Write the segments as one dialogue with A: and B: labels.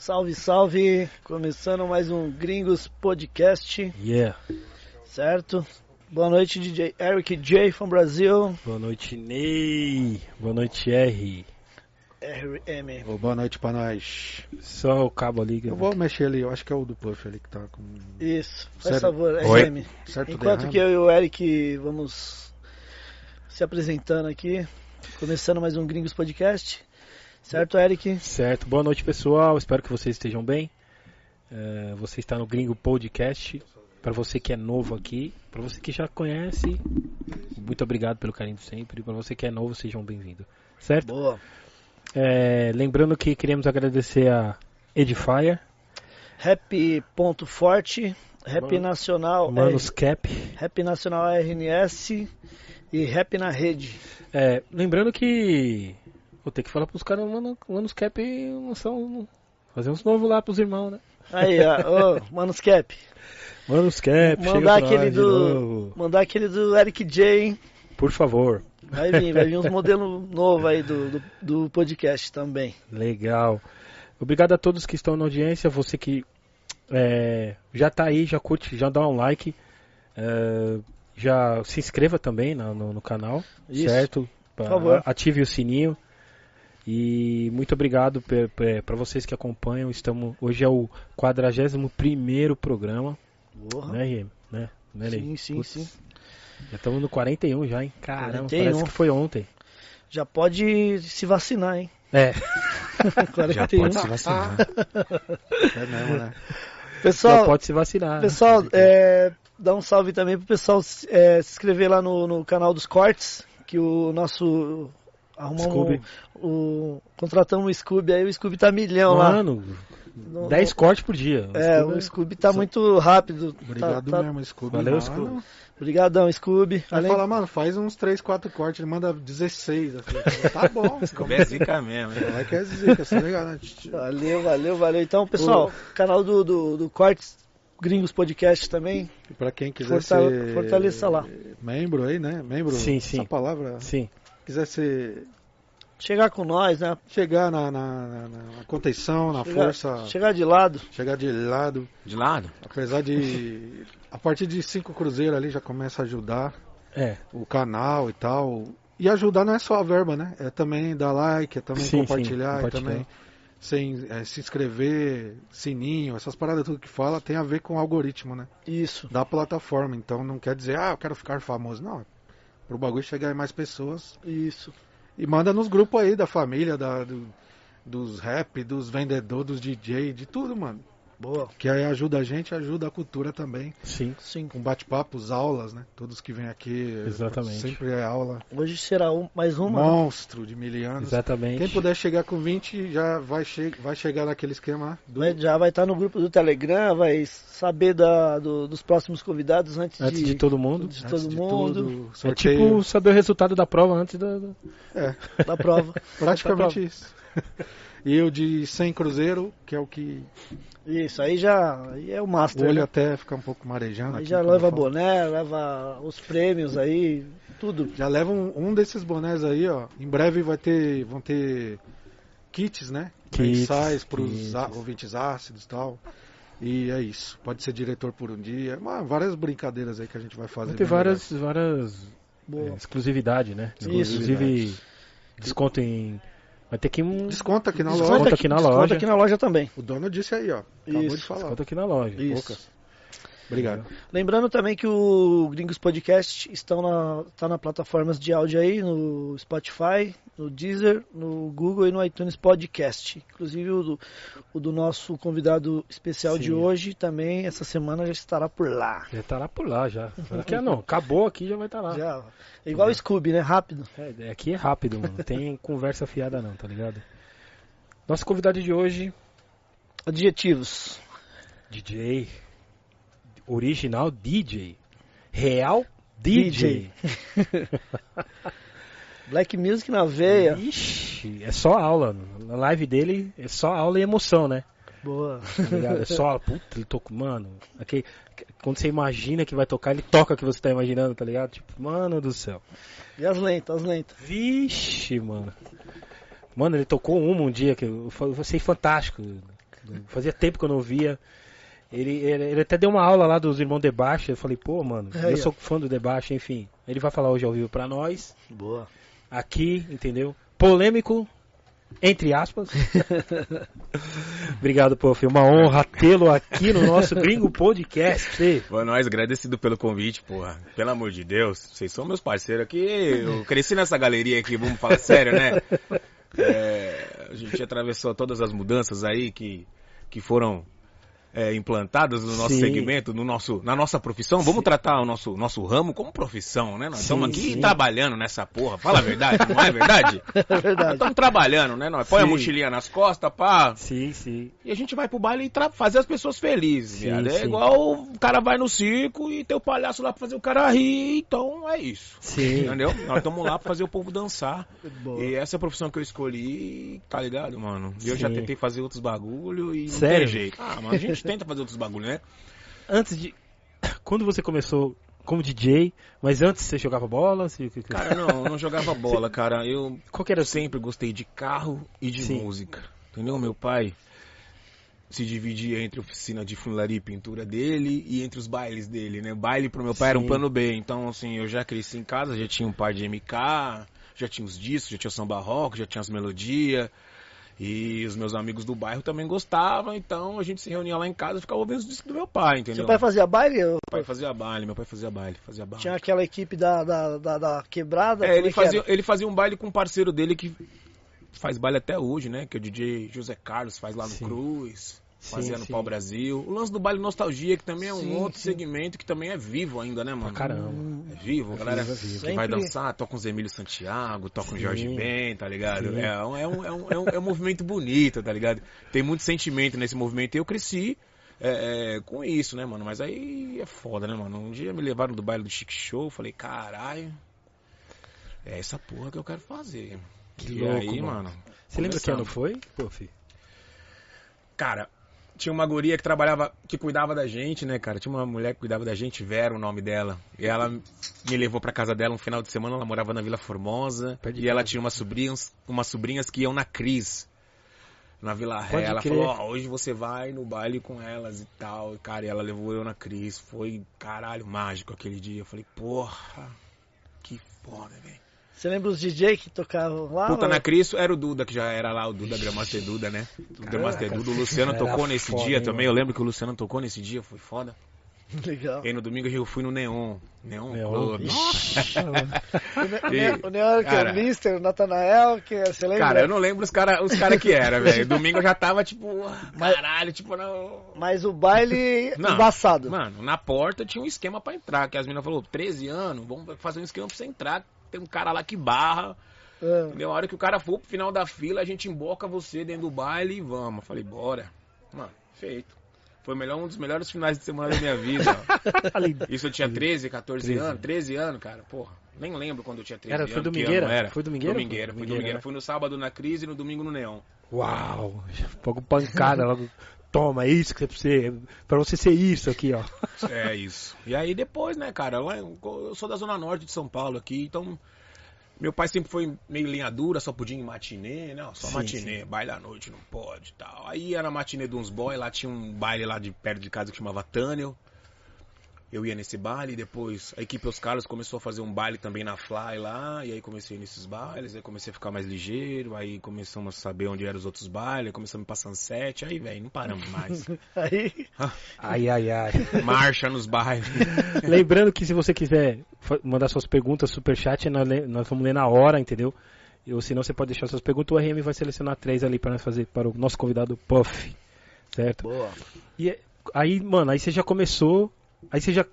A: Salve, salve! Começando mais um Gringos Podcast,
B: Yeah.
A: certo? Boa noite, DJ Eric J from Brasil.
B: Boa noite, Ney. Boa noite, R.
A: RM.
C: Ô, boa noite pra nós.
B: Só o cabo ali.
C: Eu vou mexer ali, eu acho que é o do Puff ali que tá com
A: Isso, faz
C: Certo.
A: favor. RM.
C: certo
A: Enquanto que eu e o Eric vamos se apresentando aqui, começando mais um Gringos Podcast, certo, Eric?
B: Certo. Boa noite, pessoal. Espero que vocês estejam bem. É, você está no Gringo Podcast. Para você que é novo aqui, para você que já conhece, muito obrigado pelo carinho de sempre. Para você que é novo, sejam bem-vindos. Certo?
A: Boa.
B: É, lembrando que queremos agradecer a Edifier,
A: Rap Ponto Forte, Rap Nacional,
B: Manos Cap.
A: Rap Nacional RNS e Rap na Rede.
B: É, lembrando que vou ter que falar pros caras lá no Manos Cap não são fazer uns novos lá pros irmãos, né?
A: Aí, ó, ô, Manos Cap.
B: Manos Cap, chega
A: Mandar aquele do. Mandar aquele do Eric J, hein?
B: Por favor.
A: Vai vir, vai vir uns modelos novos aí do, do, do podcast também.
B: Legal. Obrigado a todos que estão na audiência. Você que é, já tá aí, já curte, já dá um like. é, já se inscreva também na- no, no canal,
A: Isso.
B: certo?
A: Por favor.
B: Ative o sininho. E muito obrigado para vocês que acompanham. Estamos, hoje é o 41 programa,
A: Porra.
B: né, Riem? Né? Né?
A: Sim, sim,
B: Putz,
A: sim.
B: Já estamos no 41 já, hein? Caramba,
A: 41.
B: parece que foi ontem.
A: Já pode se vacinar, hein?
B: É,
C: Já
A: 41.
C: pode se vacinar. é mesmo, né?
A: Pessoal,
B: já pode se vacinar. né?
A: pessoal é, dá um salve também pro pessoal é, se inscrever lá no, no canal dos cortes, que o nosso. Arrumamos
B: Scooby.
A: o, o- Contratamos o Scooby aí, o Scooby tá milhão lá.
B: Mano,
A: No-
B: 10 cortes por dia.
A: É,
B: Scooby
A: o Scooby tá muito rápido.
C: Obrigado
A: tá, tá...
C: mesmo, Scooby.
B: Valeu,
C: mano.
B: Scooby.
A: Obrigadão, Scooby.
C: Vai
A: Além-
C: falar, mano, faz uns 3, 4 cortes, ele manda 16. Assim. Tá bom.
D: Scooby é zica mesmo, hein?
C: Vai que é zica, tá ligado? né?
A: Valeu, valeu, valeu. Então, pessoal, canal do, do, do Cortes Gringos Podcast também.
C: E pra quem quiser
A: Fortale-
C: ser
A: fortaleça lá.
C: membro aí, né? Membro,
B: Sim, sim.
C: essa palavra.
B: Sim,
C: Quiser ser
A: Chegar com nós, né?
C: chegar na, na, na- na contenção, na
A: Chegar,
C: força,
A: chegar de lado.
C: chegar de lado.
D: De lado?
C: Apesar de. A partir de cinco cruzeiros ali já começa a ajudar
B: é.
C: o canal e tal. E ajudar não é só a verba, né? É também dar like, é também
B: Sim, sim,
C: compartilhar, é
B: compartilhar.
C: também sem, é, se inscrever, sininho, essas paradas tudo que fala tem a ver com o algoritmo, né?
A: Isso.
C: Da plataforma. Então não quer dizer, ah, eu quero ficar famoso. Não. Pro bagulho chegar em mais pessoas.
A: Isso.
C: E manda nos grupos aí da família, da, do- dos rap, dos vendedores, dos DJ, de tudo, mano.
A: Boa.
C: Que aí ajuda a gente, ajuda a cultura também.
B: Sim.
A: Sim.
C: Com bate-papos, aulas, né? Todos que vêm aqui.
B: Exatamente.
C: Sempre é aula.
A: Hoje será um, mais uma. né?
C: Monstro de mil anos.
B: Exatamente.
C: Quem puder chegar com 20 já vai, che vai chegar naquele esquema do.
A: Já vai estar no grupo do Telegram, vai saber da, do- dos próximos convidados antes,
B: Antes de todo mundo.
A: de
C: antes
A: todo
C: de
A: mundo,
C: tudo,
B: É tipo saber o resultado da prova antes da. da-
C: É,
A: da prova.
C: praticamente isso. E o de 100 cruzeiro, que é o que
A: Isso, aí já aí é o
C: o
A: master.
C: olho
A: né?
C: até fica um pouco marejando.
A: Aí
C: aqui,
A: já leva
C: eu
A: boné, leva os prêmios aí, tudo.
C: Já leva um, um desses bonés aí, ó. Em breve vai ter, vão ter kits, né?
B: Kits,
C: Mensais para os
B: kits.
C: ouvintes ácidos e tal. E é isso. Pode ser diretor por um dia. Mas várias brincadeiras aí que a gente vai fazer.
B: Vai ter
C: bem
B: várias, várias é, exclusividade, né?
A: Isso.
B: Inclusive desconto em. Vai ter que um.
C: Desconta aqui na
B: Desconta
C: loja.
B: aqui na
A: desconta
B: loja.
A: aqui na loja também.
C: O dono disse aí, ó. Acabou
A: Isso.
C: de falar.
B: Desconto aqui na loja.
A: Isso.
C: Poucas. Obrigado.
A: Lembrando também que o Gringos Podcast estão na, tá na plataformas de áudio aí, no Spotify, no Deezer, no Google e no iTunes Podcast. Inclusive o do, o do nosso convidado especial de
B: Sim.
A: hoje também, essa semana já estará por lá.
B: Já lá por lá já. Aqui é não, acabou aqui já vai estar lá.
A: Já, é igual o Scooby, né? Rápido.
B: É, aqui é rápido, mano. Não tem conversa fiada não, tá ligado? Nosso convidado de hoje,
A: Adjetivos.
B: DJ. Original DJ. Real DJ.
A: Black Music na veia.
B: Ixi, é só aula. Na live dele é só aula e emoção, né?
A: Boa.
B: Tá? É só, puta, ele tocou, mano. Aqui, quando você imagina que vai tocar, ele toca o que você tá imaginando, tá ligado? Tipo, mano do céu.
A: E as lentas, as lentas.
B: Vixe, mano. Mano, ele tocou uma um dia que eu, eu achei fantástico. Fazia tempo que eu não via. Ele, ele, ele até deu uma aula lá dos irmãos Debaixo. Eu falei, pô, mano,
A: Aí,
B: eu
A: ó.
B: sou fã do Debaixo, enfim. Ele vai falar hoje ao vivo pra nós.
A: Boa.
B: Aqui, entendeu? Polêmico, entre aspas. Obrigado, pô. Foi uma honra tê-lo aqui no nosso Gringo Podcast.
D: Boa nós, agradecido pelo convite, porra. Pelo amor de Deus, vocês são meus parceiros aqui. Eu cresci nessa galeria aqui, vamos falar sério, né? É, a gente atravessou todas as mudanças aí que, que foram é, implantadas no nosso
B: Sim.
D: segmento, no nosso, na nossa profissão. Vamos tratar o nosso, nosso ramo como profissão, né? Nós estamos aqui
B: sim.
D: trabalhando nessa porra. Fala a verdade, não é verdade?
A: É
D: Nós
A: verdade.
D: estamos trabalhando, né? Nós põe a mochilinha nas costas, pá.
B: Sim, sim.
D: E a gente vai pro baile e fazer as pessoas felizes. É igual o cara vai no circo e tem o palhaço lá pra fazer o cara rir, então é isso.
B: Sim.
D: Entendeu? Nós estamos lá pra fazer o povo dançar.
A: Boa.
D: E essa é a profissão que eu escolhi, tá ligado, mano? E eu já tentei fazer outros bagulho e não
B: Sério?
D: tem jeito. Ah, mano, a gente tenta fazer outros bagulho, né?
B: Antes de. Quando você começou como DJ, mas antes você jogava bola? Você...
D: Cara, não, eu não jogava bola, cara. Eu
B: Qual que era
D: sempre gostei de carro e de
B: Sim.
D: música. Entendeu? Meu pai se dividia entre a oficina de funilaria e pintura dele e entre os bailes dele, né? Baile pro meu pai era um
B: Sim.
D: plano B. Então, assim, eu já cresci em casa, já tinha um par de MK, já tinha os discos, já tinha o samba rock, já tinha as melodias. E os meus amigos do bairro também gostavam, então a gente se reunia lá em casa e ficava ouvindo os discos do meu pai, entendeu?
A: Seu pai fazia baile? Eu-
D: Meu pai fazia baile, meu pai fazia baile, fazia baile.
A: Tinha aquela equipe da, da, da, da quebrada?
D: É, ele
A: que
D: fazia, ele fazia um baile com um parceiro dele que faz baile até hoje, né? Que é o DJ José Carlos, faz lá no
B: Sim.
D: Cruz,
B: Sim,
D: fazia no
B: sim.
D: Pau Brasil. O lance do baile Nostalgia, que também é um
A: Sim,
D: outro
A: sim.
D: segmento que também é vivo ainda, né, mano?
B: Pra caramba.
D: É vivo, a galera
B: vivo, é vivo.
D: que vai
A: Sempre-
D: dançar, toca uns Emílio Santiago, toca um
B: Sim.
D: Jorge Ben, tá ligado? É um, é, um, é, um, é, um, é um movimento bonito, tá ligado? Tem muito sentimento nesse movimento e eu cresci é, é, com isso, né, mano? Mas aí é foda, né, mano? Um dia me levaram do baile do Chic Show, falei, caralho, é essa porra que eu quero fazer.
B: Que
D: e
B: louco,
D: aí,
B: mano. Você lembra que ano foi? Pô, filho.
D: Cara, tinha uma guria que trabalhava, que cuidava da gente, né, cara? Tinha uma mulher que cuidava da gente, Vera, o nome dela. E ela me levou pra casa dela um final de semana, ela morava na Vila Formosa.
B: Pé de
D: E ela tinha umas sobrinhas, umas sobrinhas que iam na Cris. Na Vila Ré.
B: Pode
D: Ela falou, ó, hoje você vai no baile com elas e tal. E, cara, e ela levou eu na Cris. Foi, caralho, mágico aquele dia. Eu falei, porra, que foda, velho.
A: Você lembra os DJ que tocavam lá?
D: Puta,
A: ou-
D: na Cris era o Duda, que já era lá, o Duda Gramaster Duda, né? O Gramaster Duda. O Luciano tocou nesse
B: foda,
D: dia
B: hein,
D: também. Eu lembro que o Luciano tocou nesse dia, foi foda.
A: Legal.
D: E aí no domingo eu fui no Neon. Neon,
B: Neon.
D: Club.
A: O, Ne
D: E,
A: o Neo, que é
D: cara,
A: o Mister, o Natanael, que é- você lembra?
D: Cara, eu não lembro os cara, os cara que era, velho. Domingo eu já tava tipo,
A: Mas-
D: caralho, tipo, não.
A: Mas o baile
D: Não,
A: embaçado.
D: Mano, na porta tinha um esquema pra entrar. Que as meninas falaram, 13 anos, vamos fazer um esquema pra você entrar. Tem um cara lá que barra.
A: Ah,
D: Entendeu? A hora que o cara for pro final da fila, a gente emboca você dentro do baile e vamos. Eu falei, bora. Mano, feito. Foi melhor, um dos melhores finais de semana da minha vida. Isso eu tinha 13, 14
B: 13.
D: anos. 13 anos, cara. Porra, nem lembro quando eu tinha 13
B: Era-
D: anos.
B: foi domingueira?
D: ano era.
B: Foi domingueira?
D: Domingueira, foi
B: Domingueira?
D: Fui no sábado na crise e no domingo no neon.
B: Uau! Logo pancada, logo. Toma, é isso que você. Pra você ser isso aqui, ó.
D: É isso. E aí depois, né, cara, lá eu sou da zona norte de São Paulo aqui, então meu pai sempre foi meio linha dura, só podia ir em matinê, né? Só
B: Sim,
D: matinê, baile à noite não pode e tal. Aí era matinê de uns boy, lá tinha um baile lá de perto de casa que chamava Tunnel. Eu ia nesse baile, depois a equipe Os Carlos começou a fazer um baile também na Fly lá, e aí comecei nesses bailes, aí comecei a ficar mais ligeiro, aí começamos a saber onde eram os outros bailes, começamos a passar sete, aí, velho, não paramos mais.
A: Aí,
B: Ai, ai, ai.
D: Marcha nos bailes.
B: Lembrando que se você quiser mandar suas perguntas, superchat, nós, le- nós vamos ler na hora, entendeu? Ou senão você pode deixar suas perguntas, o RM vai selecionar três ali para nós fazer para o nosso convidado Puff. Certo?
A: boa.
B: E é- aí, mano, aí você já começou. Aí você já.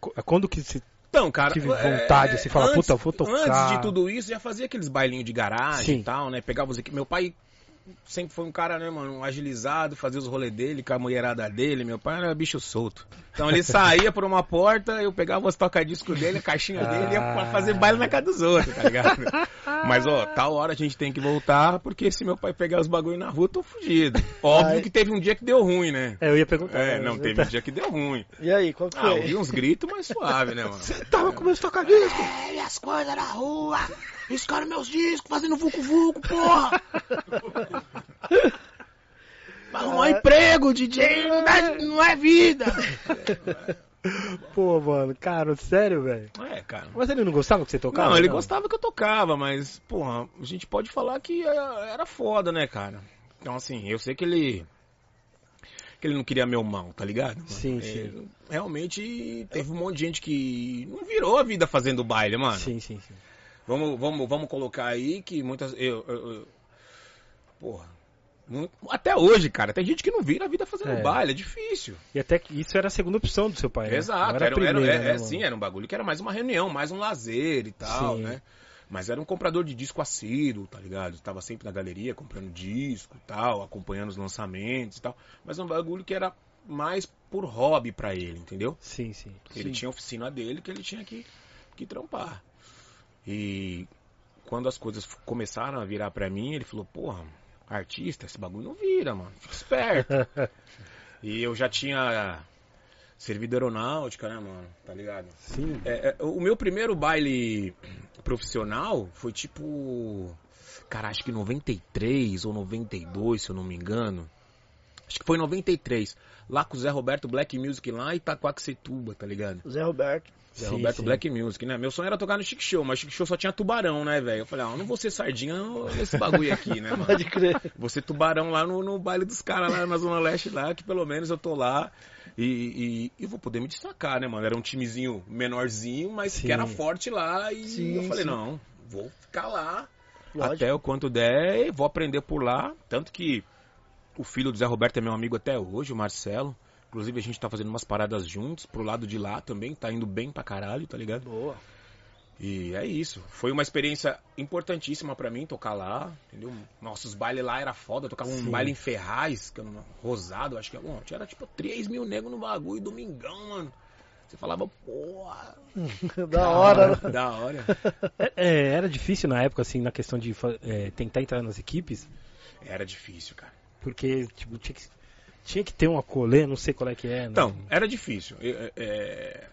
B: co- Quando que você.
D: Então, cara,
B: Tive vontade, você fala, puta, vou tocar.
D: Antes de tudo isso, já fazia aqueles bailinhos de garagem
B: Sim.
D: e tal, né? Pegava os equi- Meu pai sempre foi um cara, né, mano, agilizado, fazia os rolês dele, com a mulherada dele. Meu pai era bicho solto. Então ele saía por uma porta, eu pegava os tocadiscos dele, a caixinha dele, e ia pra
B: Ah.
D: fazer baile na casa dos outros, tá ligado? Mas, ó, tal hora a gente tem que voltar, porque se meu pai pegar os bagulho na rua, eu tô fugido. Óbvio
A: Ai.
D: que teve um dia que deu ruim, né?
B: É, eu ia perguntar.
D: É, não, teve um dia que deu ruim.
A: E aí, qual que
D: Ah,
A: foi?
D: ouvi uns gritos, mas suave, né, mano?
B: Tava com meus tocadiscos.
D: É, as coisas na rua, riscaram meus discos, fazendo vucu-vucu, porra! Arrumar arrumar emprego, DJ, não, dá- não é vida.
B: Pô, mano, cara, sério, velho.
D: É, cara.
B: Mas ele não gostava que você tocava?
D: Não, ele gostava que eu tocava, mas, porra, a gente pode falar que era era foda, né, cara? Então, assim, eu sei que ele. que ele não queria meu mal, tá ligado?
B: Sim,
D: É,
B: sim.
D: Realmente teve um monte de gente que não virou a vida fazendo baile, mano.
B: Sim, sim, sim.
D: Vamos, vamos, vamos colocar aí que muitas. Eu, eu- eu- porra. mu- Até hoje, cara, tem gente que não vira a vida fazendo
B: É.
D: baile, é difícil.
B: E até que isso era a segunda opção do seu pai, né?
D: Exato, era,
B: a primeira,
D: era- é,
B: né,
D: é, sim, era um bagulho que era mais uma reunião, mais um lazer e tal,
B: Sim.
D: né? Mas era um comprador de disco assíduo, tá ligado? Tava sempre na galeria comprando disco e tal, acompanhando os lançamentos e tal. Mas um bagulho que era mais por hobby pra ele, entendeu?
B: Sim, sim.
D: Ele tinha a oficina dele que ele tinha que, que trampar. E quando as coisas começaram a virar pra mim, ele falou, porra, artista, esse bagulho não vira, mano. Fica esperto. e eu já tinha servido aeronáutica, né, mano? Tá ligado?
B: Sim.
D: É, é, o meu primeiro baile profissional foi tipo. Cara, acho que 93 ou 92, se eu não me engano. Acho que foi 93. Lá com o Zé Roberto Black Music lá em Itaquaquecetuba, tá ligado?
A: Zé Roberto.
D: Zé
B: Sim,
D: Roberto
B: sim.
D: Black Music, né? Meu sonho era tocar no Chic Show, mas Chic Show só tinha tubarão, né, velho? Eu falei, ah, eu não vou ser sardinha nesse bagulho aqui, né, mano?
A: Pode crer.
D: Vou ser tubarão lá no, no baile dos caras lá na Zona Leste lá, que pelo menos eu tô lá e, e, e vou poder me destacar, né, mano? Era um timezinho menorzinho, mas
B: Sim.
D: que era forte lá e
A: Sim,
D: eu falei,
A: sim.
D: não, vou ficar lá
A: Lógico.
D: até o quanto der e vou aprender por lá. Tanto que o filho do Zé Roberto é meu amigo até hoje, o Marcelo. Inclusive a gente tá fazendo umas paradas juntos, pro lado de lá também, tá indo bem pra caralho, tá ligado?
A: Boa.
D: E é isso. Foi uma experiência importantíssima pra mim tocar lá, entendeu? Nossos bailes lá era foda. Eu tocava um
B: Sim.
D: baile em Ferraz, que era um rosado, acho que bom, tinha tipo 3 mil negros no bagulho, domingão, mano. Você falava, porra,
A: da hora. né?
D: da hora.
B: É, é, era difícil na época, assim, na questão de é, tentar entrar nas equipes,
D: Era difícil, cara.
B: Porque, tipo, tinha que, tinha que ter um acolê, não sei qual é que é. né?
D: Então, era difícil. Eu, é,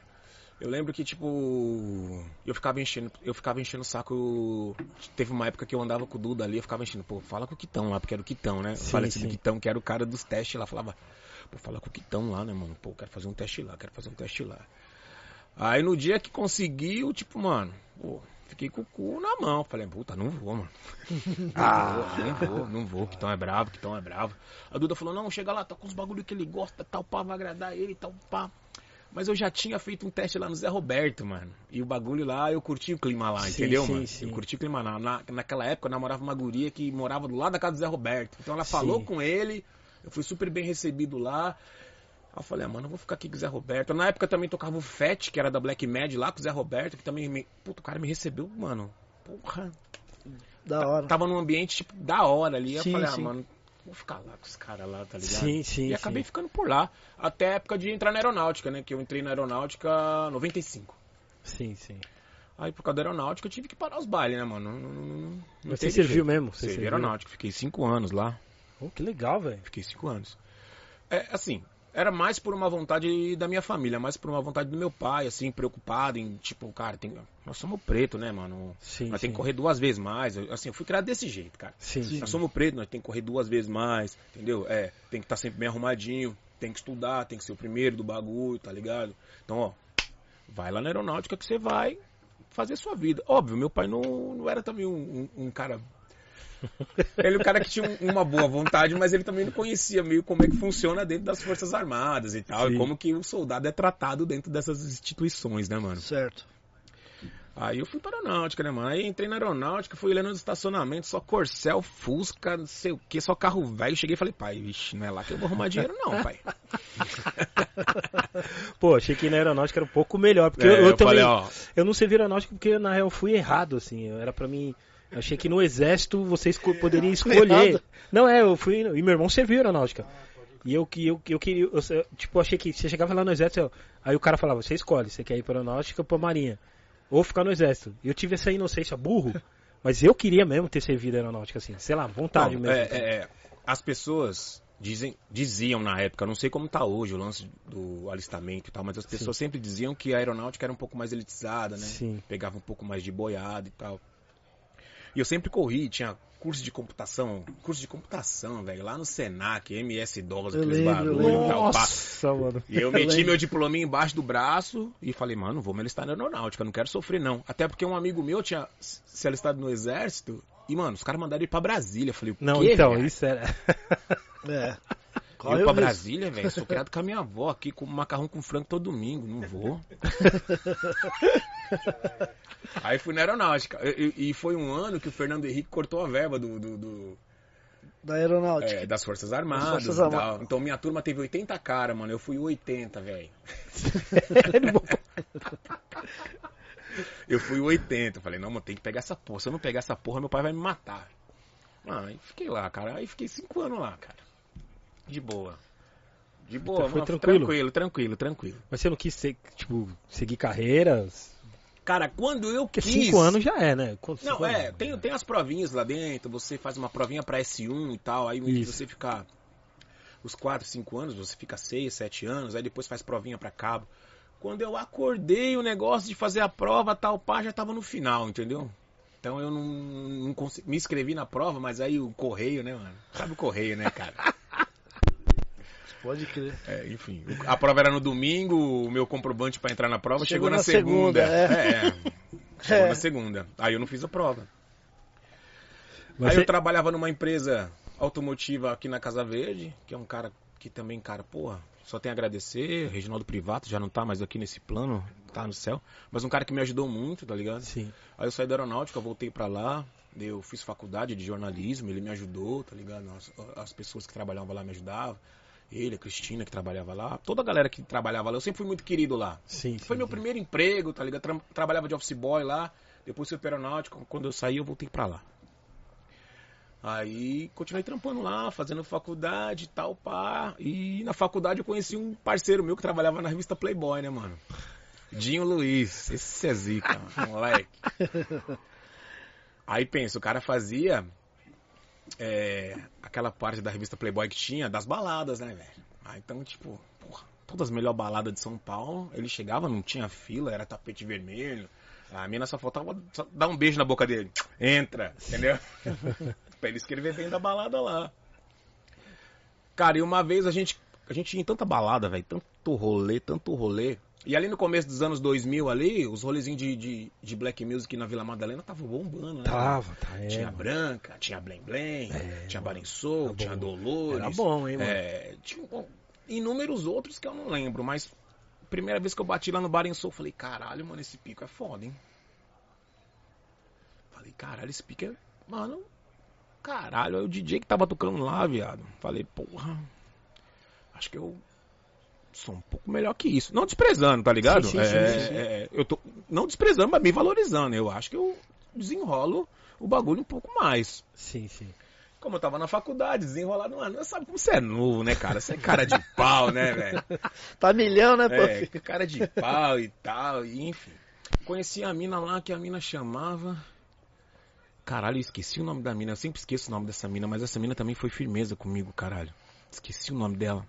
D: eu lembro que, tipo, eu ficava enchendo, eu ficava enchendo o saco. Teve uma época que eu andava com o Duda ali, eu ficava enchendo, pô, fala com o Quitão lá, porque era o Quitão, né?
B: Sim,
D: Falei assim. Quitão, que era o cara dos testes lá, falava, pô, fala com o Quitão lá, né, mano? Pô, quero fazer um teste lá, quero fazer um teste lá. Aí no dia que conseguiu, tipo, mano, pô, fiquei com o cu na mão. Falei, puta, não vou, mano. Ah, não vou, não vou, que tão é bravo, que tão é bravo. A Duda falou, não, chega lá, tá com os bagulho que ele gosta, tal, pá, vai agradar ele, tal, pá. Mas eu já tinha feito um teste lá no Zé Roberto, mano. E o bagulho lá, eu curti o clima lá,
B: Sim,
D: entendeu,
B: sim,
D: mano?
B: sim.
D: Eu curti o clima lá. Na, naquela época eu namorava uma guria que morava do lado da casa do Zé Roberto. Então ela falou com ele, eu fui super bem recebido lá. Aí eu falei, ah, mano, eu vou ficar aqui com o Zé Roberto. Na época também tocava o Fett, que era da Black Mad lá com o Zé Roberto, que também me. Puta, o cara me recebeu, mano. Porra.
A: Da hora.
D: Tava num ambiente, tipo, da hora ali.
A: Sim,
D: eu falei, ah,
A: sim.
D: mano, vou ficar lá com os caras lá, tá ligado?
B: Sim, sim,
D: E acabei
B: sim.
D: ficando por lá. Até a época de entrar na aeronáutica, né? Que eu entrei na aeronáutica 95.
B: Sim, sim.
D: Aí por causa da aeronáutica eu tive que parar os bailes, né, mano? Não, não, não,
B: você serviu
D: jeito.
B: mesmo? Você
D: Servi
B: serviu?
D: aeronáutica, fiquei cinco anos lá.
B: Oh, que legal, velho.
D: Fiquei cinco anos. É, assim, era mais por uma vontade da minha família, mais por uma vontade do meu pai, assim, preocupado em, tipo, cara, tem, nós somos preto, né, mano?
B: Sim,
D: nós
B: sim.
D: tem que correr duas vezes mais. Assim, eu fui criado desse jeito, cara.
B: Sim, sim.
D: Nós somos preto, nós tem que correr duas vezes mais, entendeu? É, tem que estar sempre bem arrumadinho, tem que estudar, tem que ser o primeiro do bagulho, tá ligado? Então, ó, vai lá na aeronáutica que você vai fazer sua vida. Óbvio, meu pai não, não era também um, um- um cara. Ele é um cara que tinha um- uma boa vontade, mas ele também não conhecia meio como é que funciona dentro das Forças Armadas e tal,
B: Sim.
D: e como que o soldado é tratado dentro dessas instituições, né, mano?
A: Certo.
D: Aí eu fui para a aeronáutica, né, mano? Aí entrei na aeronáutica, fui olhando no estacionamento, só Corcel, Fusca, não sei o que, só carro velho. Cheguei e falei, pai, vixe, não é lá que eu vou arrumar dinheiro, não, pai.
B: Pô, achei que na aeronáutica era um pouco melhor, porque
D: É,
B: eu, eu
D: eu
B: também...
D: falei, ó.
B: Eu não servi aeronáutica porque na real eu fui errado, assim. Era pra mim... Eu achei que no exército você esco- poderia escolher. Não, é, eu fui... E meu irmão serviu aeronáutica. E eu que eu, eu queria... Tipo, achei que você chegava lá no exército, eu- aí o cara falava, você escolhe, você quer ir pra aeronáutica ou pra marinha. Ou ficar no exército. E eu tive essa inocência burro, mas eu queria mesmo ter servido aeronáutica, assim. Sei lá, vontade
D: Não,
B: mesmo.
D: é, é, é, as pessoas dizem, diziam na época, não sei como tá hoje o lance do alistamento e tal, mas as pessoas sempre diziam que a aeronáutica era um pouco mais elitizada, né?
B: Sim.
D: Pegava um pouco mais de boiada e tal. E eu sempre corri, tinha curso de computação, curso de computação, velho, lá no Senac, MS-DOS,
A: Eu
D: aqueles barulhos e tal, pá.
B: Nossa, mano.
D: E eu
A: Eu
D: meti
A: lembro.
D: meu diplominha embaixo do braço e falei, mano, vou me alistar na aeronáutica, não quero sofrer não. Até porque um amigo meu tinha se alistado no exército e, mano, os caras mandaram ele pra Brasília. Eu falei, o
B: Não,
D: quê,
B: então,
D: velho?
B: isso era.
A: É.
D: Eu
A: Corre
D: pra
A: risco.
D: Brasília, velho, sou criado com a minha avó aqui, com macarrão com frango todo domingo, não vou. Aí fui na aeronáutica. E, e- foi um ano que o Fernando Henrique cortou a verba do, do- do-
A: Da aeronáutica.
D: é, das Forças Armadas
A: Forças
D: e
A: Armadas.
D: tal. Então minha turma teve 80 cara, mano. Eu fui 80, velho. Eu fui 80. Falei, não, mano, tem que pegar essa porra. Se eu não pegar essa porra, meu pai vai me matar. Ah, aí fiquei lá, cara. Aí fiquei 5 anos lá, cara. De boa. De boa,
B: Então foi
D: mano,
B: tranquilo?
D: tranquilo, tranquilo, tranquilo.
B: Mas você não quis ser, tipo, seguir carreiras?
D: Cara, quando eu
B: Porque
D: quis...
B: cinco anos já é, né? Quanto-
D: Não,
B: cinco
D: é,
B: anos?
D: tem, tem as provinhas lá dentro, você faz uma provinha pra S1 e tal, aí
B: Isso.
D: você fica os 4, 5 anos, você fica 6, 7 anos, aí depois faz provinha pra cabo. Quando eu acordei o negócio de fazer a prova, tal, pá, já tava no final, entendeu? Então eu não, não consegui, me inscrevi na prova, mas aí o correio, né, mano? Sabe o correio, né, cara?
A: Pode crer.
D: É, enfim, a prova era no domingo, o meu comprovante pra entrar na prova chegou,
A: Chegou
D: na,
A: na
D: segunda.
A: segunda, é.
D: É, é. Chegou
A: É.
D: na segunda. Aí eu não fiz a prova.
B: Mas
D: Aí
B: você-
D: eu trabalhava numa empresa automotiva aqui na Casa Verde, que é um cara que também, cara, porra, só tem a agradecer. Reginaldo Privato já não tá mais aqui nesse plano, tá no céu. Mas um cara que me ajudou muito, tá ligado?
B: Sim.
D: Aí eu saí da aeronáutica, voltei pra lá, eu fiz faculdade de jornalismo, ele me ajudou, tá ligado? As, as pessoas que trabalhavam lá me ajudavam. Ele, a Cristina que trabalhava lá, toda a galera que trabalhava lá, eu sempre fui muito querido lá.
B: Sim,
D: Foi
B: sim,
D: meu
B: sim.
D: primeiro emprego, tá ligado? Tra- trabalhava de office boy lá, depois fui pra aeronáutica, quando eu saí eu voltei pra lá. Aí continuei trampando lá, fazendo faculdade e tal, pá. E na faculdade eu conheci um parceiro meu que trabalhava na revista Playboy, né, mano? Dinho Luiz, esse é zica, moleque. Aí pensa, o cara fazia é, aquela parte da revista Playboy que tinha das baladas, né, velho? Ah, então, tipo, porra, todas as melhores baladas de São Paulo, ele chegava, não tinha fila, era tapete vermelho. A mina só faltava só dar um beijo na boca dele. Entra, entendeu? pra ele escrever bem da balada lá. Cara, e uma vez a gente, a gente ia em tanta balada, velho, tanto rolê, tanto rolê. E ali no começo dos anos 2000 ali, os rolezinhos de, de, de black music na Vila Madalena estavam bombando, né?
B: Tava, tá, é,
D: Tinha
B: mano.
D: Branca, tinha Blém Blém,
B: É,
D: tinha Barençou, tinha. Dolores.
B: Era bom, hein, mano?
D: É, tinha bom, inúmeros outros que eu não lembro, mas primeira vez que eu bati lá no Barençou, eu falei, caralho, mano, esse pico é foda, hein? Falei, caralho, esse pico é. Mano, caralho, aí o DJ que tava tocando lá, viado. Falei, porra, acho que eu sou um pouco melhor que isso. Não desprezando, tá ligado?
B: Sim, sim,
D: É,
B: sim, sim.
D: é, eu tô não desprezando, mas me valorizando. Eu acho que eu desenrolo o bagulho um pouco mais.
B: Sim, sim.
D: Como eu tava na faculdade, desenrolado, mano, você sabe como você é novo, né, cara? Você é cara de pau, né, velho?
A: Tá milhão, né, pô?
D: É, cara de pau e tal, e enfim. Conheci a mina lá que a mina chamava. Caralho, eu esqueci o nome da mina. Eu sempre esqueço o nome dessa mina, mas essa mina também foi firmeza comigo, caralho. Esqueci o nome dela.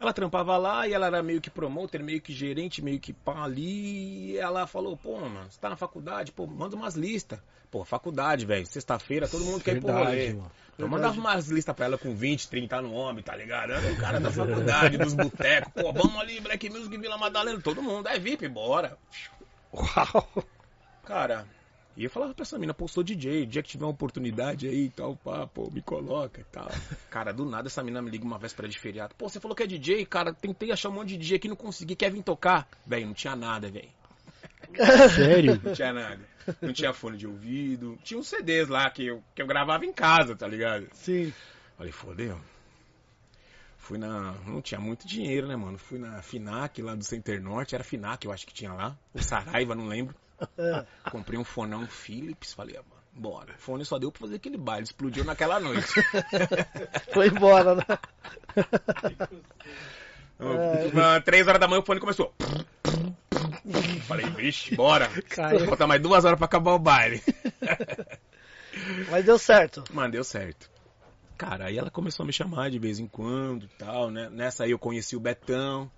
D: Ela trampava lá e ela era meio que promoter, meio que gerente, meio que pá ali. E ela falou, pô, mano, você tá na faculdade, pô, manda umas listas. Pô, faculdade, velho, sexta-feira, todo mundo quer ir pro
B: Verdade,
D: rolê.
B: mano.
D: Eu mandava umas listas pra ela com 20, 30 no homem, tá ligado? Era o cara da faculdade, dos botecos. Pô, vamos ali, Black Music, Vila Madalena, todo mundo. É VIP, bora.
B: Uau!
D: Cara, e eu falava pra essa mina, pô, sou DJ, o dia que tiver uma oportunidade aí e tal, pá, pô, me coloca e tal. Cara, do nada essa mina me liga uma véspera de feriado. Pô, você falou que é DJ, cara, tentei achar um monte de DJ aqui, não consegui, quer vir tocar? Velho, não tinha nada, velho.
B: Sério?
D: Não tinha nada. Não tinha fone de ouvido. Tinha uns CDs lá que eu, que eu gravava em casa, tá ligado?
A: Sim.
D: Falei, fodeu. Fui na. Não tinha muito dinheiro, né, mano? Fui na Finac lá do Center Norte. Era Finac, eu acho que tinha lá. O Saraiva, não lembro.
A: É.
D: Comprei um fonão Philips. Falei, ah, mano, bora. O fone só deu pra fazer aquele baile. Explodiu naquela noite.
A: Foi embora, né?
D: Uma, Três horas da manhã o fone começou. Falei, vixe, bora.
B: Caiu.
D: Falta mais duas horas pra acabar o baile.
A: Mas deu certo.
D: Mano, deu certo. Cara, aí ela começou a me chamar de vez em quando e tal, né? Nessa aí eu conheci o Betão.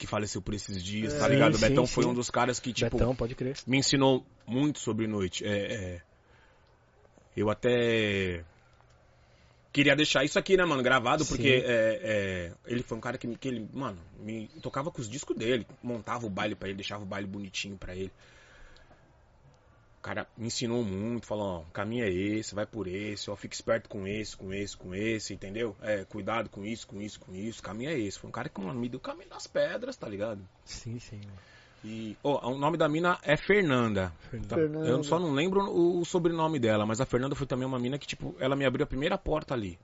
D: Que faleceu por esses dias,
A: É.
D: tá ligado?
B: Sim,
D: o Betão
B: sim,
D: foi
B: sim.
D: um dos caras que, tipo,
B: Betão, pode crer.
D: me ensinou muito sobre noite. É, é, eu até queria deixar isso aqui, né, mano, gravado, porque é, é, ele foi um cara que, me- que ele, mano, me tocava com os discos dele, montava o baile pra ele, deixava o baile bonitinho pra ele. O cara me ensinou muito, falou, ó, o caminho é esse, vai por esse, ó, fica esperto com esse, com esse, com esse, entendeu? É, cuidado com isso, com isso, com isso, o caminho é esse. Foi um cara que, mano, me deu o caminho das pedras, tá ligado?
B: Sim, sim. mano.
D: E, ó, o nome da mina é Fernanda. Tá?
A: Fernanda.
D: Eu só não lembro o, o sobrenome dela, mas a Fernanda foi também uma mina que, tipo, ela me abriu a primeira porta ali.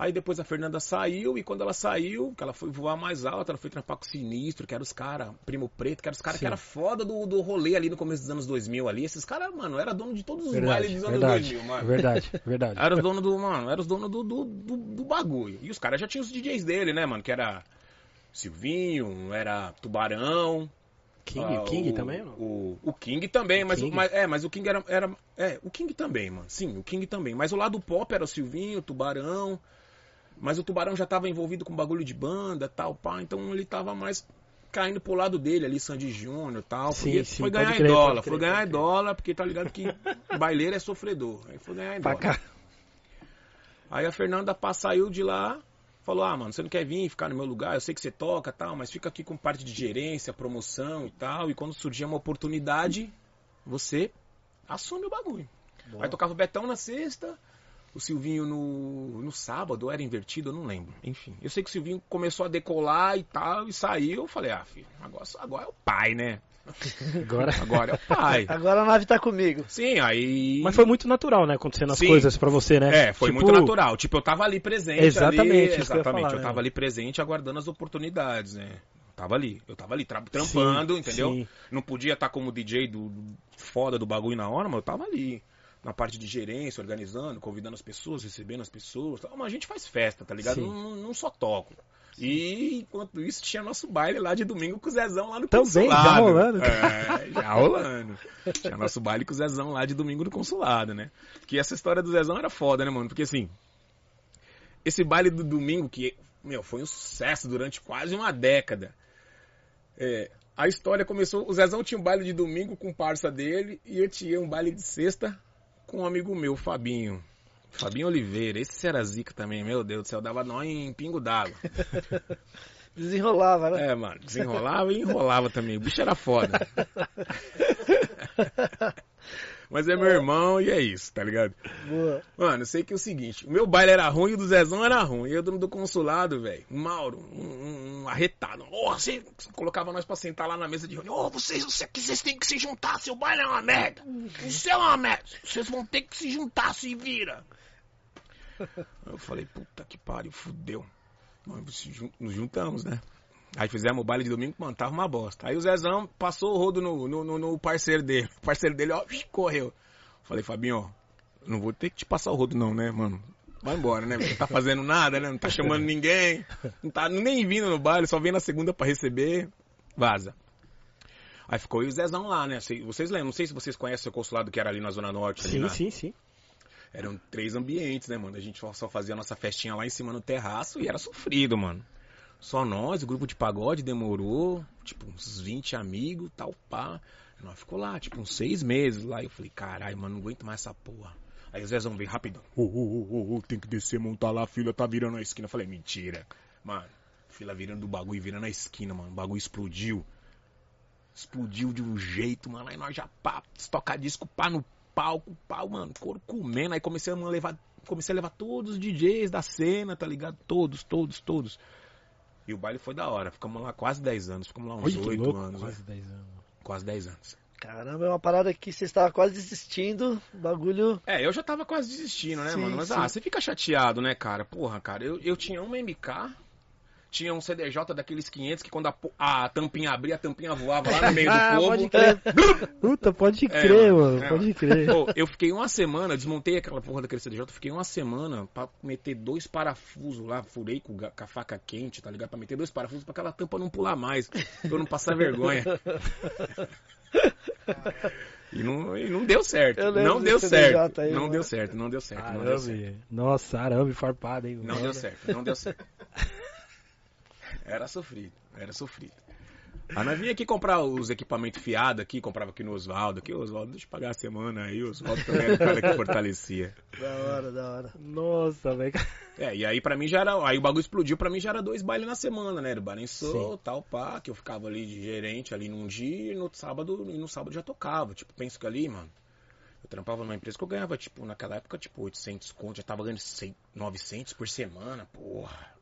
D: Aí depois a Fernanda saiu, e quando ela saiu, que ela foi voar mais alto, ela foi trampar com o Sinistro, que era os caras, Primo Preto, que eram os caras que era foda do, do rolê ali no começo dos anos 2000 ali. Esses caras, mano, era dono de todos os
B: Verdade,
D: bailes dos anos
B: verdade,
D: 2000, mano.
B: verdade, verdade.
D: Era os donos do, mano, era os donos do, do, do, do bagulho. E os caras já tinham os DJs dele, né, mano? Que era Silvinho, era Tubarão.
B: King,
D: ah,
B: King
D: o,
B: também, mano?
D: O, o King também, mas,
B: King?
D: O, mas- é, mas o King era, era. É, o King também, mano. Sim, o King também. Mas o lado pop era o Silvinho, o Tubarão. Mas o Tubarão já tava envolvido com bagulho de banda tal, pá. Então ele tava mais caindo pro lado dele ali, Sandy Júnior e tal.
B: Sim, sim,
D: foi ganhar
B: crer,
D: em dólar.
B: crer,
D: foi ganhar em dólar, porque tá ligado que baileiro é sofredor. Aí foi ganhar em
B: Pra
D: dólar.
B: cá.
D: Aí a Fernanda pá, saiu de lá, falou: Ah, mano, você não quer vir ficar no meu lugar? Eu sei que você toca tal, mas fica aqui com parte de gerência, promoção e tal. E quando surgir uma oportunidade, você assume o bagulho. Aí tocava o Betão na sexta, o Silvinho no, no sábado, ou era invertido, eu não lembro. Enfim, eu sei que o Silvinho começou a decolar e tal, e saiu. Eu falei: Ah, filho, agora, agora é o pai, né?
B: Agora.
D: Agora é o pai.
A: Agora a nave tá comigo.
D: Sim, aí.
B: Mas foi muito natural, né? Acontecendo as
D: Sim.
B: coisas pra você, né?
D: É, foi
B: Tipo,
D: muito natural. Tipo, eu tava ali presente.
B: Exatamente,
D: ali,
B: que eu
D: exatamente.
B: falar,
D: eu
B: né?
D: tava ali presente aguardando as oportunidades, né? Tava ali, eu tava ali tra- trampando,
B: Sim,
D: entendeu?
B: sim.
D: Não podia estar como DJ do, do- foda do bagulho na hora, mas eu tava ali. Na parte de gerência, organizando, convidando as pessoas, recebendo as pessoas. tal. Mas a gente faz festa, tá ligado?
B: Sim.
D: Não, só toco. E enquanto isso tinha nosso baile lá de domingo com o Zezão lá no
B: Também, já
D: consulado.
B: rolando.
D: É, já rolando. Tinha nosso baile com o Zezão lá de domingo no consulado, né? Que essa história do Zezão era foda, né, mano? Porque assim, esse baile do domingo, que, meu, foi um sucesso durante quase uma década. É, a história começou. O Zezão tinha um baile de domingo com parça dele e eu tinha um baile de sexta com um amigo meu, Fabinho. Fabinho Oliveira, esse era zica também, meu Deus do céu, dava nó em pingo d'água.
A: Desenrolava, né?
D: É, mano, desenrolava e enrolava também. O bicho era foda. Mas é meu irmão e é isso, tá ligado?
A: Boa.
D: Mano, eu sei que é o seguinte, o meu baile era ruim e o do Zezão era ruim. E eu do consulado, velho, Mauro, um, um- arretado. Ô, você colocava nós pra sentar lá na mesa de reunião. Ô, vocês, vocês, vocês têm que se juntar, seu baile é uma merda. Isso é uma merda. Vocês vão ter que se juntar, se vira. Eu falei, puta que pariu, fudeu. Jun- nos juntamos, né? Aí fizemos o baile de domingo, mano, tava uma bosta. Aí o Zezão passou o rodo no, no, no- parceiro dele. O parceiro dele, ó, correu. Falei, Fabinho, ó, não vou ter que te passar o rodo não, né, mano? Vai embora, né? Não tá fazendo nada, né? Não tá chamando ninguém. Não tá nem vindo no baile, só vem na segunda pra receber. Vaza. Aí ficou e o Zezão lá, né? Cê- Vocês lembram? Não sei se vocês conhecem o consulado que era ali na Zona Norte. ali
B: Sim,
D: na-
B: sim, sim.
D: eram três ambientes, né, mano? A gente só fazia a nossa festinha lá em cima no terraço e era sofrido, mano. Só nós, o grupo de pagode demorou, tipo, uns 20 amigos, tal, pá. Nós ficou lá, tipo, uns seis meses lá. Eu falei, caralho, mano, não aguento mais essa porra. Aí o Zezão veio rapidão. Ô, ô, ô, ô, tem que descer, montar lá, a fila tá virando a esquina. Eu falei, mentira. Mano, fila virando do bagulho, virando a esquina, mano. O bagulho explodiu. Explodiu de um jeito, mano. Aí nós já pá, tocar disco, pá no palco, pá, mano, couro comendo. Aí comecei a levar, comecei a levar todos os DJs da cena, tá ligado? Todos, todos, todos. E o baile foi da hora. Ficamos lá quase 10 anos. Ficamos lá uns
B: que
D: 8
B: louco,
D: anos.
B: quase
D: né?
B: 10 anos.
D: Quase 10 anos.
A: Caramba, é uma parada que você estava quase desistindo. Bagulho.
D: É, eu já tava quase desistindo, né,
A: Sim,
D: mano? Mas
A: sim.
D: ah, você fica chateado, né, cara? Porra, cara, eu, eu tinha uma MK, tinha um CDJ daqueles 500 que quando a, a tampinha abria, a tampinha voava lá no meio do
B: Ah,
D: povo.
B: pode crer. Puta, pode
D: É,
B: crer,
D: mano,
B: mano.
D: é,
B: Pode
D: mano.
B: crer.
D: Pô, eu fiquei uma semana, desmontei aquela porra daquele CDJ, fiquei uma semana pra meter dois parafusos lá, furei com, com a faca quente, tá ligado? Pra meter dois parafusos pra aquela tampa não pular mais, pra eu não passar vergonha. E não, e não deu certo. Não deu certo.
A: Aí,
D: não
A: mano.
D: deu certo, não deu certo, não deu certo.
B: Arame. Nossa, arame farpado, hein?
D: Não deu certo, não deu certo. Era sofrido, era sofrido. Aí nós vinha aqui comprar os equipamentos fiados aqui, comprava aqui no Oswaldo. Aqui, Oswaldo, deixa eu pagar a semana aí. O Oswaldo também era o cara que fortalecia.
A: Da hora, da hora.
B: Nossa, velho.
D: É, e aí pra mim já era. Aí o bagulho explodiu, pra mim já era dois bailes na semana, né? Era Barençou, tal, pá, que eu ficava ali de gerente ali num dia e no sábado, e no sábado já tocava. Tipo, penso que ali, mano. Eu trampava numa empresa que eu ganhava, tipo, naquela época, tipo, 800 conto, já tava ganhando 100, 900 por semana, porra.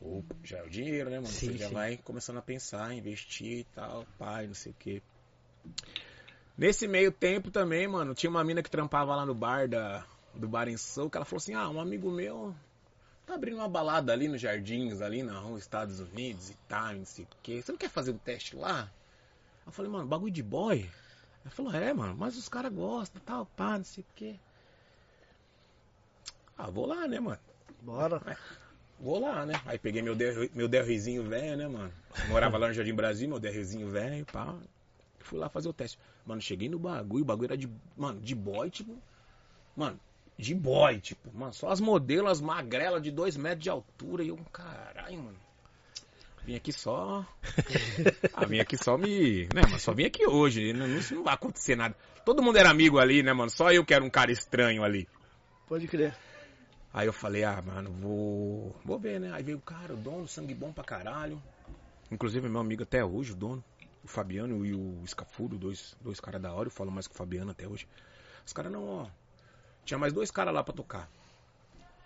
D: Opa, já é o dinheiro, né, mano?
B: Sim,
D: Você já
B: sim.
D: vai começando a pensar, investir e tal, pai, não sei o quê. Nesse meio tempo também, mano, tinha uma mina que trampava lá no bar da, do Bar em Sou, que ela falou assim, ah, um amigo meu tá abrindo uma balada ali nos Jardins, ali na rua Estados Unidos e tal, não sei o quê. Você não quer fazer um teste lá? Eu falei, mano, bagulho de boy? Ela falou, é, mano, mas os caras gostam, tal, pá, não sei o quê. Ah, vou lá, né, mano?
A: Bora.
D: Vou lá, né? Aí peguei meu, DR, meu DRzinho velho, né, mano? Morava lá no Jardim Brasil, meu DRzinho velho, pá. Fui lá fazer o teste. Mano, cheguei no bagulho, o bagulho era de, mano, de boy, tipo. Mano, de boy, tipo. Mano, só as modelos, as magrelas de 2 metros de altura. E eu, caralho, mano. Vim aqui só. Ah, vim aqui só me. Né, mano? Só vim aqui hoje. Não, isso não vai acontecer nada. Todo mundo era amigo ali, né, mano? Só eu que era um cara estranho ali.
A: Pode crer.
D: Aí eu falei, ah, mano, vou. Vou ver, né? Aí veio o cara, o dono, sangue bom pra caralho. Inclusive, meu amigo até hoje, o dono, o Fabiano e o Escafudo, dois, dois caras da hora, eu falo mais com o Fabiano até hoje. Os caras não, ó. Tinha mais dois caras lá pra tocar.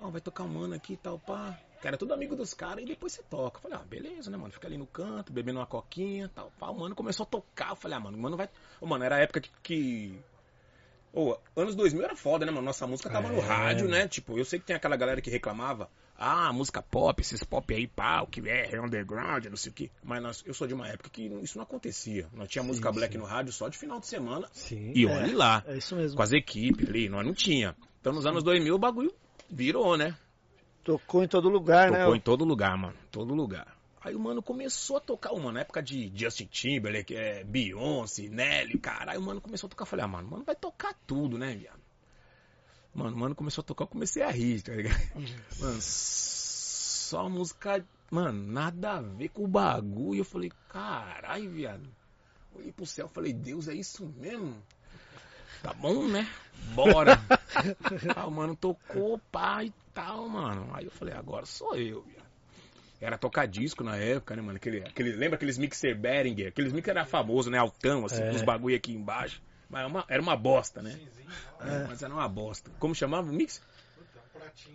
D: Ó, vai tocar um mano aqui e tal, pá. Era tudo amigo dos caras e depois você toca. Eu falei, ah, beleza, né, mano? Fica ali no canto, bebendo uma coquinha tal, pá. O mano começou a tocar. Eu falei, ah, mano, o mano vai. Ô, mano, era a época que. que... Ô, anos 2000 era foda, né, mano? Nossa música tava no
B: É.
D: rádio, né? Tipo, eu sei que tem aquela galera que reclamava. Ah, música pop, esses pop aí, pá, o que é, é underground, não sei o que. Mas nós, eu sou de uma época que isso não acontecia. Nós tinha música
B: Sim,
D: black
B: sim.
D: no rádio só de final de semana.
B: Sim.
D: E olhe lá,
A: É isso mesmo.
D: com as equipes ali, nós não tinha. Então nos anos 2000 o bagulho virou, né?
A: Tocou em todo lugar, né?
D: Tocou em todo lugar, mano. Todo lugar. Aí o mano começou a tocar, mano, na época de Justin Timberlake, é, Beyoncé, Nelly, caralho, o mano começou a tocar. Eu falei, ah, mano, mano vai tocar tudo, né, viado? Mano, o mano começou a tocar, eu comecei a rir, tá ligado? Mano, só música, mano, nada a ver com o bagulho. Eu falei, caralho, viado. Olhei pro céu, falei, Deus, é isso mesmo? Tá bom, né? Bora. ah, o mano tocou, pá e tal, mano. Aí eu falei, agora sou eu, viado. Era tocar disco na época, né, mano? Aquele, aquele, lembra aqueles mixer Behringer? Aqueles mixer era famoso, né? Altão, assim,
B: É.
D: com os bagulho aqui embaixo. Mas era uma, era uma bosta, né? É, mas era uma bosta. Como chamava o mix?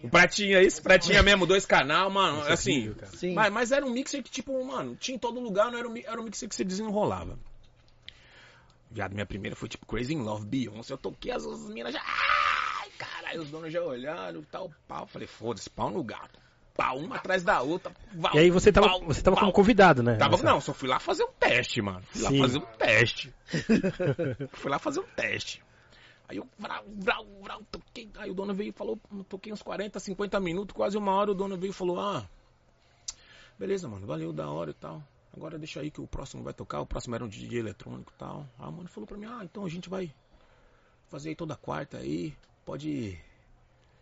D: O pratinho, esse pratinha mesmo, dois canal, mano,
B: Isso é
D: assim.
B: horrível, cara.
A: Sim.
D: Mas, mas era um mixer que, tipo, mano, tinha em todo lugar, não era um, era um mixer que você desenrolava. Viado, minha primeira foi tipo Crazy in Love, Beyoncé. Eu toquei, as, as minas já. Ai, caralho, os donos já olharam, tal, pau. Falei, foda-se, pau no gato. Pau, uma atrás da outra.
B: E aí você tava,
D: pau,
B: você tava como convidado, né?
D: Tava, não, só fui lá fazer um teste, mano. Fui lá
B: Sim.
D: fazer um teste. fui lá fazer um teste. Aí eu, vrau, vrau, vrau, toquei. Aí o dono veio e falou, toquei uns 40, 50 minutos, quase uma hora. O dono veio e falou, ah, beleza, mano, valeu, da hora e tal. Agora deixa aí que o próximo vai tocar. O próximo era um DJ eletrônico e tal. Aí o mano falou pra mim, ah, então a gente vai fazer aí toda quarta aí. Pode.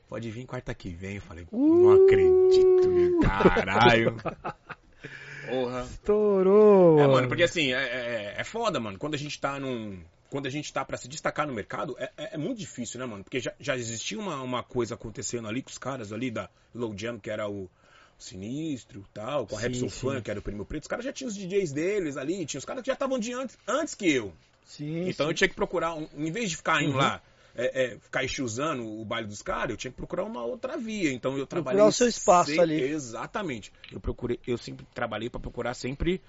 D: Pode vir quarta que vem. Eu falei, não acredito, caralho. Porra.
B: Estourou!
D: É, mano, porque assim, é, é, é foda, mano. Quando a gente tá num. Quando a gente tá pra se destacar no mercado, é, é, é muito difícil, né, mano? Porque já, já existia uma, uma coisa acontecendo ali com os caras ali da Low Jam, que era o Sinistro e tal, com a
B: sim.
D: Fun, que era o Primo Preto. Os caras já tinham os DJs deles ali, tinha os caras que já estavam de antes, antes que eu.
A: Sim,
D: Então
A: sim.
D: eu tinha que procurar, um- em vez de ficar indo
B: Uhum.
D: lá, é, é, ficar usando o baile dos caras, eu tinha que procurar uma outra via. Então eu
A: Procurar
D: trabalhei.
A: o seu espaço
D: sempre-
A: ali.
D: Exatamente. Eu procurei, eu sempre trabalhei pra procurar sempre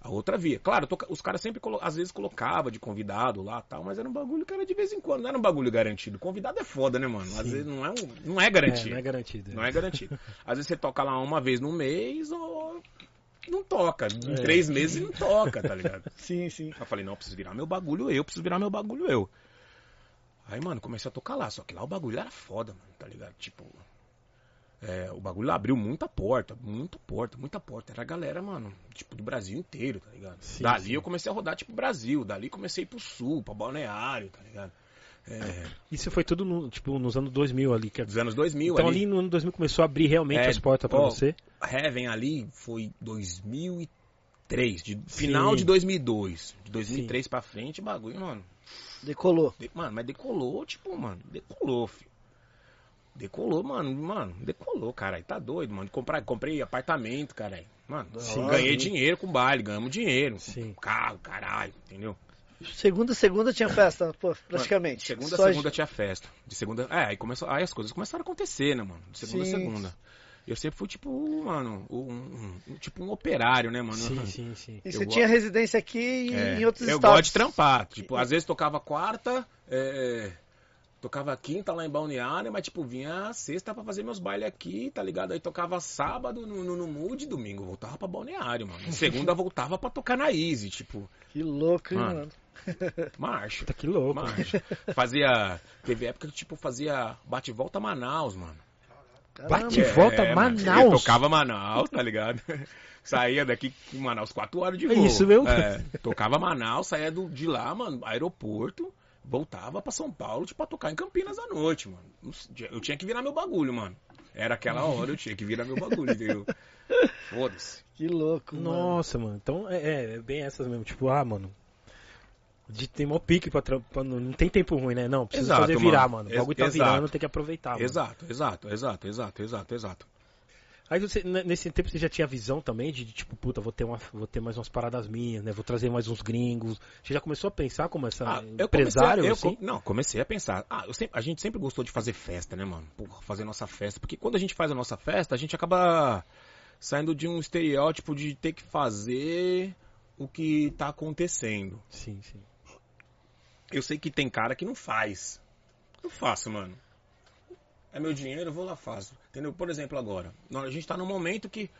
D: a outra via. Claro, toca- os caras sempre, às vezes, colocava de convidado lá tal, mas era um bagulho que era de vez em quando, não era um bagulho garantido. Convidado é foda, né, mano? Às
B: Sim.
D: vezes não é, um, não é
B: É,
D: garantido.
B: não é garantido.
D: Não é garantido. Às vezes você toca lá uma vez no mês ou não toca. Em
B: É.
D: três meses não toca, tá ligado?
A: Sim, sim.
D: Eu falei, não, eu preciso virar meu bagulho eu, preciso virar meu bagulho eu. Aí, mano, comecei a tocar lá, só que lá o bagulho era foda, mano, tá ligado? Tipo, é, o bagulho abriu muita porta, muita porta, muita porta. Era a galera, mano, tipo, do Brasil inteiro, tá ligado?
B: Sim,
D: dali
B: sim.
D: eu comecei a rodar, tipo, Brasil, dali comecei a ir pro sul, pra Balneário, tá ligado? É,
B: Isso foi tudo no, tipo, nos anos 2000 ali. Que...
D: dos anos 2000
B: Então
D: ali.
B: ali no ano 2000 começou a abrir realmente
D: É,
B: as portas pra
D: ó,
B: você.
D: Heaven ali foi 2003, de,
B: Sim.
D: final de 2002. De 2003 pra frente, bagulho, mano.
A: Decolou.
D: De- mano, mas decolou, tipo, mano, decolou, filho. Decolou, mano, mano, decolou, caralho. Tá doido, mano. Comprar, comprei apartamento, caralho. Mano,
A: Sim.
D: ganhei dinheiro com baile, ganhamos dinheiro.
B: Sim.
D: Carro, caralho, entendeu?
A: Segunda, segunda tinha festa, pô, praticamente.
D: Segunda,
A: Só a
D: segunda tinha festa. De segunda. É, aí começou. Aí as coisas começaram a acontecer, né, mano? De segunda
A: Sim.
D: segunda. Eu sempre fui tipo, mano, um, um- um- tipo um operário, né, mano?
B: Sim, sim, sim.
A: E
D: Eu
A: você
D: go-
A: tinha residência aqui e
D: É,
A: em outros
D: eu
A: estados.
D: gosto de trampar. Tipo, às vezes tocava quarta, é, tocava quinta lá em Balneário, mas tipo, vinha sexta pra fazer meus bailes aqui, tá ligado? Aí tocava sábado no, no, no Mood, domingo voltava pra Balneário, mano. Segunda voltava pra tocar na Easy, tipo,
A: Que louco, hein,
D: Mano.
A: mano.
D: marcha.
B: Tá que louco.
D: Marcha. Fazia. Teve época que, tipo, fazia bate-volta Manaus, mano.
A: Caramba.
B: Bate- De volta
D: É, mano.
B: Manaus?
D: Eu tocava Manaus, tá ligado? Saía daqui em Manaus 4 horas de
B: É
D: voo.
B: isso mesmo?
D: É, tocava Manaus, saía do, de lá, mano, aeroporto, voltava pra São Paulo, tipo, pra tocar em Campinas à noite, mano. Eu tinha que virar meu bagulho, mano. Era aquela hora, eu tinha que virar meu bagulho, entendeu? Foda-se.
A: Que louco, mano.
B: Nossa, mano. Então é, é, é bem essas mesmo. Tipo, ah, mano. De tem mó pique pra, pra não, tem tempo ruim, né? Não, precisa
D: Exato,
B: fazer virar,
D: mano.
B: mano. O bagulho tá
D: exato.
B: virando, tem que aproveitar, mano.
D: Exato, exato, exato, exato, exato, exato.
B: Aí você, nesse tempo você já tinha visão também de, de, tipo, puta, vou ter, uma, vou ter mais umas paradas minhas, né? Vou trazer mais uns gringos. Você já começou a pensar como essa
D: Ah, eu
B: empresário,
D: comecei, a- eu
B: assim?
D: não, comecei a pensar. Ah, eu sempre- a gente sempre gostou de fazer festa, né, mano? Porra, fazer nossa festa. Porque quando a gente faz a nossa festa, a gente acaba saindo de um estereótipo de ter que fazer o que tá acontecendo.
B: Sim, sim.
D: Eu sei que tem cara que não faz. Eu faço, mano. É meu dinheiro, eu vou lá faço. Entendeu? Por exemplo, agora. A gente tá num momento que.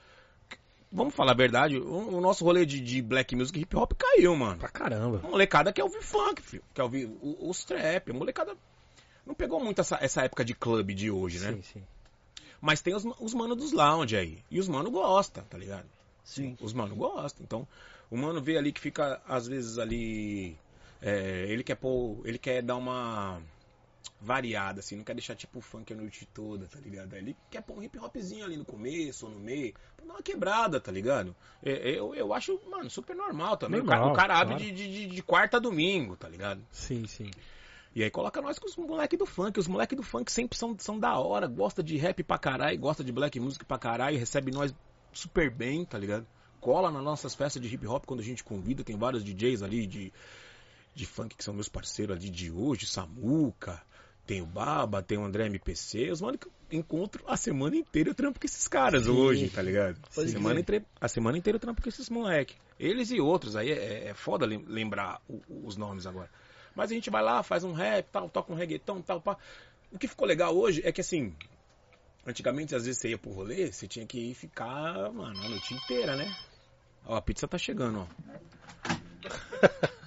D: Vamos falar a verdade, o, o nosso rolê de, de black music hip hop caiu, mano.
B: Pra caramba.
D: A molecada quer ouvir funk, filho. Quer ouvir o- os trap. A molecada não pegou muito essa, essa época de clube de hoje, né?
B: Sim, sim.
D: Mas tem os, os manos dos lounge aí. E os mano gosta, tá ligado?
A: Sim.
D: Os mano gostam. Então, o mano vê ali que fica, às vezes, ali. É, ele quer pôr. Ele quer dar uma variada, assim, não quer deixar tipo funk a noite toda, tá ligado? Ele quer pôr um hip hopzinho ali no começo ou no meio, pra dar uma quebrada, tá ligado? É, Eu, eu acho, mano, super normal também. O cara-
B: Normal,
D: o cara, abre
B: claro.
D: de, de, de- de quarta a domingo, tá ligado?
B: Sim, sim.
D: E aí coloca nós com os moleque do funk. Os moleque do funk sempre são, são da hora, gosta de rap pra caralho, gosta de black music pra caralho, recebe nós super bem, tá ligado? Cola nas nossas festas de hip hop quando a gente convida, tem vários DJs ali de, de funk que são meus parceiros ali de hoje, Samuca, tem o Baba, tem o André MPC, os mano que eu encontro a semana inteira eu trampo com esses caras
B: Sim.
D: hoje, tá ligado? A
A: Pode
D: semana, inteira, a semana inteira eu trampo com esses moleque. Eles e outros, aí é, é foda lem- lembrar o- os nomes agora. Mas a gente vai lá, faz um rap, tal, toca um reggaeton, tal, pá. O que ficou legal hoje é que assim, antigamente às vezes você ia pro rolê, você tinha que ir ficar, mano, a noite inteira, né? Ó, a pizza tá chegando, ó.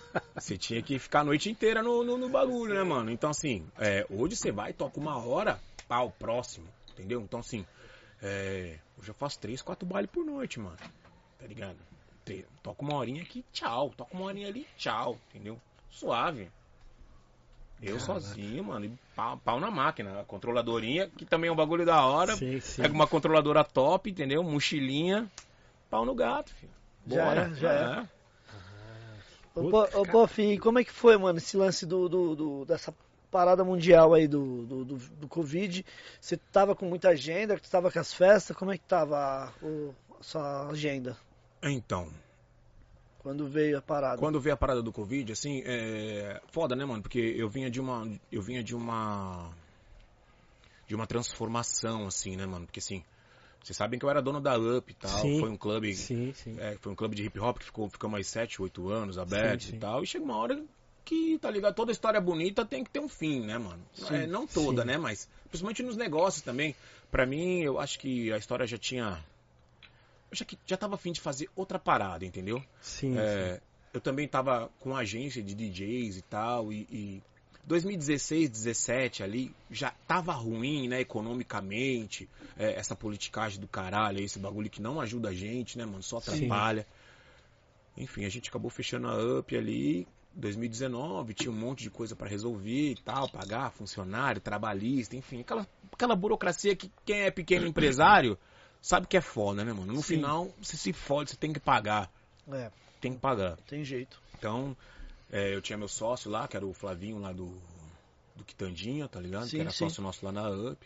D: Você tinha que ficar a noite inteira no, no, no bagulho, né, mano? Então, assim, é, hoje você vai, toca uma hora, pau, próximo, entendeu? Então, assim, é, hoje eu faço três, quatro bailes por noite, mano. Tá ligado? Toca uma horinha aqui, tchau. Toca uma horinha ali, tchau, entendeu? Suave. Eu sozinho, mano, e pau, pau na máquina. A controladorinha, que também é um bagulho da hora.
B: Sim, sim.
D: Pega uma controladora top, entendeu? Mochilinha, pau no gato, filho.
A: Já
D: Bora.
A: é, já é.
D: é.
A: Ô, Bo- ô Boff, e como é que foi, mano, esse lance do, do- do- dessa parada mundial aí do, do, do, do Covid? Você tava com muita agenda, você tava com as festas, como é que tava a, a sua agenda
D: Então,
A: quando veio a parada?
D: Quando veio a parada do Covid, assim, é foda, né, mano? Porque eu vinha de uma eu vinha de uma de uma transformação assim, né, mano? Porque assim, vocês sabem que eu era dono da Up e tal,
B: Sim.
D: foi um clube
B: Sim, sim.
D: é, foi um clube de hip hop que ficou ficou mais 7, 8 anos aberto
B: sim.
D: e tal, e chega uma hora que, tá ligado, toda história bonita tem que ter um fim, né, mano? É, não toda, né, mas principalmente nos negócios também. Pra mim, eu acho que a história já tinha eu já que já tava afim de fazer outra parada, entendeu?
B: Sim,
D: É, eu também tava com agência de DJs e tal, e, e 2016, 17 ali, já tava ruim, né, economicamente, é, essa politicagem do caralho, esse bagulho que não ajuda a gente, né, mano, só
B: Sim.
D: atrapalha. Enfim, a gente acabou fechando a UP ali, 2019 tinha um monte de coisa pra resolver e tal, pagar funcionário, trabalhista, enfim, aquela, aquela burocracia que quem é pequeno empresário sabe que é foda, né, mano? No
A: Sim.
D: final, você se fode, você tem que pagar.
A: É,
D: Tem que pagar.
A: tem jeito.
D: Então, é, eu tinha meu sócio lá, que era o Flavinho lá do, do Quitandinha, tá ligado?
A: Sim,
D: que era
A: sim.
D: sócio nosso lá na UP.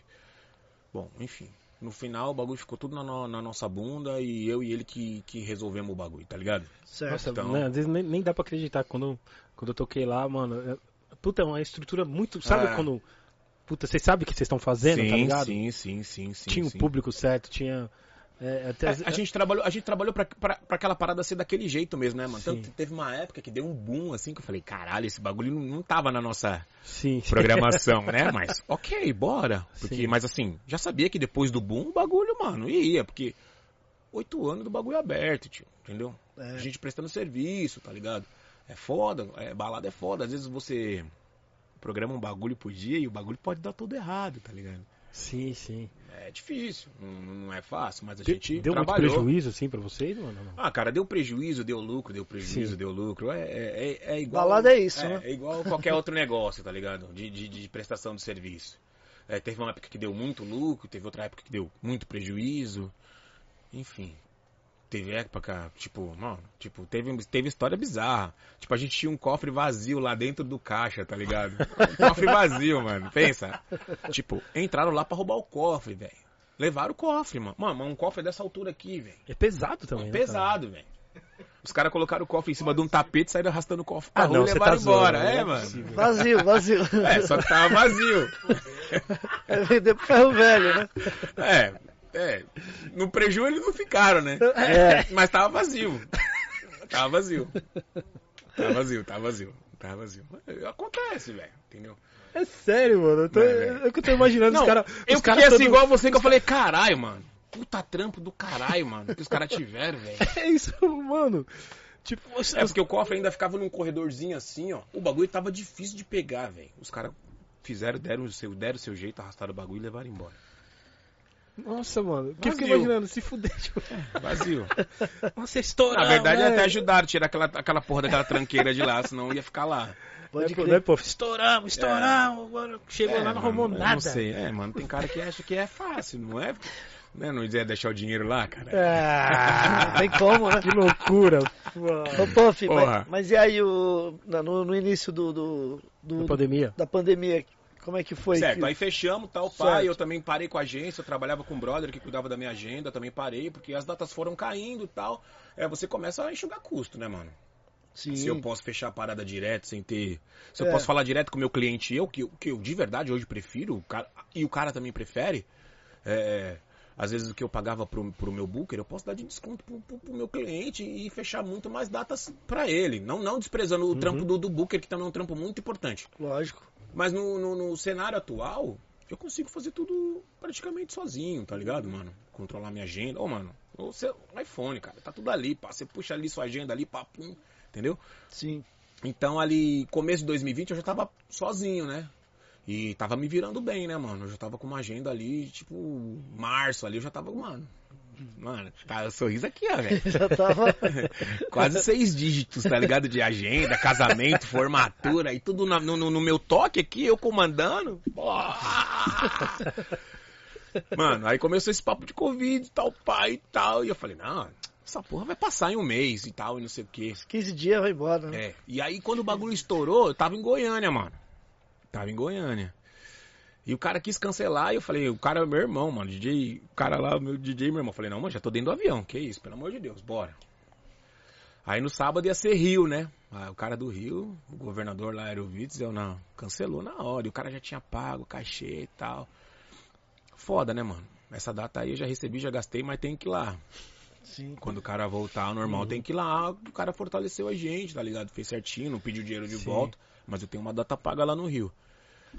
D: Bom, enfim. No final, o bagulho ficou tudo na, no- na nossa bunda e eu e ele que, que resolvemos o bagulho, tá ligado?
A: Certo.
B: Nossa,
D: então-
B: né, às vezes nem, nem dá pra acreditar. Quando, quando eu toquei lá, mano. É, puta, é uma estrutura muito. Sabe
D: É.
B: quando. Puta, vocês sabem o que vocês estão fazendo,
D: sim,
B: tá ligado?
D: sim, sim, sim, sim.
B: tinha
D: sim.
B: o público certo, tinha. É, até
D: É,
B: as-
D: a gente trabalhou, a gente trabalhou pra, pra, pra aquela parada ser daquele jeito mesmo, né, mano?
B: Sim.
D: Tanto, teve uma época que deu um boom, assim, que eu falei, caralho, esse bagulho não, não tava na nossa
B: Sim.
D: programação, né? Mas, ok, bora. Porque,
B: Sim.
D: mas assim, já sabia que depois do boom, o bagulho, mano, ia, porque oito anos do bagulho aberto, tio, entendeu?
A: É.
D: A gente prestando serviço, tá ligado? É foda, é, balada é foda. Às vezes você programa um bagulho por dia e o bagulho pode dar tudo errado, tá ligado?
B: Sim, sim.
D: É difícil, não, não é fácil, mas a
B: De-
D: gente
B: deu
D: trabalhou.
B: prejuízo, assim, pra vocês, mano? Não.
D: Ah, cara, deu prejuízo, deu lucro, deu prejuízo,
B: Sim.
D: deu lucro. É, é, é- é igual.
A: Balada é isso,
D: é,
A: né?
D: É igual qualquer outro negócio, tá ligado? De, de, de prestação de serviço. É, teve uma época que deu muito lucro, teve outra época que deu muito prejuízo. Enfim. Teve época, tipo, mano, tipo, teve, teve história bizarra. Tipo, a gente tinha um cofre vazio lá dentro do caixa, tá ligado? Um cofre vazio, mano. Pensa. Tipo, entraram lá pra roubar o cofre, velho. Levaram o cofre, mano. Mano, mas um cofre dessa altura aqui, velho.
B: É pesado também, né? cara?
D: Pesado, velho. Os caras colocaram o cofre em cima de um tapete, saíram arrastando o cofre pra
B: Ah,
D: rua
B: não,
D: e
B: você
D: levaram
B: tá
D: embora.
B: zoando,
D: é,
B: não é
D: mano.
B: possível.
A: Vazio, vazio.
D: É, só que tava vazio.
A: É vender pro ferro velho, né?
D: É, é. No preju eles não ficaram, né?
A: É.
D: Mas tava vazio. Tava vazio. Tava vazio, tava vazio. Tava vazio. Acontece, velho. Entendeu?
B: É sério, mano. Eu tô,
D: É, velho.
B: eu que tô imaginando
D: Não,
B: os caras.
D: eu fiquei assim igual você que eu falei, caralho, mano. Puta trampo do caralho, mano. Que os caras tiveram, velho.
B: É isso, mano. Tipo, os,
D: É porque o cofre ainda ficava num corredorzinho assim, ó. O bagulho tava difícil de pegar, velho. Os caras fizeram, deram o seu, deram o seu jeito, arrastaram o bagulho e levaram embora.
B: Nossa, mano. Que imaginando, se fuder. Tipo,
D: Vazio.
B: nossa, estourou.
D: Na verdade,
B: né?
D: até ajudaram a tirar aquela, aquela porra daquela tranqueira de lá, senão ia ficar lá.
A: Pode
B: Né,
A: crer.
B: pô, estouramos, estouramos. Agora chegou lá, não arrumou nada.
D: Não sei. É, mano, tem cara que acha que é fácil, não é? Né, não ia deixar o dinheiro lá, cara.
B: Ah,
A: Não tem como, né?
B: que loucura.
A: Ô, Puff, mas, mas e aí o, no, no início do, do, do-
B: Na pandemia.
A: da pandemia, como é que foi?
D: Certo,
A: que-
D: aí fechamos, tal,
A: Certo.
D: pai, eu também parei com a agência, eu trabalhava com um brother que cuidava da minha agenda, também parei, porque as datas foram caindo e tal. É, você começa a enxugar custo, né, mano?
A: Sim.
D: Se eu posso fechar a parada direto sem ter. Se eu
A: É.
D: posso falar direto com o meu cliente eu, que, eu- que eu de verdade hoje prefiro, o cara- e o cara também prefere, é, às vezes o que eu pagava pro, pro meu booker, eu posso dar de desconto pro, pro- pro meu cliente e fechar muito mais datas pra ele. Não, não desprezando o trampo do, do booker, que também é um trampo muito importante.
A: Lógico.
D: Mas no, no- no cenário atual, eu consigo fazer tudo praticamente sozinho, tá ligado, mano? Controlar minha agenda. Ô, mano, o seu iPhone, cara, tá tudo ali, pá. Você puxa ali sua agenda ali, pá, pum, entendeu?
A: Sim.
D: Então ali, começo de 2020, eu já tava sozinho, né? E tava me virando bem, né, mano? Eu já tava com uma agenda ali, tipo, março ali, eu já tava, mano. Mano, tá, sorriso aqui, ó, velho.
A: Já tava.
D: Quase seis dígitos, tá ligado? De agenda, casamento, formatura e tudo no, no- no meu toque aqui, eu comandando. Mano, aí começou esse papo de Covid e tal, pai e tal. E eu falei, não, essa porra vai passar em um mês e tal, e não sei o quê.
A: 15 dias vai embora, né?
D: É. E aí quando o bagulho estourou, eu tava em Goiânia, mano. Tava em Goiânia. E o cara quis cancelar e eu falei, o cara é meu irmão, mano. DJ, o cara lá, meu DJ, meu irmão. Eu falei, não, mano, já tô dentro do avião. Que isso, pelo amor de Deus, bora. Aí no sábado ia ser Rio, né? Aí o cara do Rio, o governador lá, Aerovitz, eu não, cancelou na hora. E o cara já tinha pago o cachê e tal. Foda, né, mano? Essa data aí eu já recebi, já gastei, mas tem que ir lá.
A: Sim.
D: Quando o cara voltar ao normal, tem que ir lá. O cara fortaleceu a gente, tá ligado? Fez certinho, não pediu dinheiro de
B: Sim.
D: volta. Mas eu tenho uma data paga lá no Rio.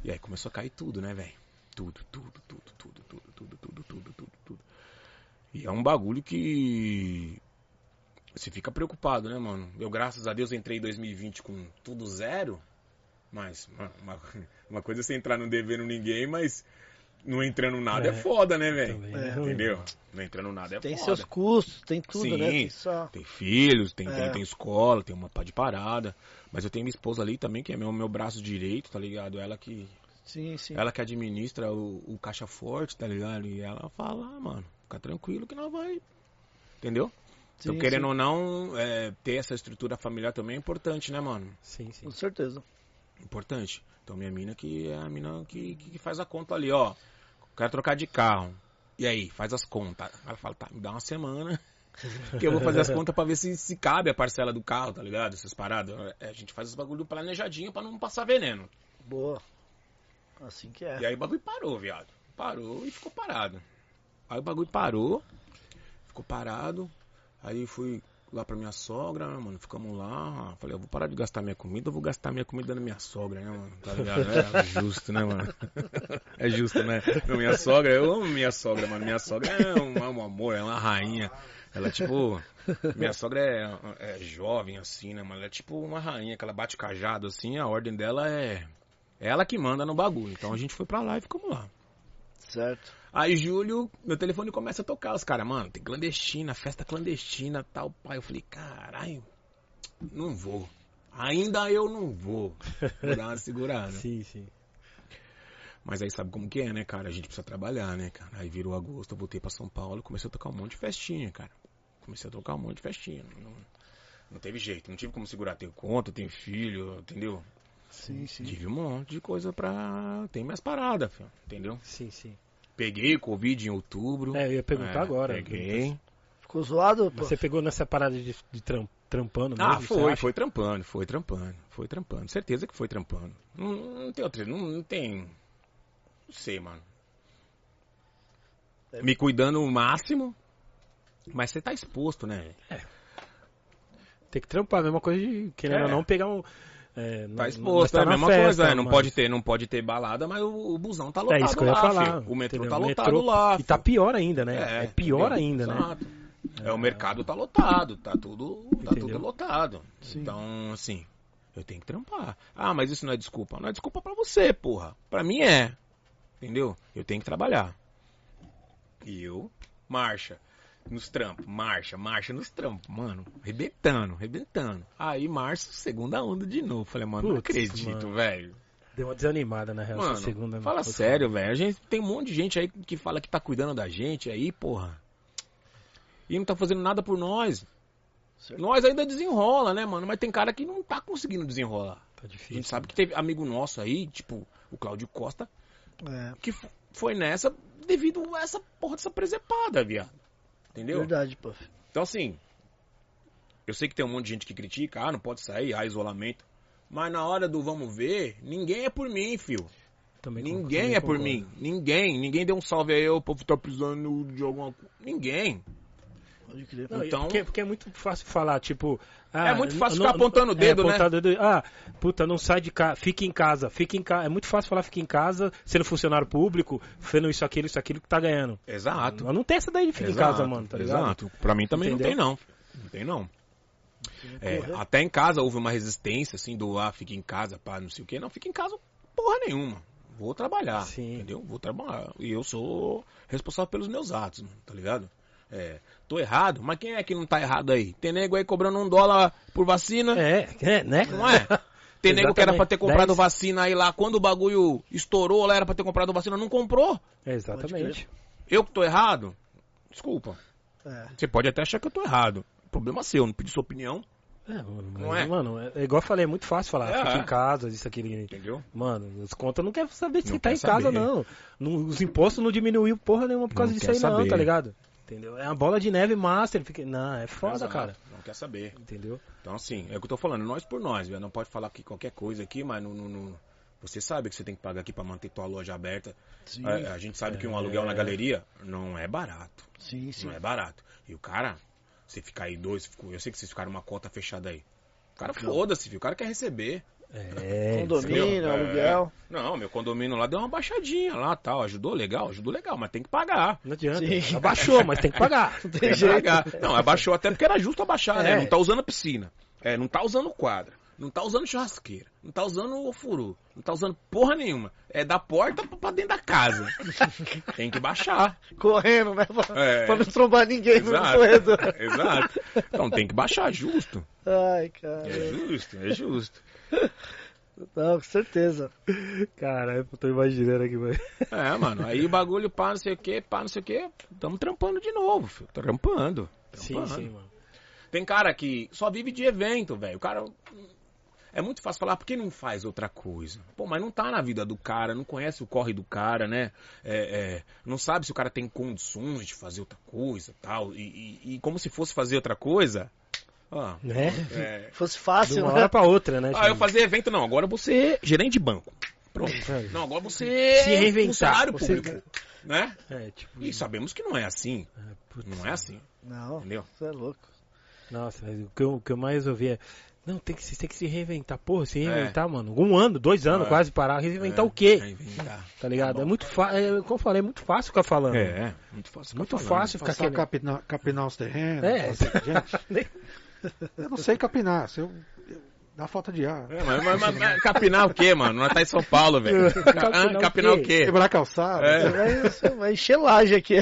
D: E aí começou a cair tudo, né, velho? Tudo, tudo, tudo, tudo, tudo, tudo, tudo, tudo, tudo, tudo. E é um bagulho que. Você fica preocupado, né, mano? Eu, graças a Deus, entrei em 2020 com tudo zero. Mas, mano, uma, uma coisa é você entrar não devendo ninguém, mas não entrando nada é,
B: É.
D: foda, né, velho?
A: É.
B: é.
D: Entendeu? Não entrando nada é
A: Tem
D: foda.
A: seus custos, tem tudo,
D: Sim.
A: né? Tem só...
D: Tem filhos, tem, tem,
A: É.
D: tem escola, tem uma pá de parada. Mas eu tenho minha esposa ali também, que é meu, meu braço direito, tá ligado? Ela que,
A: Sim, sim.
D: ela que administra o, o caixa forte, tá ligado? E ela fala, ah, mano, fica tranquilo que não vai. Entendeu? Então,
A: Sim,
D: querendo
A: sim.
D: ou não, é, ter essa estrutura familiar também é importante, né, mano?
B: Sim, sim.
A: Com certeza.
D: Importante. Então, minha mina que é a mina que, que faz a conta ali, ó. Quero trocar de carro. E aí, faz as contas. Ela fala, tá, me dá uma semana. Que eu vou fazer as contas pra ver se, se cabe a parcela do carro, tá ligado? Essas paradas. É, a gente faz os bagulho planejadinho pra não passar veneno.
A: Boa. Assim que é.
D: E aí o bagulho parou, viado. Parou e ficou parado. Aí o bagulho parou, ficou parado. Aí fui lá pra minha sogra, né, mano? Ficamos lá. Falei, eu vou parar de gastar minha comida, eu vou gastar minha comida na minha sogra, né, mano? Tá ligado? É justo, né, mano? É justo, né? Não, minha sogra, eu amo minha sogra, mano. Minha sogra é um, é um amor, é uma rainha. Ela, tipo. Minha sogra é, é jovem, assim, né, mano? Ela é tipo uma rainha, que ela bate cajado, assim. A ordem dela é. É ela que manda no bagulho. Então a gente foi pra lá e ficamos lá.
A: Certo.
D: Aí, Júlio, meu telefone começa a tocar. Os caras, mano, tem clandestina, festa clandestina tal. Pai, eu falei, caralho, não vou. Ainda eu não vou. Vou dar uma segurada.
B: Sim, sim.
D: Mas aí sabe como que é, né, cara? A gente precisa trabalhar, né, cara? Aí virou agosto, eu voltei pra São Paulo, comecei a tocar um monte de festinha, cara. Comecei a tocar um monte de festinha. Não, não teve jeito, não tive como segurar. Tenho conta, tenho filho, entendeu?
A: Sim, sim.
D: Tive um monte de coisa pra. Tem minhas paradas, filho, entendeu?
B: Sim, sim.
D: Peguei Covid em outubro.
B: É, eu ia perguntar
D: É,
B: agora.
D: Peguei.
A: Ficou zoado, pô?
B: Você pegou nessa parada de, de tram- trampando mesmo?
D: Ah, foi, foi trampando, foi trampando, foi trampando. Certeza que foi trampando. Não, não tem outra, não, não tem. Não sei, mano.
A: É.
D: Me cuidando o máximo, mas você tá exposto, né?
B: Tem que trampar, a mesma coisa de, querendo
D: É.
B: ou não, pegar um... É,
D: Tá exposto,
B: não
D: é a
B: tá
D: mesma
B: festa,
D: coisa, é, não
B: mas-
D: pode ter, não pode ter balada, mas o, o busão tá lotado
B: É isso que eu ia
D: lá,
B: falar.
D: filho. O metrô
B: entendeu?
D: tá
B: O
D: lotado
B: metrô-
D: lá.
B: E tá
D: filho.
B: pior ainda, né? É, pior
D: entendeu?
B: ainda, né?
D: Exato. É, o mercado tá lotado, tá tudo, tá
B: Entendeu?
D: tudo lotado.
A: Sim.
D: Então, assim, eu tenho que trampar. Ah, mas isso não é desculpa. Não é desculpa pra você, porra. Pra mim é. Entendeu? Eu tenho que trabalhar. E eu, marcha. Nos trampos, marcha, marcha nos trampos, mano. Rebentando, rebentando. Aí, março, segunda onda de novo. Falei, mano, não acredito, velho.
B: Deu uma desanimada, na real,
D: Mano,
B: segunda.
D: fala sério, velho. A gente tem um monte de gente aí que fala que tá cuidando da gente aí, porra. E não tá fazendo nada por nós.
A: Certo.
D: Nós ainda desenrola, né, mano? Mas tem cara que não tá conseguindo desenrolar.
B: Tá
D: A
B: difícil.
D: gente sabe que teve amigo nosso aí, tipo o Cláudio Costa,
A: É,
D: que foi nessa devido a essa porra dessa presepada, viado. Entendeu?
A: verdade, pô.
D: Então, assim, eu sei que tem um monte de gente que critica, ah, não pode sair, ah, isolamento. Mas na hora do vamos ver, ninguém é por mim, fio.
B: Também
D: Ninguém é por
B: concordo.
D: mim. Ninguém. Ninguém deu um salve aí, o povo tá precisando de alguma coisa. Ninguém.
A: Pode crer.
B: Não,
D: Então-
B: porque, porque é muito fácil falar, tipo. ah,
D: É muito fácil
B: não-
D: ficar apontando o
B: é,
D: dedo, né?
B: apontar o dedo, ah, puta, não sai de casa, fica em casa, fica em casa. É muito fácil falar fica em casa, sendo funcionário público, fazendo isso, aquilo, isso, aquilo que tá ganhando.
D: Exato.
B: Mas não tem essa daí de fica em casa, mano, tá ligado?
D: Exato. Pra mim também
B: Entendeu?
D: não tem, não. Não tem, não. É, até em casa houve uma resistência, assim, do ah, fica em casa, pá, não sei o quê. Não, fica em casa porra nenhuma. Vou trabalhar.
B: Sim.
D: Entendeu? Vou trabalhar. E eu sou responsável pelos meus atos, tá ligado? É, tô errado, mas quem é que não tá errado aí? Tem nego aí cobrando um dólar por vacina?
B: É, é, né?
D: Não é? Tem nego que era pra ter comprado
B: Dez.
D: vacina aí lá, quando o bagulho estourou, lá era pra ter comprado vacina, não comprou.
B: É, exatamente.
D: Eu que tô errado? Desculpa.
A: É.
D: Você pode até achar que eu tô errado. Problema seu, não pedi sua opinião.
B: É, mano,
D: Não
B: mas,
D: é?
B: mano, é, é igual eu falei, é muito fácil falar,
D: É,
B: fica
D: é.
B: em casa, isso, aquilo.
D: Entendeu?
B: Mano, as contas não quer saber se
D: Não
B: tá
D: quer
B: em casa,
D: saber.
B: não. Não- Os impostos não diminuiu porra nenhuma por causa
D: Não
B: disso aí, não,
D: saber.
B: tá ligado? Entendeu? É uma bola de neve master. Fica... Não, é foda,
D: Exato.
B: cara.
D: Não quer saber.
B: Entendeu?
D: Então, assim, é o que eu tô falando, nós por nós, velho. Não pode falar que qualquer coisa aqui, mas não, não- não- você sabe que você tem que pagar aqui pra manter tua loja aberta.
A: Sim,
D: A, a gente sabe que um aluguel na galeria não é barato.
A: sim, sim.
D: Não é barato. E o cara, você ficar aí dois, eu sei que vocês ficaram uma cota fechada aí. O cara foda-se, viu? O cara quer receber.
B: É.
A: Condomínio,
D: entendeu?
A: aluguel.
D: É. Não, meu condomínio lá deu uma baixadinha lá tal. Ajudou legal, ajudou legal, mas tem que pagar.
B: Não adianta.
A: Sim.
B: Abaixou, mas tem que pagar.
D: Tem que pagar. Não, abaixou até porque era justo abaixar, né?
B: É.
D: Não tá usando a piscina. É, não tá usando quadra. Não tá usando churrasqueira, não tá usando o furu, não tá usando porra nenhuma. É da porta pra dentro da casa. Tem que baixar.
A: Correndo, né? Pra,
D: É.
A: pra não trombar ninguém no
D: Exato.
A: corredor.
D: Exato. Então tem que baixar, justo.
A: Ai, cara.
D: É justo, é justo.
A: Não, com certeza.
B: Cara, eu tô imaginando aqui, velho.
D: É, mano. Aí o bagulho pá, não sei o que, pá, não sei o que. Tamo trampando de novo, filho. Trampando.
B: Sim,
D: trampando.
B: sim, mano.
D: Tem cara que só vive de evento, velho. O cara. É muito fácil falar, por que não faz outra coisa? Pô, mas não tá na vida do cara, não conhece o corre do cara, né? É, é, não sabe se o cara tem condições de fazer outra coisa tal. E, e, e como se fosse fazer outra coisa. Ó,
B: Né?
D: é,
A: Fosse
B: De
A: fácil,
B: uma
A: né?
B: hora pra outra, né?
D: Ah, eu fazer evento, não. Agora você é gerente de banco. Pronto.
B: É.
D: Não, agora você é
B: Se reinventar. Você-
D: público. Né?
B: É, tipo.
D: E sabemos que não é assim.
B: é, putz,
D: Não é assim.
A: Não,
D: Entendeu?
A: você é louco.
B: Nossa, o que, eu, o que eu mais ouvi é. Não, tem que, se- tem que se reinventar. Porra, se
D: É.
B: reinventar, mano. Um ano, dois anos
D: É.
B: quase parar. Reinventar
D: É,
B: o quê?
D: Reinventar.
B: Tá ligado?
D: Tá
B: é muito fácil. É, como eu falei, é muito fácil ficar falando.
D: É, muito fácil.
B: Muito
D: falando.
B: fácil ficar
C: Passar
B: querendo.
C: capinar, capinar os terrenos.
B: É.
C: fazer- Gente, eu não sei capinar. Se eu, eu- dá falta de ar.
D: É, mas, mas- mas- mas capinar o quê, mano? Nós tá em São Paulo, velho.
B: Capinar
D: Ah,
B: o
D: capinar
B: quê?
D: o quê?
C: Quebrar calçada.
D: É.
A: Vai, vai encher laje aqui.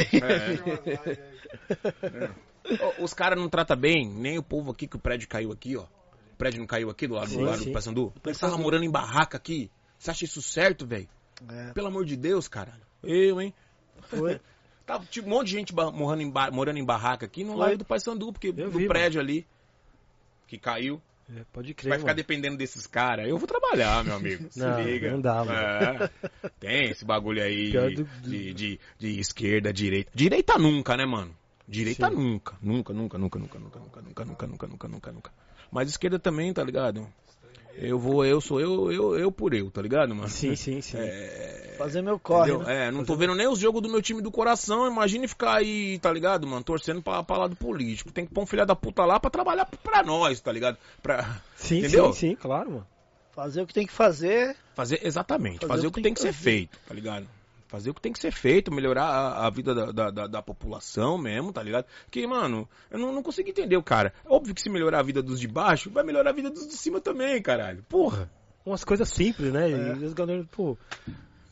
D: Ô, Os caras não tratam bem, nem o povo aqui que o prédio caiu aqui, ó. O prédio não caiu aqui do lado,
B: Sim,
D: do, lado
B: sim.
D: do Paysandu. Eles estavam morando em barraca aqui. Você acha isso certo, velho?
A: É,
D: Pelo amor de Deus, caralho. Eu, hein?
A: foi.
D: Tá, tipo, um monte de gente morando em, morando em barraca aqui no lado do Paysandu, porque
B: Eu
D: do
B: vi,
D: prédio ali que caiu.
B: É, pode crer.
D: vai ficar
B: mano.
D: dependendo desses caras. Eu vou trabalhar, meu amigo. Se
B: Não,
D: liga.
B: não dá, mano.
D: É. Tem esse bagulho aí de,
B: do-
D: de, de, de esquerda, direita. Direita nunca, né, mano? Direita
B: Sim.
D: Nunca, nunca, nunca, nunca, nunca, nunca, nunca, nunca, nunca, nunca, nunca, nunca. Mas esquerda também, tá ligado? Eu vou, eu sou eu, eu, eu por eu, tá ligado, mano?
B: Sim, sim, sim.
D: É,
A: Fazer meu corre, né?
D: É, não tô vendo nem os jogos do meu time do coração. Imagine ficar aí, tá ligado, mano? Torcendo pra, pra lado político. Tem que pôr um filho da puta lá pra trabalhar pra nós, tá ligado? Pra
B: Sim,
D: entendeu?
B: sim, sim, claro, mano.
A: Fazer o que tem que fazer.
D: fazer exatamente, fazer, o que tem que ser feito, tá ligado? Fazer o que tem que ser feito, melhorar a, a vida da, da, da- da população mesmo, tá ligado? Que, mano, eu não, não consigo entender o cara. Óbvio que se melhorar a vida dos de baixo, vai melhorar a vida dos de cima também, caralho. Porra.
B: Umas coisas simples, né?
A: É.
B: E os galera, pô,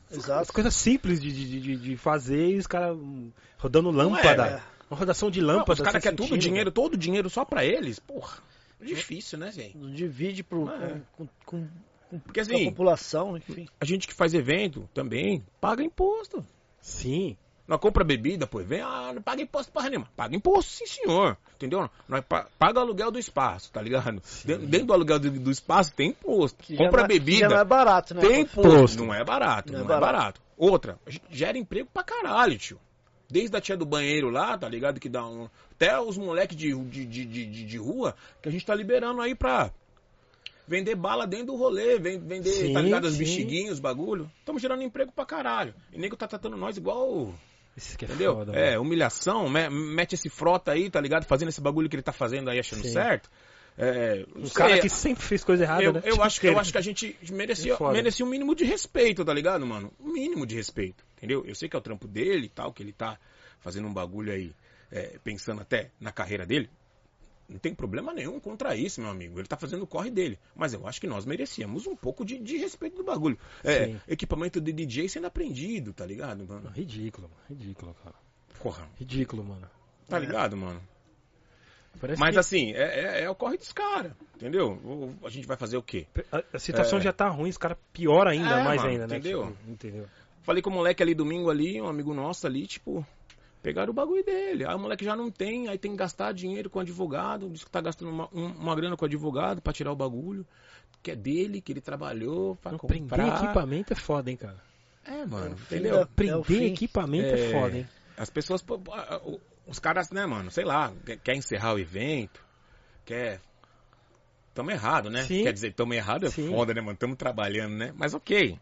B: as
A: Exato.
B: coisas simples de, de, de, de fazer e os caras hum, rodando
D: Não
B: lâmpada.
D: é.
B: Uma rodação de
D: Não,
B: lâmpada.
D: os caras querem dinheiro, todo o dinheiro só pra eles. Porra. É difícil, né, gente?
A: Não divide pro,
D: É.
A: com, com, com,
D: Porque
A: com a
D: assim,
A: população, enfim.
D: a gente que faz evento também paga imposto.
B: Sim.
D: Nós compra bebida, pô, vem, ah, não paga imposto porra nenhuma. Paga imposto, sim, senhor. Entendeu? Nós pa- paga o aluguel do espaço, tá ligado? Dentro, dentro do aluguel do, do espaço tem imposto.
A: Que
D: compra
A: não é- que
D: bebida,
A: não é barato, né?
D: tem imposto. Não é barato,
A: Não
D: não,
A: é
D: é, barato. Outra, a gente gera emprego pra caralho, tio. Desde a tia do banheiro lá, tá ligado? Que dá um. Até os moleques de, de, de, de, de- de rua que a gente tá liberando aí pra vender bala dentro do rolê, ven- vender,
B: Sim,
D: tá ligado? Os
B: sim.
D: bexiguinhos, bagulho. Estamos gerando emprego pra caralho. E nego tá tratando nós igual.
B: Isso que é
D: Entendeu?
B: foda,
D: é, humilhação, me- mete esse frota aí, tá ligado? Fazendo esse bagulho que ele tá fazendo aí, achando
B: Sim.
D: certo. É,
B: Um
D: sei,
B: cara que sempre fez coisa errada,
D: eu,
B: né?
D: eu
B: Tipo,
D: acho, eu
B: ele-
D: acho que a gente merecia,
B: foda.
D: merecia um mínimo de respeito, tá ligado, mano? Um mínimo de respeito, entendeu? Eu sei que é o trampo dele e tal, que ele tá fazendo um bagulho aí, é, pensando até na carreira dele. Não tem problema nenhum contra isso, meu amigo. Ele tá fazendo o corre dele. Mas eu acho que nós merecíamos um pouco de, de respeito do bagulho. É, equipamento de DJ sendo aprendido, tá ligado, mano?
B: Ridículo, mano. Ridículo, cara.
D: Porra,
B: Ridículo, mano.
D: tá ligado, mano?
B: Parece
D: Mas
B: que
D: assim, é, é, é o corre dos caras, entendeu? A gente vai fazer o quê?
B: a, situação
D: é.
B: já tá ruim, os caras pior ainda,
D: É,
B: mais
D: mano,
B: ainda, né?
D: entendeu?
B: Tipo, entendeu?
D: Falei com o moleque ali domingo ali, um amigo nosso ali, tipo, pegaram o bagulho dele. Aí o moleque já não tem, aí tem que gastar dinheiro com advogado, diz que tá gastando uma, um- uma grana com advogado pra tirar o bagulho, que é dele, que ele trabalhou pra
B: Não,
D: comprar.
B: prender equipamento é foda, hein, cara.
D: É, mano,
A: fim
D: entendeu?
A: É o
B: Prender
A: fim.
B: equipamento é,
D: É.
B: foda, hein?
D: As pessoas, os caras, né, mano, sei lá, quer, quer encerrar o evento, quer... Tamo errado, né?
B: Sim.
D: Quer dizer, tamo errado é
B: Sim.
D: foda, né, mano? Tamo trabalhando, né? Mas ok,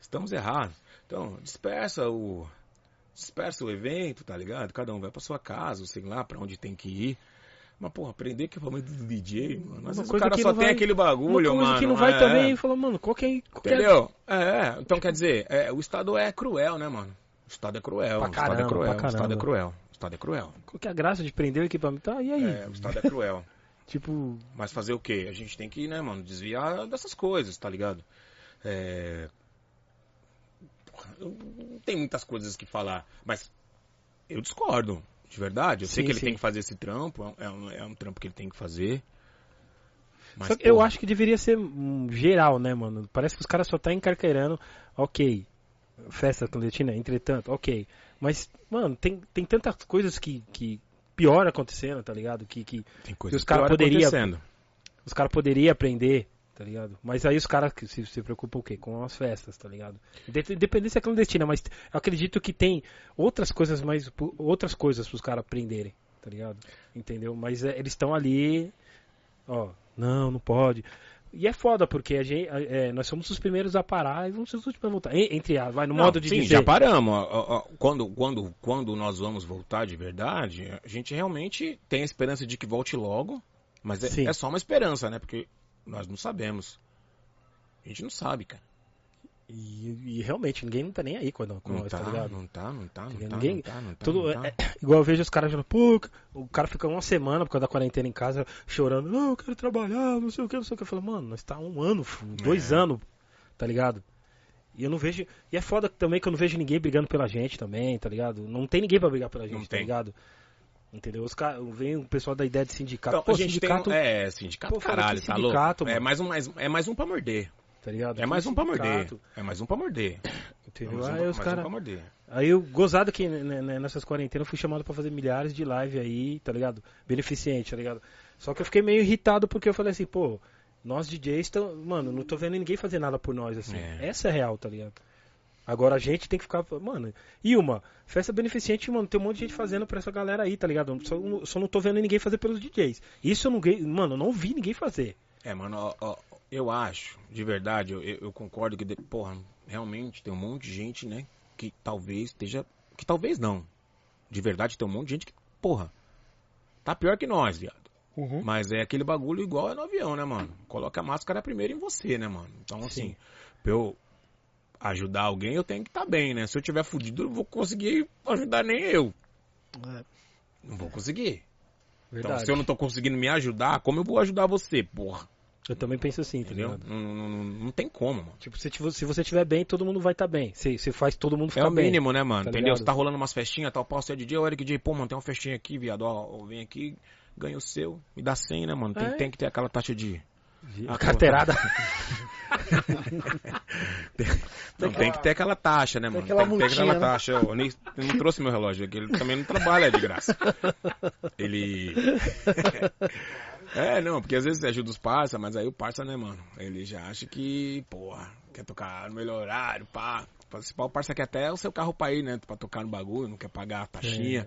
D: estamos errados. Então, dispersa o... Dispersa o evento, tá ligado? Cada um vai pra sua casa, sei lá, pra onde tem que ir. Mas, porra, aprender equipamento do DJ, mano. Às vezes o cara só tem
B: vai-
D: aquele bagulho,
B: Uma coisa
D: mano.
B: que não vai
D: é.
B: também, falou, mano, qual que é... Qual que é-
D: Entendeu? É, então quer dizer, é, o Estado é cruel, né, mano? O Estado é cruel,
B: Pra
D: o Estado
B: caramba,
D: é cruel, o Estado é
B: caramba.
D: cruel, o Estado é cruel.
B: Qual que é a graça de prender o equipamento? Ah, e aí?
D: É, o Estado é cruel.
B: Tipo,
D: Mas fazer o quê? A gente tem que, né, mano, desviar dessas coisas, tá ligado? É... tem muitas coisas que falar, mas eu discordo, de verdade. Eu sei
B: Sim,
D: que ele
B: sim.
D: tem que fazer esse trampo, é um, é um trampo que ele tem que fazer. Mas,
B: Só que eu acho que deveria ser hum, geral, né, mano? Parece que os caras só tá encarqueirando, ok. Festa clandestina, entretanto, ok. Mas, mano, tem, tem tantas coisas que, que pior acontecendo, tá ligado? Que, que
D: tem coisas
B: os cara
D: piores
B: poderia-
D: acontecendo.
B: os caras poderiam aprender, tá ligado? Mas aí os caras que se, se preocupam o quê? Com as festas, tá ligado? Inde- Independente se é clandestina, mas eu acredito que tem outras coisas mais outras coisas pros caras aprenderem, tá ligado? Entendeu? Mas é, eles estão ali, ó, não, não pode. E é foda, porque a gente, é, nós somos os primeiros a parar e vamos ser os últimos a voltar. En- Entre a, vai, no
D: Não,
B: modo de
D: sim,
B: dizer.
D: já paramos. Quando, quando, quando nós vamos voltar de verdade, a gente realmente tem a esperança de que volte logo, mas é, é só uma esperança, né? Porque nós não sabemos. A gente não sabe, cara.
B: E, e realmente, ninguém não tá nem aí quando, com
D: Não
B: nós,
D: tá,
B: tá ligado?
D: não tá, não tá, não tá,
B: Ninguém-
D: não tá, não tá,
B: Tudo,
D: não tá.
B: é- é- igual eu vejo os caras falando, pô, o cara fica uma semana por causa da quarentena em casa chorando, não, eu quero trabalhar, não sei o que, não sei o que. Eu falo, mano, nós tá um ano, dois
D: É.
B: anos, tá ligado? E eu não vejo. E é foda também que eu não vejo ninguém brigando pela gente também, tá ligado? Não tem ninguém pra brigar pela gente,
D: Não
B: tá
D: tem.
B: ligado? Entendeu? Os caras. Vem o pessoal da ideia de sindicato.
D: Então,
B: Pô,
D: a gente
B: sindicato,
D: tem é, sindicato,
B: Pô,
D: caralho, tá louco? É mais, um, mais, é mais um pra morder.
B: tá ligado?
D: É mais um pra morder. É mais um pra morder. É
B: Entendeu?
D: mais um,
B: Aí os
D: mais um.
B: Aí eu, gozado que né, né, nessas quarentenas eu fui chamado pra fazer milhares de live aí, tá ligado? Beneficente, tá ligado? Só que eu fiquei meio irritado porque eu falei assim, pô, nós DJs, tão, mano, não tô vendo ninguém fazer nada por nós, assim.
D: É.
B: Essa é real, tá ligado? Agora a gente tem que ficar, mano. E uma, festa beneficente, mano, tem um monte de gente fazendo pra essa galera aí, tá ligado? Só, só não tô vendo ninguém fazer pelos DJs. Isso eu não, vi- mano, eu não vi ninguém fazer.
D: É, mano, ó, ó, eu acho, de verdade, eu, eu- concordo que, de- porra, realmente tem um monte de gente, né, que talvez esteja. Que talvez não. De verdade, tem um monte de gente que, porra, tá pior que nós, viado. Mas é aquele bagulho igual é no avião, né, mano? Coloca a máscara primeiro em você, né, mano? Então, assim,
B: Sim.
D: pra eu ajudar alguém, eu tenho que estar bem, né? Se eu tiver fudido, eu não vou conseguir ajudar nem eu.
A: É.
D: Não vou conseguir. Então,
B: Verdade.
D: se eu não tô conseguindo me ajudar, como eu vou ajudar você, porra?
B: Eu também penso assim, tá
D: Entendeu? Não, não, não, não tem como, mano.
B: Tipo, se, se você estiver bem, todo mundo vai estar bem. Se, se faz todo mundo
D: É
B: ficar
D: o
B: bem.
D: mínimo, né, mano?
B: tá
D: Entendeu?
B: ligado?
D: Você tá rolando umas festinhas, tal, pau, você é DJ, o Eric DJ, pô, mano, tem uma festinha aqui, viado, ó, ó, vem aqui, ganha o seu, me dá 100, né, mano? Tem,
B: É.
D: tem que ter aquela taxa de...
B: A carteirada.
D: Não, tem que ter aquela taxa, né, mano?
A: aquela
D: Tem que ter aquela
A: né?
D: taxa. Eu, nem, eu não trouxe meu relógio aqui, ele também não trabalha de graça. Ele... É, não, porque às vezes você ajuda os parça, mas aí o parça, né, mano? Ele já acha que, porra, quer tocar no melhor horário, pá. O parça quer até o seu carro pra ir, né? Pra tocar no bagulho, não quer pagar a taxinha.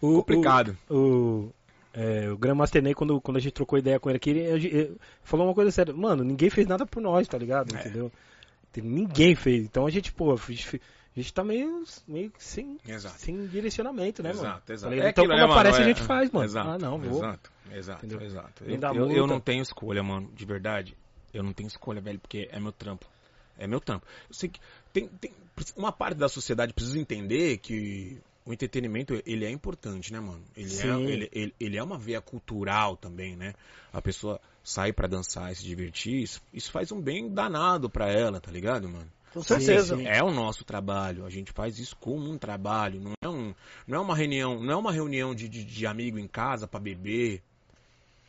B: O-
D: Complicado.
B: O, o, é, o Grandmaster Ney, quando, quando a gente trocou ideia com ele aqui, ele, ele- ele falou uma coisa séria. Mano, ninguém fez nada por nós, tá ligado?
D: É.
B: Entendeu? Ninguém fez. Então a gente, pô, a gente, a gente tá meio, meio sem,
D: Exato.
B: sem direcionamento, né, mano?
D: Exato,
B: Tá
D: exato.
B: ligado?
D: É
B: então quando
D: né, mano?
B: aparece a
D: É-
B: gente faz, mano.
D: Exato,
B: ah, não, vou.
D: Exato, exato,
B: Entendeu?
D: exato. Eu, eu, eu não tenho escolha, mano. De verdade. Eu não tenho escolha, velho, porque é meu trampo. É meu trampo. Eu sei que tem, tem uma parte da sociedade precisa entender que o entretenimento, ele é importante, né, mano? Ele, é,
B: Sim.
D: ele, ele, ele é uma veia cultural também, né? A pessoa sai pra dançar e se divertir, isso, isso faz um bem danado pra ela, tá ligado, mano?
A: Com certeza.
B: sim.
D: É o nosso trabalho, a gente faz isso como um trabalho, não é, um, não é uma reunião, não é uma reunião de, de, de amigo em casa pra beber,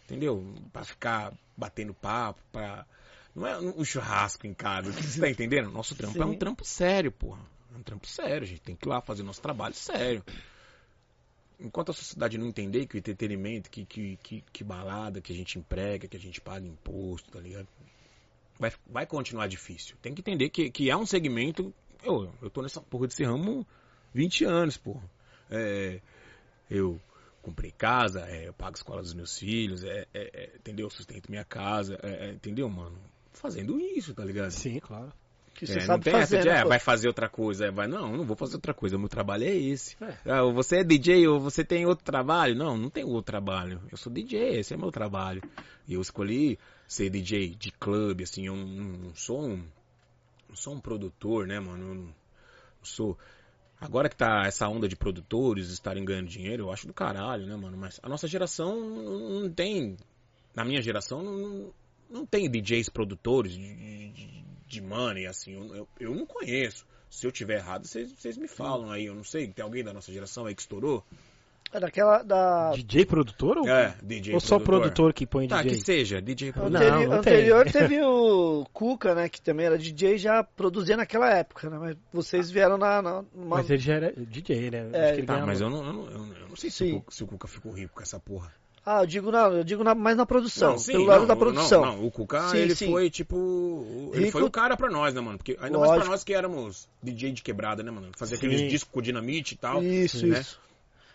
D: entendeu? Pra ficar batendo papo, pra... não é um churrasco em casa, você tá entendendo? Nosso trampo é um
A: Sim.
D: trampo sério, porra, é um trampo sério, a gente tem que ir lá fazer nosso trabalho sério. Enquanto a sociedade não entender que o entretenimento, que, que, que, que balada, que a gente emprega, que a gente paga imposto, tá ligado? vai, vai continuar difícil. Tem que entender que, que é um segmento. Eu, eu tô nessa porra desse ramo 20 anos, porra. É, eu comprei casa, é, eu pago a escola dos meus filhos, é, é, é, entendeu? Eu sustento minha casa, é, é, entendeu, mano? Fazendo isso, tá ligado?
B: Sim, claro.
A: Que
D: É,
A: você
D: não
A: sabe
D: tem
A: fazer,
D: essa de,
A: né,
D: é, vai fazer outra coisa. É, vai, não, não vou fazer outra coisa. O meu trabalho é esse.
B: É.
D: Ah, ou você é DJ ou você tem outro trabalho? Não, não tem outro trabalho. Eu sou DJ, esse é meu trabalho. E eu escolhi ser DJ de clube, assim, eu não, não sou um. Não sou um produtor, né, mano? Eu não, não sou. Agora que tá essa onda de produtores estarem ganhando dinheiro, eu acho do caralho, né, mano? Mas a nossa geração não não tem. Na minha geração, não, não tem DJs produtores de, de, de money, assim. Eu, eu, eu não conheço. Se eu tiver errado, vocês me falam aí. Eu não sei. Tem alguém da nossa geração aí que estourou?
A: É daquela da.
B: DJ produtor ou,
D: É, DJ
B: ou só produtor que põe
D: Tá,
B: DJ?
D: que seja, DJ produtor.
B: Não,
A: Anteri-
B: não tem.
A: anterior teve o Cuca, né? Que também era DJ já produzia naquela época, né? Mas vocês vieram na. na numa-
B: Mas ele já era DJ, né?
A: É,
B: Acho que ele
D: Tá,
B: ganhava-
D: mas eu não, eu não, eu não- não sei se o, se o Cuca ficou rico com essa porra.
A: Ah, eu digo na, eu digo na, mais na produção,
D: sim,
A: pelo lado
D: não,
A: da
D: não,
A: produção.
D: Não, o Cuca,
A: Sim,
D: ele
A: sim.
D: foi tipo. Ele
A: Rico-
D: foi o cara pra nós, né, mano? Porque ainda mais pra
A: Lógico.
D: nós que éramos DJ de quebrada, né, mano? Fazia
B: Sim.
D: aqueles discos com dinamite e tal.
A: Isso,
D: né?
A: isso.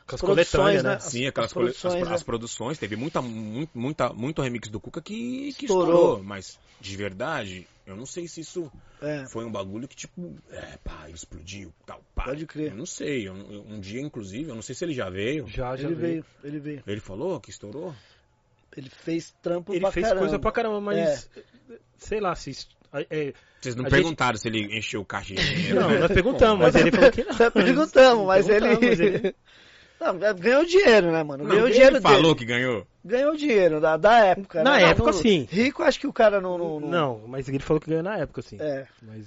B: As coletâneas,
A: né?
B: né?
A: As-
D: Sim, aquelas
A: as
D: cole-
A: produções,
D: as,
A: né?
D: as produções, teve muita, muito, muita, muito remix do Cuca que, que
A: Estourou.
D: estourou. Mas, de verdade, eu não sei se isso
A: É.
D: foi um bagulho que, tipo, é, pá, explodiu, tal, pá.
A: Pode crer.
D: Eu não sei. eu- eu- um dia, inclusive, eu não sei se ele já veio.
B: Já, já
A: Ele
B: veio.
A: veio, ele veio.
D: Ele falou que estourou?
A: Ele fez trampo
B: Ele
A: pra
B: fez
A: caramba.
B: coisa pra caramba, mas. Sei lá se. isso- é,
D: Vocês não perguntaram se ele encheu o caixa de dinheiro.
B: Não, nós perguntamos, mas ele falou que não.
A: Nós perguntamos, mas
B: mas ele-
A: Não, ganhou dinheiro, né, mano?
D: Não,
A: Ganhou
D: ele
A: dinheiro
D: falou
A: dele.
D: que ganhou.
A: Ganhou dinheiro da, da época.
B: Na
A: né?
B: época,
A: Não,
B: sim.
A: Rico, acho que o cara não... Não, não-
B: Não, mas ele falou que ganhou na época, sim.
A: É.
B: Mas.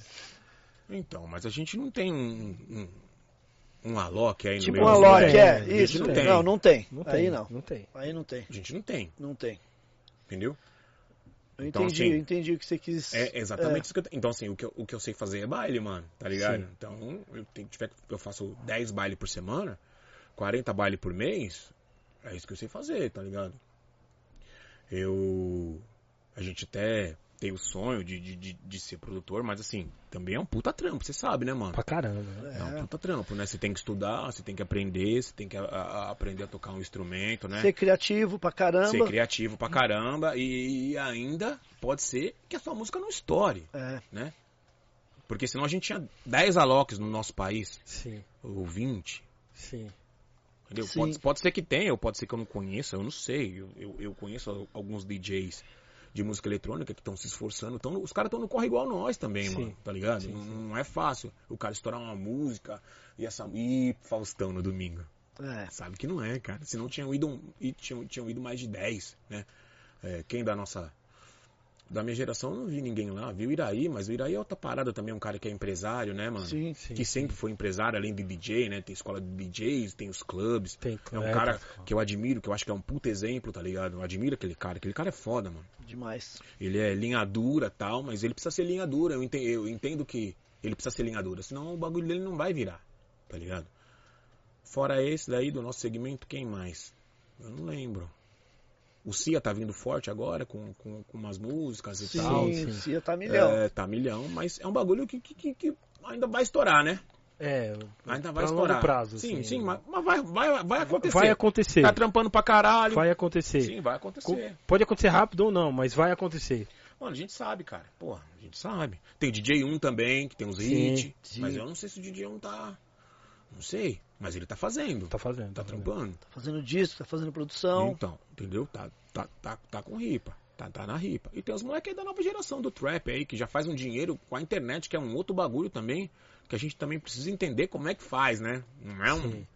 D: Então, mas a gente não tem um, um, um Alok aí no
A: Tipo
D: meio
A: um Alok, é.
D: Gente
A: Isso.
D: não
A: Não,
D: tem.
A: não, tem.
B: Não tem.
A: Aí não.
B: Não tem.
A: Aí não tem.
D: A gente não tem,
A: Não tem.
D: entendeu?
A: Eu
D: Então,
A: entendi,
D: assim,
A: eu entendi o que você quis...
D: É exatamente isso que eu tenho. Então, assim, o que eu, o que eu sei fazer é baile, mano, tá ligado?
B: Sim.
D: Então, eu, tenho, tiver, eu faço 10 bailes por semana, 40 bailes por mês, é isso que eu sei fazer, tá ligado? Eu. A gente até tem o sonho de, de, de, de ser produtor, mas assim, também é um puta trampo, você sabe, né, mano?
B: Pra caramba. né?
D: É um
A: É.
D: puta trampo, né? Você tem que estudar, você tem que aprender, você tem que a- a- aprender a tocar um instrumento, né?
A: Ser criativo pra caramba.
D: Ser criativo pra caramba e ainda pode ser que a sua música não estoure,
A: É.
D: né? Porque senão a gente tinha 10 aloques no nosso país,
B: Sim,
D: ou 20,
B: sim.
D: Pode, pode ser que tenha, ou pode ser que eu não conheça, eu não sei. Eu, eu, eu conheço alguns DJs de música eletrônica que estão se esforçando. Tão, os caras estão no corre igual nós também,
B: Sim.
D: mano, tá ligado?
B: Sim,
D: não,
B: sim.
D: não é fácil o cara estourar uma música e essa. Ih, Faustão no domingo.
A: É.
D: Sabe que não é, cara. Senão tinham ido, um- e tinham, tinham ido mais de 10, né? É, quem da nossa. Da minha geração eu não vi ninguém lá. Vi o Iraí, mas o Iraí é outra parada também, um cara que é empresário, né, mano?
A: Sim.
B: sim
D: que sempre foi empresário, além de DJ, né? Tem escola de DJs, tem os clubes.
B: Tem,
D: É um cara que eu admiro, que eu acho que é um puta exemplo, tá ligado? Eu admiro aquele cara. Aquele cara é foda, mano.
A: Demais.
D: Ele é linha dura tal, mas ele precisa ser linha dura. Eu entendo, eu entendo que ele precisa ser linha dura, senão o bagulho dele não vai virar, tá ligado? Fora esse daí do nosso segmento, quem mais? Eu não lembro. O Cia tá vindo forte agora com, com, com umas músicas e
A: Sim,
D: tal.
B: sim.
A: Cia tá milhão.
D: É, tá milhão, mas é um bagulho que, que, que- que ainda vai estourar, né?
B: É,
D: Ainda vai
B: pra
D: estourar.
B: longo prazo.
D: Sim,
B: assim.
D: sim, mas, mas vai, vai, vai acontecer.
B: Vai acontecer.
D: Tá trampando pra caralho.
B: Vai acontecer.
D: Sim, vai acontecer.
B: Pode acontecer rápido ou não, mas vai acontecer.
D: Mano, a gente sabe, cara. Porra, a gente sabe. Tem o DJ 1 também, que tem os
B: Sim,
D: hits.
A: sim.
D: Mas eu não sei se o DJ 1 tá. Não sei. Mas ele tá fazendo.
B: Tá fazendo.
D: Tá
B: fazendo.
D: trampando.
A: Tá fazendo disco, tá fazendo produção.
D: Então, entendeu? Tá, tá, tá, tá com ripa. Tá, tá na ripa. E tem os moleques aí da nova geração do trap aí, que já faz um dinheiro com a internet, que é um outro bagulho também, que a gente também precisa entender como é que faz, né? Não é um.
B: Sim.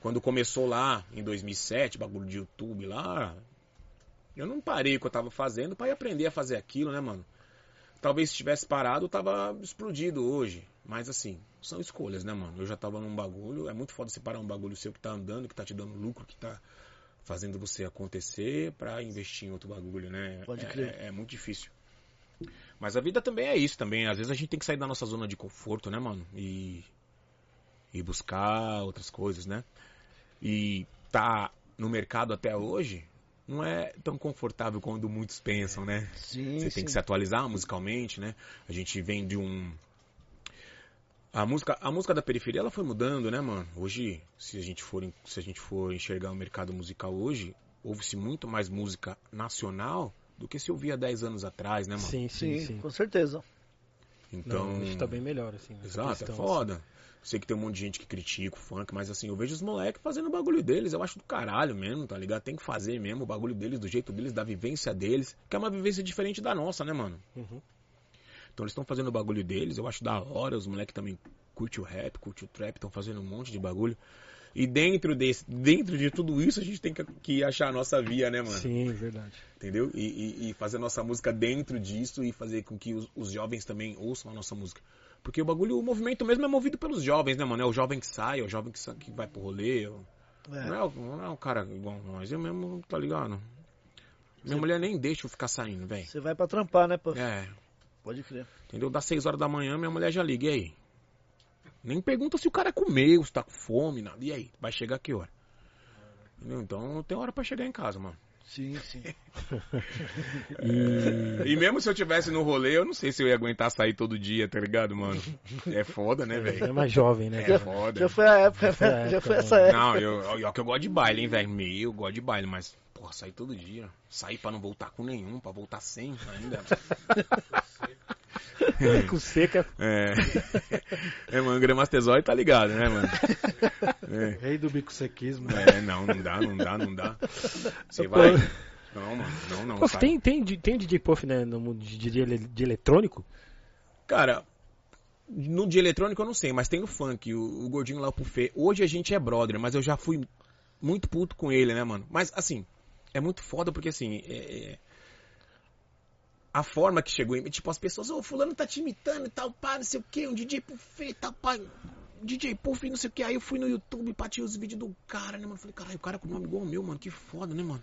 D: Quando começou lá em 2007, bagulho de YouTube lá, eu não parei o que eu tava fazendo pra ir aprender a fazer aquilo, né, mano? Talvez se tivesse parado, eu tava explodido hoje. Mas assim, são escolhas, né, mano? Eu já tava num bagulho, é muito foda separar um bagulho seu que tá andando, que tá te dando lucro, que tá fazendo você acontecer pra investir em outro bagulho, né?
A: Pode
D: É-
A: crer.
D: É, é muito difícil. Mas a vida também é isso também. Às vezes a gente tem que sair da nossa zona de conforto, né, mano? E, e buscar outras coisas, né? E tá no mercado até hoje não é tão confortável quanto muitos pensam, né?
A: Sim,
D: Você
A: sim.
D: tem que se atualizar musicalmente, né? A gente vem de um. A música, a música da periferia ela foi mudando, né, mano? Hoje, se a gente for, se a gente for enxergar o mercado musical hoje, ouve-se muito mais música nacional do que se ouvia 10 anos atrás, né, mano?
B: Sim, sim,
A: Sim,
B: sim.
A: com certeza.
D: Então,
B: Não, a gente tá bem melhor, assim.
D: Exato,
B: questão,
D: é foda. Sei que tem um monte de gente que critica o funk, mas assim, eu vejo os moleques fazendo o bagulho deles, eu acho do caralho mesmo, tá ligado? Tem que fazer mesmo o bagulho deles, do jeito deles, da vivência deles, que é uma vivência diferente da nossa, né, mano?
B: assim. Uhum.
D: Então eles estão fazendo o bagulho deles, eu acho da hora, os moleques também curte o rap, curte o trap, estão fazendo um monte de bagulho. E dentro desse, dentro de tudo isso, a gente tem que, que achar a nossa via, né, mano?
B: Sim, verdade.
D: Entendeu? E, e- e fazer a nossa música dentro disso e fazer com que os, os jovens também ouçam a nossa música. Porque o bagulho, o movimento mesmo é movido pelos jovens, né, mano? É o jovem que sai, é o jovem que, sa- que vai pro rolê. Não,
A: É.
D: é, o- não é um cara igual nós, eu mesmo, tá ligado? Minha mulher nem deixa eu ficar saindo, velho.
A: Você vai pra trampar, né, pô?
D: É,
A: Pode crer.
D: entendeu? Das 6 horas da manhã, minha mulher já liga, e aí? Nem pergunta se o cara comeu, se tá com fome, nada. E aí? Vai chegar que hora? Entendeu? Então tem hora pra chegar em casa, mano.
A: Sim, sim.
D: E mesmo se eu tivesse no rolê, eu não sei se eu ia aguentar sair todo dia, tá ligado, mano? É foda, né,
B: É
D: velho?
B: mais jovem, né?
D: É foda.
A: Já foi a época,
B: foi a
A: né? Já
B: época,
A: foi
B: né?
A: essa época.
D: Não, eu, eu, que eu gosto de baile, hein, velho? Meio, eu gosto de baile, mas, porra, sair todo dia. Sair pra não voltar com nenhum, pra voltar sem ainda.
B: Com seca.
D: É. É, mano, Gramasterzói tá ligado, né, mano?
C: Rei do bico sequismo.
D: É, não, não dá, não dá, não dá. Você
B: Pô.
D: vai. Não, mano, não, não. Sai.
B: tem, tem, tem DJ Puff né, no mundo de, de, de, eletrônico?
D: Cara, no de eletrônico eu não sei, mas tem no funk, o, o gordinho lá, o Puffê. Hoje a gente é brother, mas eu já fui muito puto com ele, né, mano? Mas, assim, é muito foda porque, assim, é- é- a forma que chegou em tipo, as pessoas, ô, fulano tá te imitando e tal, pá, não sei o que, um DJ Puffê e tal, pá, DJ Puff, não sei o que. Aí eu fui no YouTube, bati os vídeos do cara, né, mano? Falei, caralho, o cara com nome igual o meu, mano, que foda, né, mano?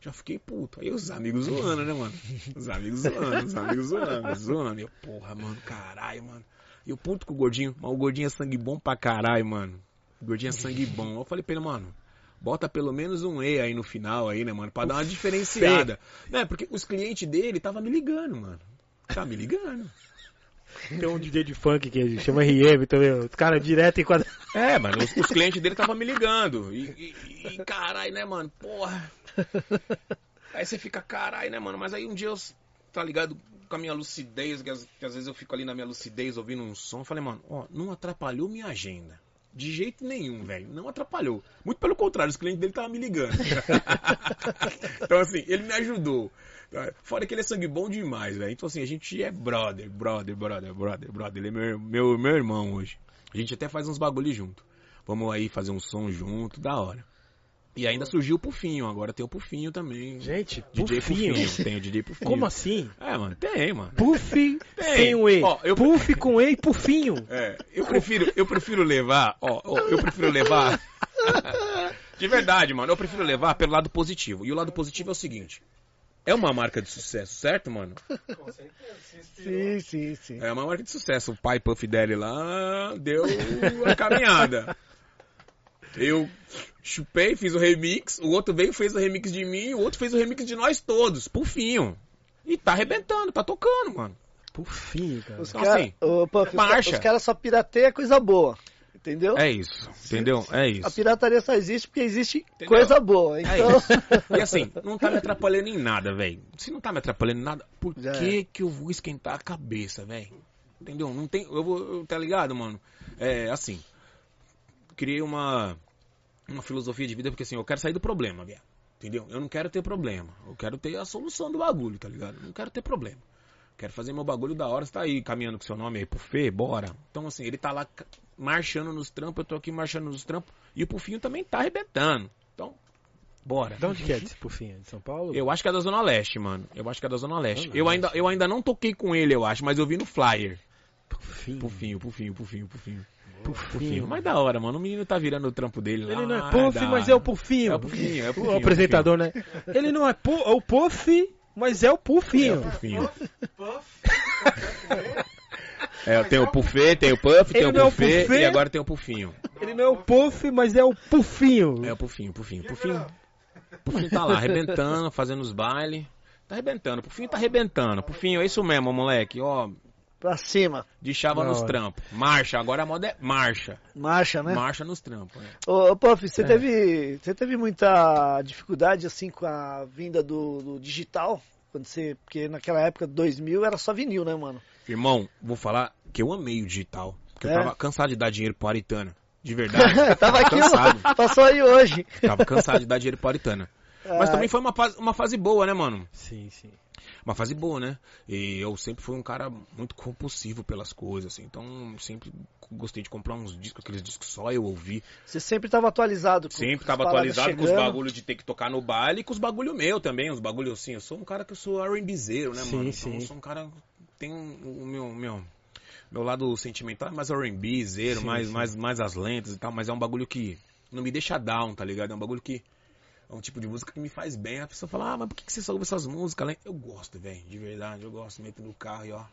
D: Já fiquei puto. Aí os amigos zoando, né, mano? Os amigos zoando, os amigos zoando, zoando. Eu, porra, mano, caralho, mano. E eu puto com o gordinho, mas o gordinho é sangue bom pra caralho, mano. O gordinho é sangue bom. Eu falei pra ele, mano, bota pelo menos um E aí no final aí, né, mano? Pra dar uma diferenciada. Né, porque os clientes dele tava me ligando, mano. Tá me ligando.
B: Tem um DJ de funk que chama RM também. Os caras direto enquadra.
D: É, mano, os, os clientes dele estavam me ligando. E, e, e caralho, né, mano? Porra. Aí você fica, caralho, né, mano? Mas aí um dia eu, tá ligado, com a minha lucidez, que às, que às vezes eu fico ali na minha lucidez ouvindo um som, eu falei, mano, ó, não atrapalhou minha agenda. De jeito nenhum, velho. Não atrapalhou. Muito pelo contrário, os clientes dele estavam me ligando. então, assim, ele me ajudou. Fora que ele é sangue bom demais, velho. Então, assim, a gente é brother, brother, brother, brother, brother. Ele é meu, meu, meu irmão hoje. A gente até faz uns bagulho junto. Vamos aí fazer um som junto, da hora. E ainda surgiu o Pufinho, agora tem o Pufinho também.
B: Gente,
D: DJ
B: Pufinho.
D: Pufinho. Tem o DJ Pufinho.
B: Como assim?
D: É, mano, tem, mano.
B: Puff
D: Tem.
B: sem o E.
D: Ó, eu-
B: Puff com E e Pufinho.
D: É, eu prefiro, eu prefiro levar, ó, ó, eu prefiro levar. De verdade, mano, eu prefiro levar pelo lado positivo. E o lado positivo é o seguinte: é uma marca de sucesso, certo, mano?
A: Sim, sim, sim.
D: É uma marca de sucesso. O pai Puff Daddy lá deu a caminhada. Eu chupei, fiz o remix, o outro veio fez o remix de mim, o outro fez o remix de nós todos, Pufinho. E tá arrebentando, tá tocando, mano.
B: Pufinho, cara.
A: Os
D: Então,
A: caras
D: assim,
A: os caras só pirateiam coisa boa. Entendeu?
D: É isso, entendeu? É
A: A
D: isso.
A: pirataria só existe porque existe
D: Entendeu?
A: coisa boa.
D: É
A: Então,
D: isso. E assim, não tá me atrapalhando em nada, velho. Se não tá me atrapalhando em nada, por
A: Já
D: que que eu vou esquentar a cabeça, velho? Entendeu? Não tem, eu vou, tá ligado, mano? É, assim, criei uma uma filosofia de vida porque assim, eu quero sair do problema, velho. Entendeu? Eu não quero ter problema. Eu quero ter a solução do bagulho, tá ligado? Eu não quero ter problema. Quero fazer meu bagulho da hora. Você tá aí caminhando com seu nome aí pro Fê, bora. Então, assim, ele tá lá marchando nos trampos, eu tô aqui marchando nos trampos. E o Pufinho também tá arrebentando. Então, bora.
B: De onde que é esse Pufinho? De São Paulo?
D: Eu acho que é da Zona Leste, mano. Eu acho que é da Zona Leste. Eu ainda, eu ainda não toquei com ele, eu acho, mas eu vi no flyer.
B: Pufinho.
D: Pufinho, pufinho, pufinho, pufinho.
B: Pufinho.
D: Pufinho. Mas da hora, mano. O menino tá virando o trampo dele lá.
B: Ele não é Puff,
D: da
B: mas é o Pufinho.
D: É o Pufinho, é o
B: O
D: Pufinho.
B: apresentador, né? Ele não é, pu é o Puff, mas é o Pufinho.
D: Pufinho. É, tem o Puffê, tem o Puff, tem o
B: não é o
D: e agora tem o Pufinho.
B: Ele não é o Puff, mas é o Pufinho.
D: É o Pufinho, Pufinho, Pufinho. Pufinho tá lá, arrebentando, fazendo os bailes. Tá arrebentando, Pufinho tá arrebentando. Pufinho, é isso mesmo, moleque. Ó,
A: pra cima.
D: de chava nos trampos. Marcha, agora a moda é marcha.
A: Marcha, né?
D: Marcha nos trampos. né?
A: Ô, ô Puff, você
B: É.
A: teve, você teve muita dificuldade assim com a vinda do, do digital? Quando você, porque naquela época 2000 era só vinil, né, mano?
D: Irmão, vou falar que eu amei o digital. Porque
A: É?
D: eu tava cansado de dar dinheiro pro Aritana. De verdade.
A: Tava aqui,
D: cansado.
A: passou aí hoje.
D: Tava cansado de dar dinheiro pro Aritana. Mas
A: Ah,
D: também foi uma fase, uma fase boa, né, mano?
B: Sim, sim.
D: Uma fase boa, né? E eu sempre fui um cara muito compulsivo pelas coisas, assim. Então, sempre gostei de comprar uns discos, aqueles discos só eu ouvi.
A: Você sempre tava atualizado. com
D: Sempre
A: as
D: tava
A: paradas
D: atualizado com os
A: chegando.
D: bagulhos de ter que tocar no baile e com os bagulho meu também, os bagulhos assim. Eu sou um cara que eu sou R&Bzeiro, né,
B: Sim,
D: mano?
B: sim.
D: Então eu sou um cara que tem o meu, meu, meu lado sentimental é mais R&Bzeiro,
B: Sim,
D: mais,
B: sim.
D: mais, mais as lentas e tal, mas é um bagulho que não me deixa down, tá ligado? É um bagulho que é um tipo de música que me faz bem. A pessoa fala, ah, mas por que você só ouve essas músicas? Len-?" Eu gosto, velho, de verdade, eu gosto. Meto no carro e ó,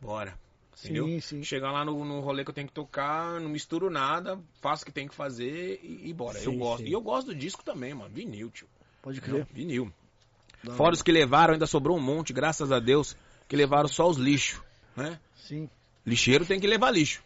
D: bora. Entendeu?
A: Sim, sim.
D: Chegar lá no, no rolê que eu tenho que tocar, não misturo nada, faço o que tem que fazer e, e bora. eu
B: Sim,
D: gosto.
B: sim.
D: E eu gosto do disco também, mano. Vinil, tio.
A: Pode crer.
D: Vinil.
A: Da
D: Fora os que levaram, ainda sobrou um monte, graças a Deus, que levaram só os lixos, né?
A: Sim,
D: Lixeiro tem que levar lixo.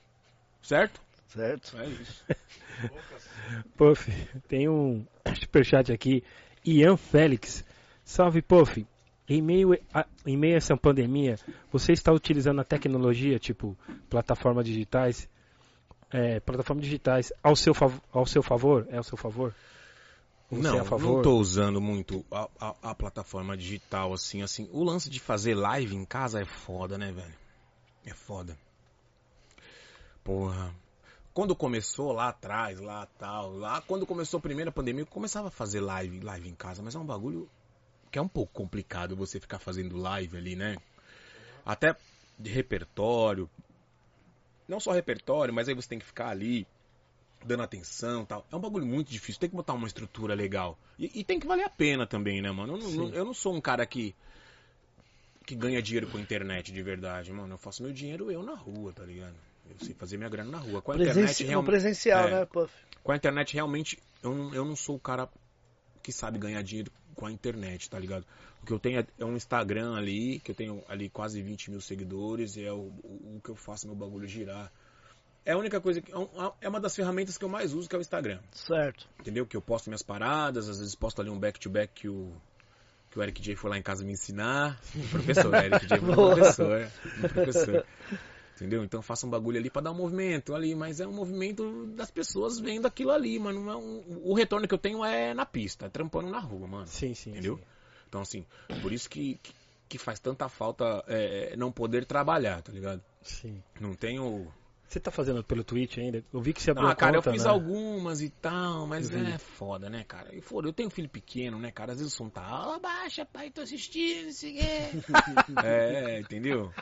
D: Certo?
A: certo.
D: É isso.
B: Puff, tem um superchat aqui. Ian Félix. Salve, Puff. Em meio, a, em meio a essa pandemia, você está utilizando a tecnologia, tipo plataformas digitais, é, plataformas digitais, ao seu, ao seu favor? É ao seu favor? Você
D: não,
B: é a favor?
D: não tô usando muito a, a- a plataforma digital, assim, assim. O lance de fazer live em casa é foda, né, velho? É foda. Porra. Quando começou lá atrás, lá tal, lá quando começou a primeira pandemia, eu começava a fazer live, live em casa, mas é um bagulho que é um pouco complicado você ficar fazendo live ali, né? Até de repertório. Não só repertório, mas aí você tem que ficar ali dando atenção e tal. É um bagulho muito difícil, tem que botar uma estrutura legal. E, e tem que valer a pena também, né, mano? Eu não- eu não sou um cara que que ganha dinheiro com a internet de verdade, mano. Eu faço meu dinheiro eu na rua, tá ligado? Eu sei fazer minha grana na rua. Com a internet,
A: Presenci... No
D: real-
A: presencial,
D: é.
A: né, Puff?
D: com a internet realmente eu não, eu não sou o cara que sabe ganhar dinheiro com a internet, tá ligado? O que eu tenho é- é um Instagram ali, que eu tenho ali quase 20 mil seguidores, e é o, o, o que eu faço meu bagulho girar. É a única coisa que. é É uma das ferramentas que eu mais uso, que é o Instagram.
A: Certo.
D: Entendeu? Que eu posto minhas paradas, às vezes posto ali um back-to-back que o, que o Eric J foi lá em casa me ensinar. O professor, Eric J foi um professor. Um professor. Entendeu? Então eu faço um bagulho ali pra dar um movimento ali, mas é um movimento das pessoas vendo aquilo ali, mano. Não é um- o retorno que eu tenho é na pista, trampando na rua, mano.
B: Sim, sim.
D: Entendeu?
B: sim.
D: Então, assim, por isso que, que, que faz tanta falta é, não poder trabalhar, tá ligado?
B: Sim.
D: Não tenho.
B: Você tá fazendo pelo Twitch ainda? Eu vi que você abriu
D: Ah,
B: a
D: cara, eu
B: conta,
D: fiz
B: né?
D: algumas e tal, mas
B: Eu
D: é foda, né, cara? E foda, eu tenho um filho pequeno, né, cara? Às vezes o som tá, ó, baixa, pai, tô assistindo, não sei o quê. é, entendeu?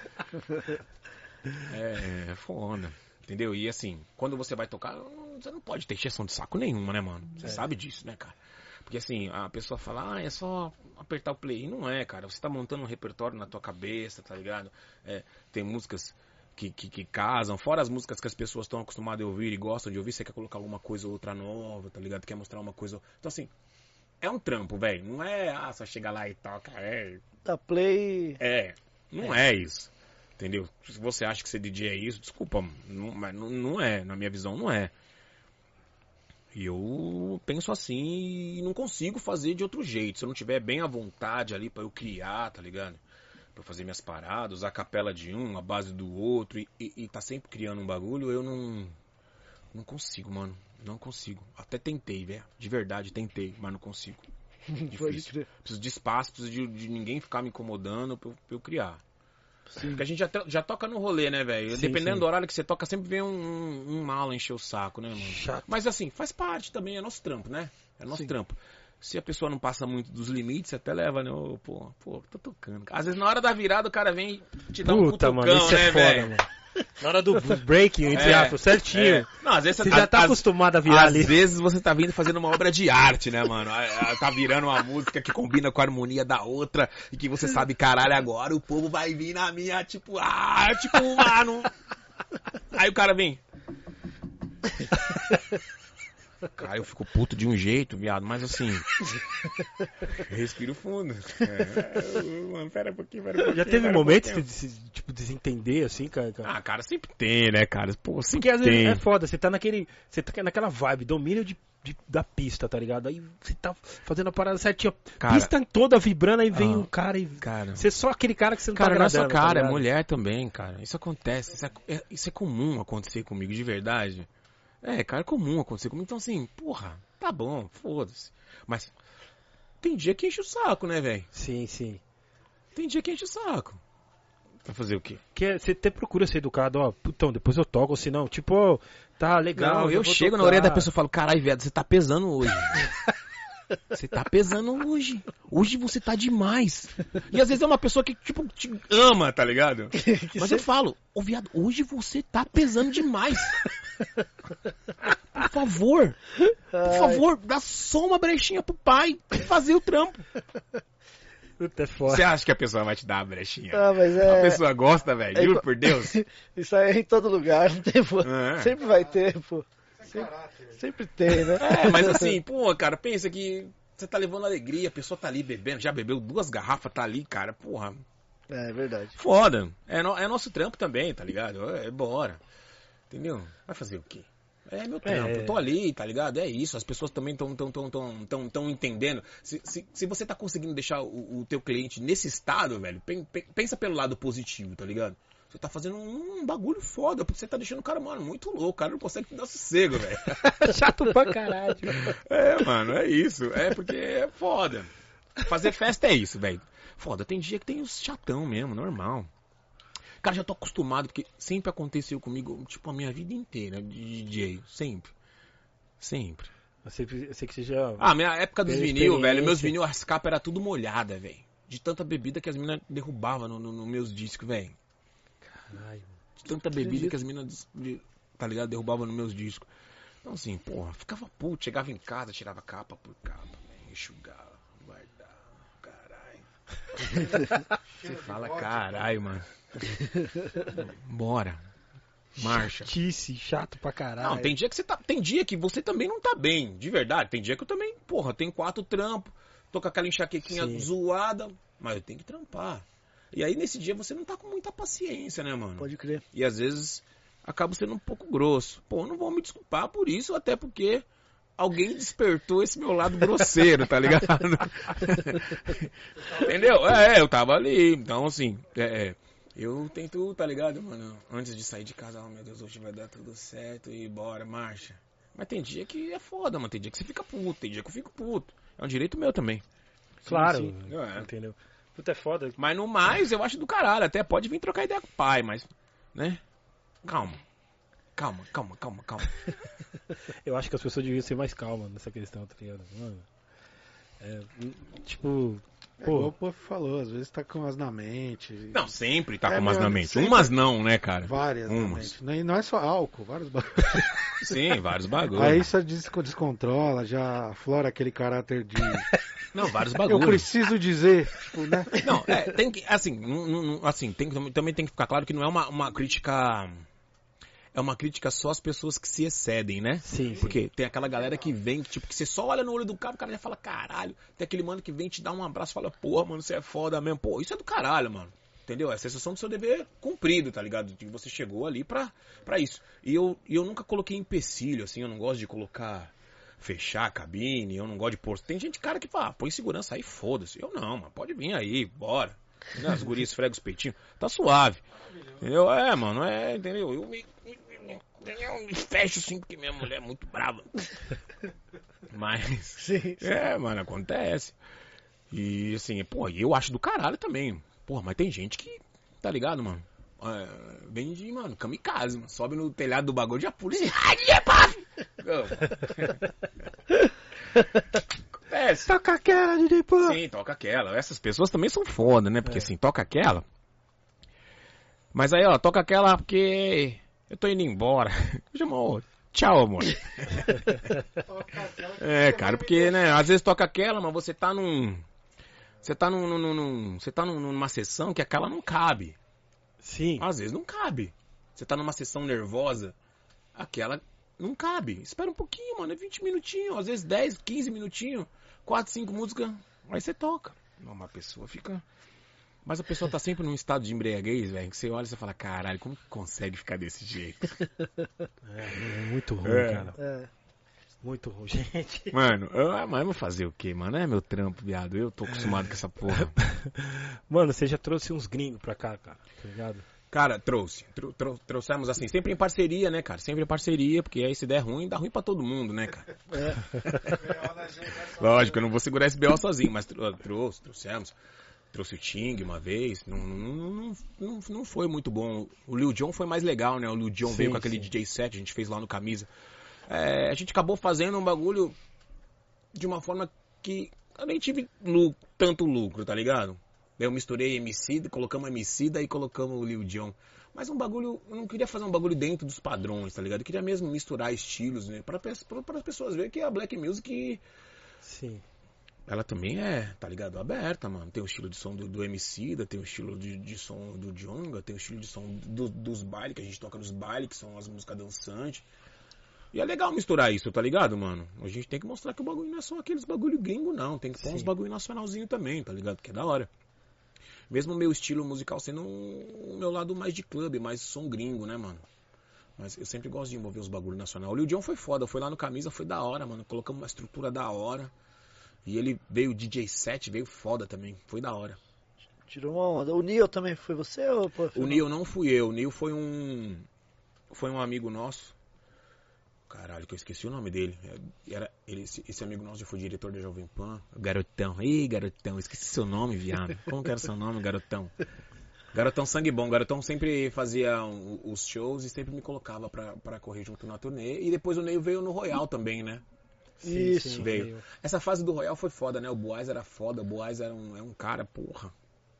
D: É, é foda. Entendeu? E assim, quando você vai tocar, você não pode ter exceção de saco nenhuma, né, mano? Você
B: É.
D: sabe disso, né, cara? Porque assim, a pessoa fala, ah, é só apertar o play. E não é, cara. Você tá montando um repertório na tua cabeça, tá ligado? É, tem músicas que, que, que casam, fora as músicas que as pessoas estão acostumadas a ouvir e gostam de ouvir, você quer colocar alguma coisa ou outra nova, tá ligado? Quer mostrar uma coisa. Então assim, é um trampo, velho. Não é, ah, só chega lá e toca. É,
A: Da Play.
D: é, não é. isso. Entendeu? Se você acha que ser DJ é isso, desculpa, não, mas não, não é. Na minha visão, não é. E eu penso assim e não consigo fazer de outro jeito. Se eu não tiver bem à vontade ali pra eu criar, tá ligado? Pra eu fazer minhas paradas, usar a capela de um, a base do outro e, e, e tá sempre criando um bagulho, eu não. Não consigo, mano. Não consigo. Até tentei, velho. De verdade, tentei, mas não consigo. Difícil. Preciso de espaço, preciso de, de ninguém ficar me incomodando pra eu, pra eu criar.
A: Sim.
D: Porque a gente já, já toca no rolê, né, velho? Dependendo
B: sim.
D: do horário que você toca, sempre vem um, um, um mala encher o saco, né, mano?
B: Chato.
D: Mas assim, faz parte também, é nosso trampo, né? É nosso
A: Sim.
D: trampo. Se a pessoa não passa muito dos limites, até leva, né? Ô, pô, pô, tô tocando. Às vezes na hora da virada o cara vem te dar um
B: Puta,
D: cutucão,
B: mano, isso
D: né,
B: é foda,
D: velho?
B: mano. Na hora do breaking, entre
D: É,
B: aspas, certinho.
D: É. Não, às vezes
B: Você já tá
D: às-
B: acostumado a virar
D: Às
B: ali.
D: vezes você tá vindo fazendo uma obra de arte, né, mano? Ah, ah, Tá virando uma música que combina com a harmonia da outra e que você sabe, caralho, agora o povo vai vir na minha, tipo, ah, tipo, mano. Aí o cara vem. Cara, eu fico puto de um jeito, viado, mas assim. Respiro fundo. É, mano, pera um pouquinho, pera um pouquinho.
B: Já teve
D: um
B: momentos
D: pouquinho.
B: de se, tipo, desentender, assim, cara? cara?
D: Ah, cara, sempre tem, né, cara? Pô, sempre
B: Porque às vezes
D: tem.
B: é foda, você tá naquele. Você tá naquela vibe, domínio de, de- da pista, tá ligado? Aí você tá fazendo a parada certinha.
D: Cara-
B: pista toda vibrando, aí vem
D: Ah,
B: um cara e.
D: Cara.
B: Você é só aquele cara que você não
D: Cara,
B: tá
D: não é só
B: tá
D: cara, é
B: ligado?
D: mulher também, cara. Isso acontece. Isso é, é- isso é comum acontecer comigo, de verdade. É, cara, é comum acontecer comigo. Então, assim, porra, tá bom, foda-se. Mas tem dia que enche o saco, né, velho?
B: Sim, sim.
D: Tem dia que enche o saco. Vai fazer o quê?
B: Que é- você até procura ser educado, ó, putão, depois eu toco, ou se não, tipo, ó, tá legal.
D: Não, eu
B: vou
D: chego na
B: tocar.
D: orelha da pessoa e falo, caralho, viado, você tá pesando hoje. Você tá pesando hoje. Hoje você tá demais. E às vezes é uma pessoa que, tipo, te ama, tá ligado? Mas eu falo, ô viado, hoje você tá pesando demais. Por favor, por
A: Ai,
D: favor, dá só uma brechinha pro pai fazer o trampo.
B: Puta, é foda.
D: Você acha que a pessoa vai te dar a brechinha?
A: Ah, mas
D: A
A: é.
D: pessoa gosta, velho,
A: é
D: juro por Deus.
A: Isso aí é em todo lugar, não tem pô.
D: É.
A: Sempre vai ter, pô. Sempre, sempre tem, né?
D: É, mas assim, pô, cara, pensa que você tá levando alegria, a pessoa tá ali bebendo, já bebeu duas garrafas, tá ali, cara, porra.
A: É verdade.
D: Foda. É, no- é nosso trampo também, tá ligado? É, bora. Entendeu? Vai fazer o quê? É meu trampo,
B: É.
D: eu tô ali, tá ligado? É isso, as pessoas também estão tão, tão, tão, tão, tão entendendo. Se, se, se você tá conseguindo deixar o, o teu cliente nesse estado, velho, pen- pen- pensa pelo lado positivo, tá ligado? Você tá fazendo um, bagulho foda, porque você tá deixando o cara, mano, muito louco. O cara não consegue dar sossego, velho.
B: Chato pra caralho.
D: É, mano, é isso. É porque é foda. Fazer festa é isso, velho. Foda, tem dia que tem os chatão mesmo, normal. Cara, já tô acostumado, porque sempre aconteceu comigo, tipo, a minha vida inteira de DJ. Sempre. Sempre.
B: Eu sei, eu sei que você já.
D: Ah, minha época dos vinil, velho, meus vinil, as capas era tudo molhada, velho. De tanta bebida que as meninas derrubavam nos no, no meus discos, velho.
B: Caralho.
D: De tanta bebida que as meninas, tá ligado, derrubavam nos meus discos. Então, assim, porra, ficava puto, chegava em casa, tirava capa por capa, velho, enxugava, guardava. Você fala, caralho, mano. Bora. Marcha.
B: Chatice, chato pra caralho.
D: Não, tem dia que você tá. Tem dia que você também não tá bem, de verdade. Tem dia que eu também, porra, tenho quatro trampos, tô com aquela enxaquequinha
B: Sim.
D: zoada, mas eu tenho que trampar. E aí nesse dia você não tá com muita paciência, né, mano?
A: Pode crer.
D: E às vezes acabo sendo um pouco grosso. Pô, não vou me desculpar por isso, até porque alguém despertou esse meu lado grosseiro, tá ligado? Entendeu? É, eu tava ali. Então, assim, é, é, eu tento, tá ligado, mano? Antes de sair de casa, oh meu Deus, hoje vai dar tudo certo e bora, marcha. Mas tem dia que é foda, mano. Tem dia que você fica puto, tem dia que eu fico puto. É um direito meu também.
B: Claro.
D: Sim, sim. É.
B: Entendeu? Puta, é foda.
D: Mas no mais, eu acho do caralho. Até pode vir trocar ideia com o pai, mas. Né? Calma. Calma, calma, calma, calma.
B: Eu acho que as pessoas deviam ser mais calmas nessa questão, tá ligado? Mano. É, hum, tipo.
C: É igual
B: Pô,
C: o Puff falou, às vezes tá com umas na mente.
D: Não, sempre tá
C: É,
D: com umas
C: meu,
D: na mente.
C: sempre.
D: Umas não, né, cara?
C: Várias na
D: Umas.
C: mente. Não, e não é só álcool, vários bagulhos.
D: Sim, vários bagulhos.
C: Aí isso des- descontrola, já aflora aquele caráter de.
D: Não, vários
C: Eu
D: bagulhos.
C: preciso dizer, tipo, né?
D: Não, é, tem que. Assim, não- não- não- assim tem, que- também tem que ficar claro que não é uma, uma crítica. É uma crítica só às pessoas que se excedem, né?
B: sim, sim.
D: Porque tem aquela galera que vem, tipo, que você só olha no olho do cara, o cara já fala, caralho. Tem aquele mano que vem te dar um abraço e fala, porra, mano, você é foda mesmo. Pô, isso é do caralho, mano. Entendeu? É a sensação do seu dever cumprido, tá ligado? De que você chegou ali pra, pra isso. E eu, e eu nunca coloquei empecilho, assim, eu não gosto de colocar. Fechar a cabine, eu não gosto de pôr. Tem gente, cara, que fala, ah, põe segurança aí, foda-se. Eu não, mano, pode vir aí, bora. As gurias esfregam os peitinhos, tá suave. Entendeu? É, mano, é, entendeu? Eu me, me- eu me fecho assim porque minha mulher é muito brava. Mas.
A: Sim.
D: É, mano, acontece. E assim, pô, eu acho do caralho também. Pô, mas tem gente que, tá ligado, mano? É, vem de, mano, kamikaze, mano. Sobe no telhado do bagulho e já pula e. Ai, é paf! Acontece.
B: Toca aquela, DJ Pô.
D: Sim, toca aquela. Essas pessoas também são foda, né? Porque assim, toca aquela. Mas aí, ó, toca aquela porque eu tô indo embora. Chamou. Tchau, amor. É, cara, porque, né, às vezes toca aquela, mas você tá num. Você tá num. num- num- você tá num- numa sessão que aquela não cabe.
B: Sim.
D: Às vezes não cabe. Você tá numa sessão nervosa, aquela não cabe. Espera um pouquinho, mano. É 20 minutinhos, às vezes 10, 15 minutinhos, 4, 5 músicas, aí você toca. Uma pessoa fica. Mas a pessoa tá sempre num estado de embriaguez, velho, que você olha e você fala, caralho, como que consegue ficar desse jeito?
B: É, muito ruim,
D: É.
B: cara.
A: É.
B: Muito ruim, gente.
D: Mano, eu, ah, mas eu vou fazer o quê, mano? É meu trampo, viado. Eu tô acostumado com essa porra.
B: Mano, você já trouxe uns gringos pra cá, cara, tá ligado?
D: Cara, trouxe. Trou- trou- trouxemos assim, sempre em parceria, né, cara? Sempre em parceria, porque aí se der ruim, dá ruim pra todo mundo, né, cara? Lógico, eu não vou segurar esse BO sozinho, mas trou- trouxe, trouxemos. Trouxe o Ting uma vez, não, não, não, não, foi muito bom. O Lil Jon foi mais legal, né? O Lil Jon
B: Sim,
D: veio com aquele
B: sim.
D: DJ set, a gente fez lá no Camisa. É, a gente acabou fazendo um bagulho de uma forma que eu nem tive lu- tanto lucro, tá ligado? Eu misturei MC, colocamos MC, daí colocamos o Lil Jon. Mas um bagulho, eu não queria fazer um bagulho dentro dos padrões, tá ligado? Eu queria mesmo misturar estilos, né? Para as pessoas verem que a Black Music,
B: Sim.
D: Ela também é, tá ligado? Aberta, mano. Tem o estilo de som do, do MC, tem o estilo de, de som do Jonga, tem o estilo de som do- dos bailes, que a gente toca nos bailes, que são as músicas dançantes. E é legal misturar isso, tá ligado, mano? A gente tem que mostrar que o bagulho não é só aqueles bagulho gringo, não. Tem que pôr
B: Sim.
D: uns bagulho nacionalzinho também, tá ligado? Que é da hora. Mesmo o meu estilo musical sendo o meu lado mais de clube, mais som gringo, né, mano? Mas eu sempre gosto de envolver os bagulho nacional. O Lil Jon foi foda, foi lá no camisa, foi da hora, mano. Colocamos uma estrutura da hora. E ele veio DJ set, veio foda também. Foi da hora.
A: Tirou uma onda. O Neil também foi você ou pô,
D: O Neil não fui eu, o Neil foi um. Foi um amigo nosso. Caralho, que eu esqueci o nome dele. Era, ele, esse, esse amigo nosso já foi diretor da Jovem Pan. Garotão. Ih, garotão, esqueci seu nome, viado. Como que era seu nome, garotão? Garotão sangue bom. Garotão sempre fazia um- os shows e sempre me colocava pra, pra correr junto na turnê. E depois o Neil veio no Royal também, né?
A: Isso.
D: veio. Essa fase do Royal foi foda, né? O Boaz era foda, o Boaz era um, é um cara, porra.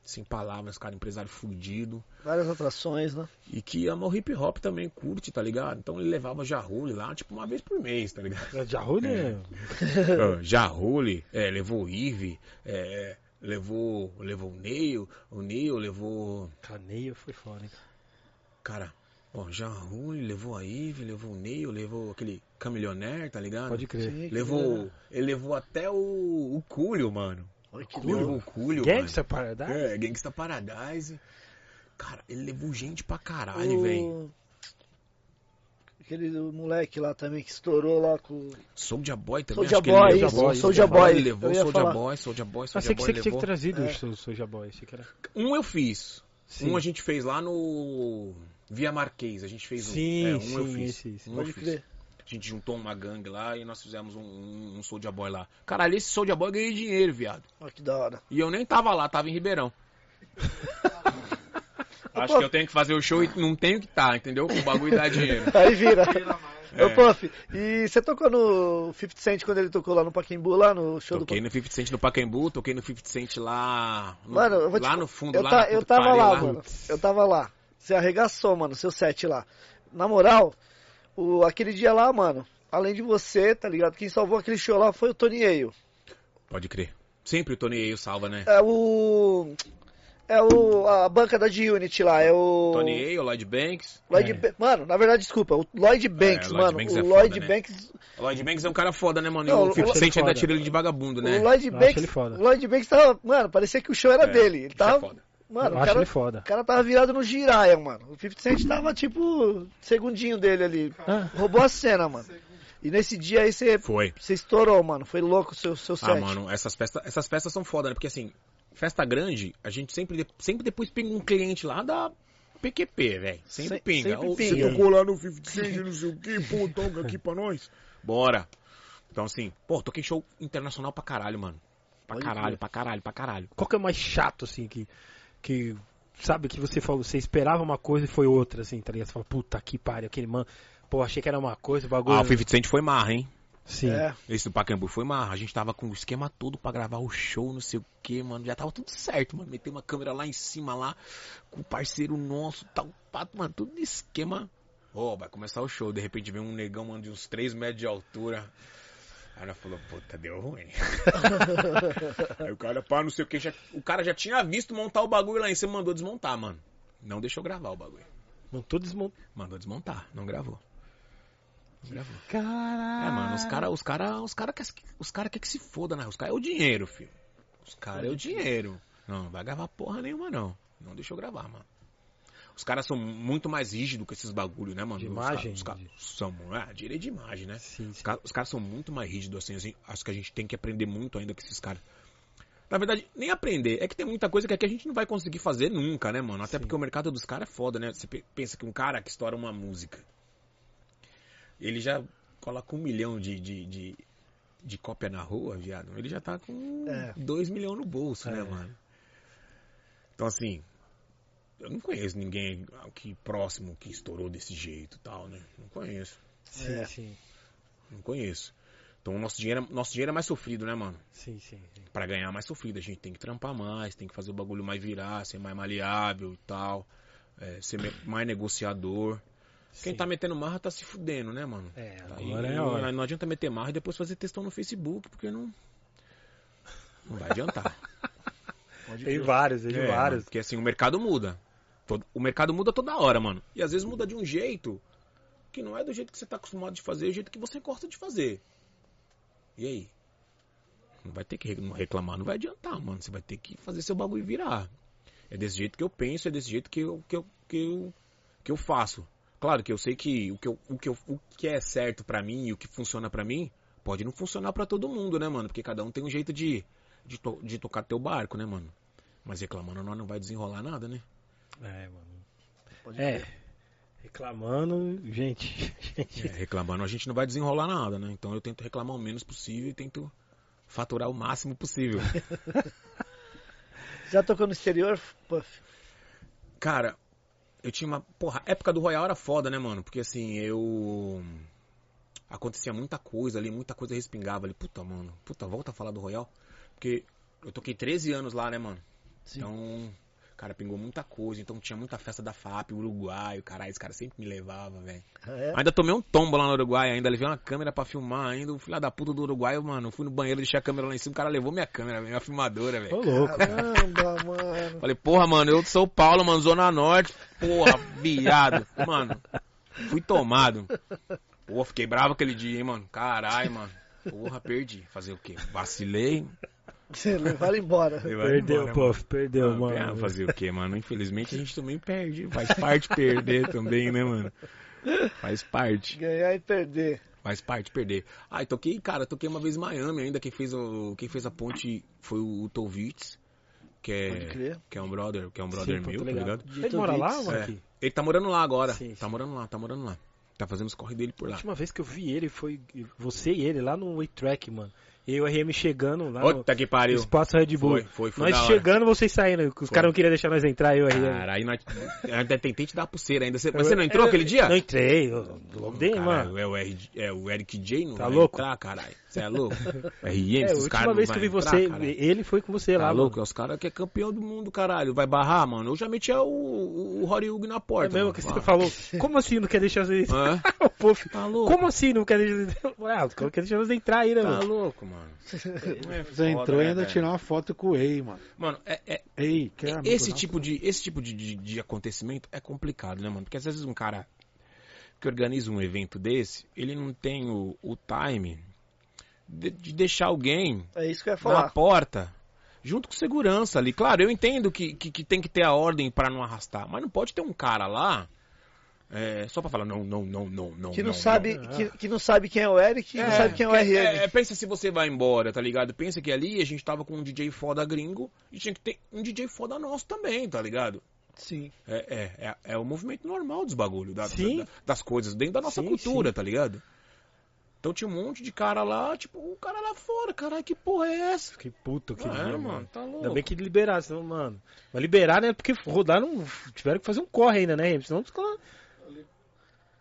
D: Sem palavras, cara, empresário fudido.
A: Várias atrações, né?
D: E que ama o hip hop também, curte, tá ligado? Então ele levava Jarrule lá, tipo, uma vez por mês, tá ligado?
B: Já rolê?
D: Ah, Jarrule, é, levou o Ive, é, levou, levou o Neil, o Neil levou.
B: Caneio foi foda, hein?
D: Cara, ó, Jarrule, levou a Ive, levou o Neil, levou aquele Camilionaire, tá ligado?
B: Pode crer.
A: Sim,
D: Levou. Ele levou até o, o Cúlio, mano.
A: Olha que
D: Levou
A: louco.
D: o Cúlio,
B: Gangsta
D: mano.
B: Paradise?
D: É, Gangsta Paradise. Cara, ele levou gente pra caralho,
A: O-
D: velho.
A: Aquele moleque lá também que estourou lá com.
D: Soulja Boy também.
A: Soulja
D: acho que
A: Boy,
D: ele
A: isso,
D: levou,
A: Soulja
D: Boy. Ele levou Soulja. Boy, Soulja Boy, Soulja
B: sei que
D: Boy
B: você que tinha que
D: levou.
B: trazido
A: É.
B: o Soulja Boy. Achei que era...
D: Um eu fiz.
B: Sim.
D: Um a gente fez lá no Via Marquês. A gente fez um.
B: Sim,
D: é, um
B: sim,
D: eu fiz.
B: esse, esse.
D: Um eu
A: Pode
D: fiz. A gente juntou uma gangue lá e nós fizemos um, um, um Soulja Boy lá. Caralho, esse Soulja Boy eu ganhei dinheiro, viado.
A: Olha que da hora.
D: E eu nem tava lá, tava em Ribeirão. Acho que eu tenho que fazer o show e não tenho que estar, entendeu? O bagulho dá dinheiro.
A: Aí vira.
D: É.
A: Ô, Puff, e você tocou no 50 Cent quando ele tocou lá no Paquembu, lá no show
D: Toquei
A: do
D: no 50 Cent no Pacaembu, toquei no 50 Cent lá. no-
A: Mano, eu vou te
D: lá no fundo,
A: eu,
D: lá na
A: eu tava
D: pariu,
A: lá, mano. Eu tava lá. Você arregaçou, mano, seu set lá. Na moral, o, aquele dia lá, mano, além de você, tá ligado? Quem salvou aquele show lá foi o Tony Ayo.
D: Pode crer. Sempre o Tony Ayo salva, né?
A: É o. É o. A banca da G-Unit lá, é o.
D: Tony Ayo, Lloyd Banks.
A: Lloyd
B: É.
A: Ba- Mano, na verdade, desculpa, o Lloyd Banks,
D: Lloyd
A: mano.
D: Banks
A: o
D: é
A: Lloyd
D: foda, né?
A: Banks.
D: O Lloyd Banks é um cara foda, né, mano?
A: Não,
D: o 50
A: eu
D: Cent
B: acho
D: ainda tira ele de vagabundo, né?
A: O Lloyd Banks.
B: ele foda.
A: O Lloyd Banks tava. Mano, parecia que o show era
D: É,
A: dele. Ele
D: é
A: tava. Mano,
B: eu
A: o
B: acho
A: cara,
B: ele foda.
A: o cara tava virado no giraia, mano. O 50 Cent tava tipo. Segundinho dele ali.
B: Ah,
A: Roubou a cena, mano. E nesse dia aí você.
D: Foi.
A: Você estourou, mano. Foi louco o seu, seu set.
D: Ah, mano, essas festas, essas festas são foda, né? Porque assim, festa grande, a gente sempre, sempre depois pinga um cliente lá da PQP, velho. Sempre
A: Se-
D: pinga.
A: sempre pinga.
D: Você tocou lá no 50 Cent, não sei o que, pô, toca aqui pra nós. Bora. Então assim, pô, toquei show internacional pra caralho, mano. Pra
A: Pode
D: caralho,
A: crer.
D: pra caralho, pra caralho.
B: qual que é o mais chato, assim, que. Que sabe que você falou, você esperava uma coisa e foi outra, assim, tá ligado? Você fala, puta que pariu, aquele mano. Pô, achei que era uma coisa, o bagulho.
D: Ah, o 50 Cent foi marra, hein?
B: Sim.
A: É.
D: Esse do Pacaembu foi marra. A gente tava com o esquema todo pra gravar o show, não sei o que, mano. Já tava tudo certo, mano. Meter uma câmera lá em cima, lá, com o parceiro nosso, tal, pato, mano, tudo de esquema. Ó, vai começar o show. De repente vem um negão, mano, de uns 3 metros de altura. Ela falou, puta, deu ruim. Aí o cara, pá, não sei o que. Já, o cara já tinha visto montar o bagulho lá em cima, mandou desmontar, mano. Não deixou gravar o bagulho.
B: Mano, todo desmont...
D: Mandou desmontar, não gravou. Não gravou.
B: Caralho.
D: É, mano, os caras os cara, os cara quer, os cara quer que se foda, né? Os caras é o dinheiro, filho. Os caras é o dinheiro. Não, não vai gravar porra nenhuma, não. Não deixa eu gravar, mano. Os caras são muito mais rígidos com esses bagulho, né, mano?
B: De
D: Os
B: imagem?
D: Os caras são, é, direito de imagem, né?
B: Sim,
D: Os
B: sim.
D: caras, os caras são muito mais rígidos, assim, assim. Acho que a gente tem que aprender muito ainda com esses caras. Na verdade, nem aprender. É que tem muita coisa que aqui a gente não vai conseguir fazer nunca, né, mano? Até
B: Sim.
D: porque o mercado dos caras é foda, né? Você pe- pensa que um cara que estoura uma música, ele já coloca um milhão de, de, de, de cópia na rua, viado. Ele já tá com
A: É.
D: dois milhões no bolso, né,
B: É.
D: mano? Então, assim, eu não conheço ninguém aqui próximo que estourou desse jeito e tal, né? Não conheço.
B: Sim,
A: É.
B: sim.
D: Não conheço. Então, o nosso dinheiro, é- nosso dinheiro é mais sofrido, né, mano?
B: Sim, sim, sim.
D: Pra ganhar mais sofrido, a gente tem que trampar mais, tem que fazer o bagulho mais virar, ser mais maleável e tal, é, ser mais negociador. Quem
B: Sim.
D: tá metendo marra tá se fudendo, né, mano?
B: É,
D: Tá
B: agora
D: aí,
B: é hora.
D: Não adianta meter marra e depois fazer textão no Facebook, porque não. Não vai adiantar.
A: Pode
B: Tem
A: crer.
B: vários, tem
D: É,
B: vários.
D: mano, porque assim, o mercado muda. Todo- o mercado muda toda hora, mano. E às vezes muda de um jeito que não é do jeito que você tá acostumado de fazer, é o jeito que você gosta de fazer. E aí? Não vai ter que reclamar, não vai adiantar, mano. Você vai ter que fazer seu bagulho virar. É desse jeito que eu penso, é desse jeito que eu, que eu, que eu, que eu faço. Claro que eu sei que o que, eu, o que, eu, o que é certo pra mim e o que funciona pra mim pode não funcionar pra todo mundo, né, mano? Porque cada um tem um jeito de, de, to- de tocar teu barco, né, mano? Mas reclamando nós não vai desenrolar nada, né?
B: É, mano.
A: Pode
B: É. Reclamando, gente. gente.
D: É, reclamando a gente não vai desenrolar nada, né? Então eu tento reclamar o menos possível e tento faturar o máximo possível.
A: Já tocou no exterior, Puff?
D: Cara, eu tinha uma. Porra, a época do Royal era foda, né, mano? Porque assim, eu. Acontecia muita coisa ali, muita coisa respingava ali. Puta, mano, puta, volta a falar do Royal. Porque eu toquei 13 anos lá, né, mano?
A: Sim.
D: Então, cara, pingou muita coisa. Então tinha muita festa da FAP, Uruguai, caralho, esse cara sempre me levava, velho.
A: Ah, é?
D: Ainda tomei um tombo lá no Uruguai, ainda levei uma câmera pra filmar ainda. O filho da puta do Uruguai, mano, eu fui no banheiro, deixei a câmera lá em cima, o cara levou minha câmera, minha filmadora, velho.
B: Ô, louco.
A: Caramba, mano.
D: Falei, porra, mano, eu de São Paulo, mano, Zona Norte, porra, viado. Mano, fui tomado. Pô, fiquei bravo aquele dia, hein, mano. Caralho, mano. Porra, perdi. Fazer o quê? Vacilei.
A: Você levaram embora.
B: Perdeu, Puff, perdeu,
D: Mano,
B: mano.
D: ah, fazer o quê, mano? Infelizmente a gente também perde. Faz parte perder também, né, mano? Faz parte.
A: Ganhar e perder.
D: Faz parte perder. Ah, toquei, cara, toquei uma vez em Miami ainda. Quem fez, o, quem fez a ponte foi o Tovitz, que
A: Pode
D: é,
A: crer.
D: que é um brother, que é um brother
B: Sim,
D: meu, tá
B: ligado.
D: ligado?
B: Ele mora lá ou
D: Beats,
B: aqui?
D: Ele tá morando lá agora.
B: Sim,
D: tá
B: sim.
D: morando lá, tá morando lá. Tá fazendo os corre dele por
B: A
D: lá.
B: última vez que eu vi ele foi você e ele lá no Waytrack, mano. Eu e o RM chegando lá
D: Puta que pariu.
B: espaço Red Bull.
D: Foi, foi, foi
B: nós chegando, vocês saindo. Os caras não queriam deixar nós entrar, eu e RM.
D: Cara, aí nós. Ainda tentei te dar a pulseira ainda. Você- mas você não entrou
B: Eu-
D: aquele dia?
B: Não entrei, eu logo dei, mano.
D: É o, R, é o Eric J, não
B: Tá louco?
D: entrar, caralho. Você é louco? RM,
B: É, a
D: esses caras
B: última
D: não
B: vez que eu vi
D: entrar,
B: você,
D: caralho.
B: ele foi com você
D: Tá
B: lá,
D: louco? É
B: mano.
D: os caras que é campeão do mundo, caralho. Vai barrar, mano. Eu já metia o, o, o Rory Hugo na
B: É
D: porta.
B: mesmo
D: mano.
B: que você falou, como assim não quer deixar vocês...
D: Hã?
B: O Puff,
D: Tá louco?
B: como assim não quer deixar... Ah, caras não querem deixar vocês entrar aí, né,
D: Tá
B: mano?
D: louco, mano. É
C: Você
D: foda,
C: entrou
D: né,
C: e ainda
D: velho?
C: tirou uma foto com o Ei, mano.
D: Mano, é, é,
C: Ei, que é amigo
D: esse
C: nosso.
D: tipo de esse tipo de, de, de acontecimento é complicado, né, mano? Porque às vezes um cara que organiza um evento desse, ele não tem o, o time de, de deixar alguém
A: É isso que eu ia
D: na porta junto com segurança ali. Claro, eu entendo que, que, que tem que ter a ordem pra não arrastar, mas não pode ter um cara lá é, só pra falar não, não, não, não, não.
A: Que não,
D: não,
A: sabe,
B: não.
A: que, que não sabe quem é o Eric e não sabe quem é o
D: é,
A: RM.
D: é, pensa se você vai embora, tá ligado? Pensa que ali a gente tava com um DJ foda gringo e tinha que ter um DJ foda nosso também, tá ligado?
A: Sim.
D: É, é, é, é o movimento normal dos bagulhos, da- da- das coisas, dentro da nossa
B: Sim,
D: cultura,
B: sim.
D: tá ligado? Então tinha um monte de cara lá, tipo, o cara lá fora, caralho, que porra é essa?
B: Que puto que
D: Ah,
B: dia,
D: mano, tá louco.
B: Ainda bem que liberaram, senão, mano. Mas liberar, né? Porque rodaram, tiveram que fazer um corre ainda, né? Senão os caras.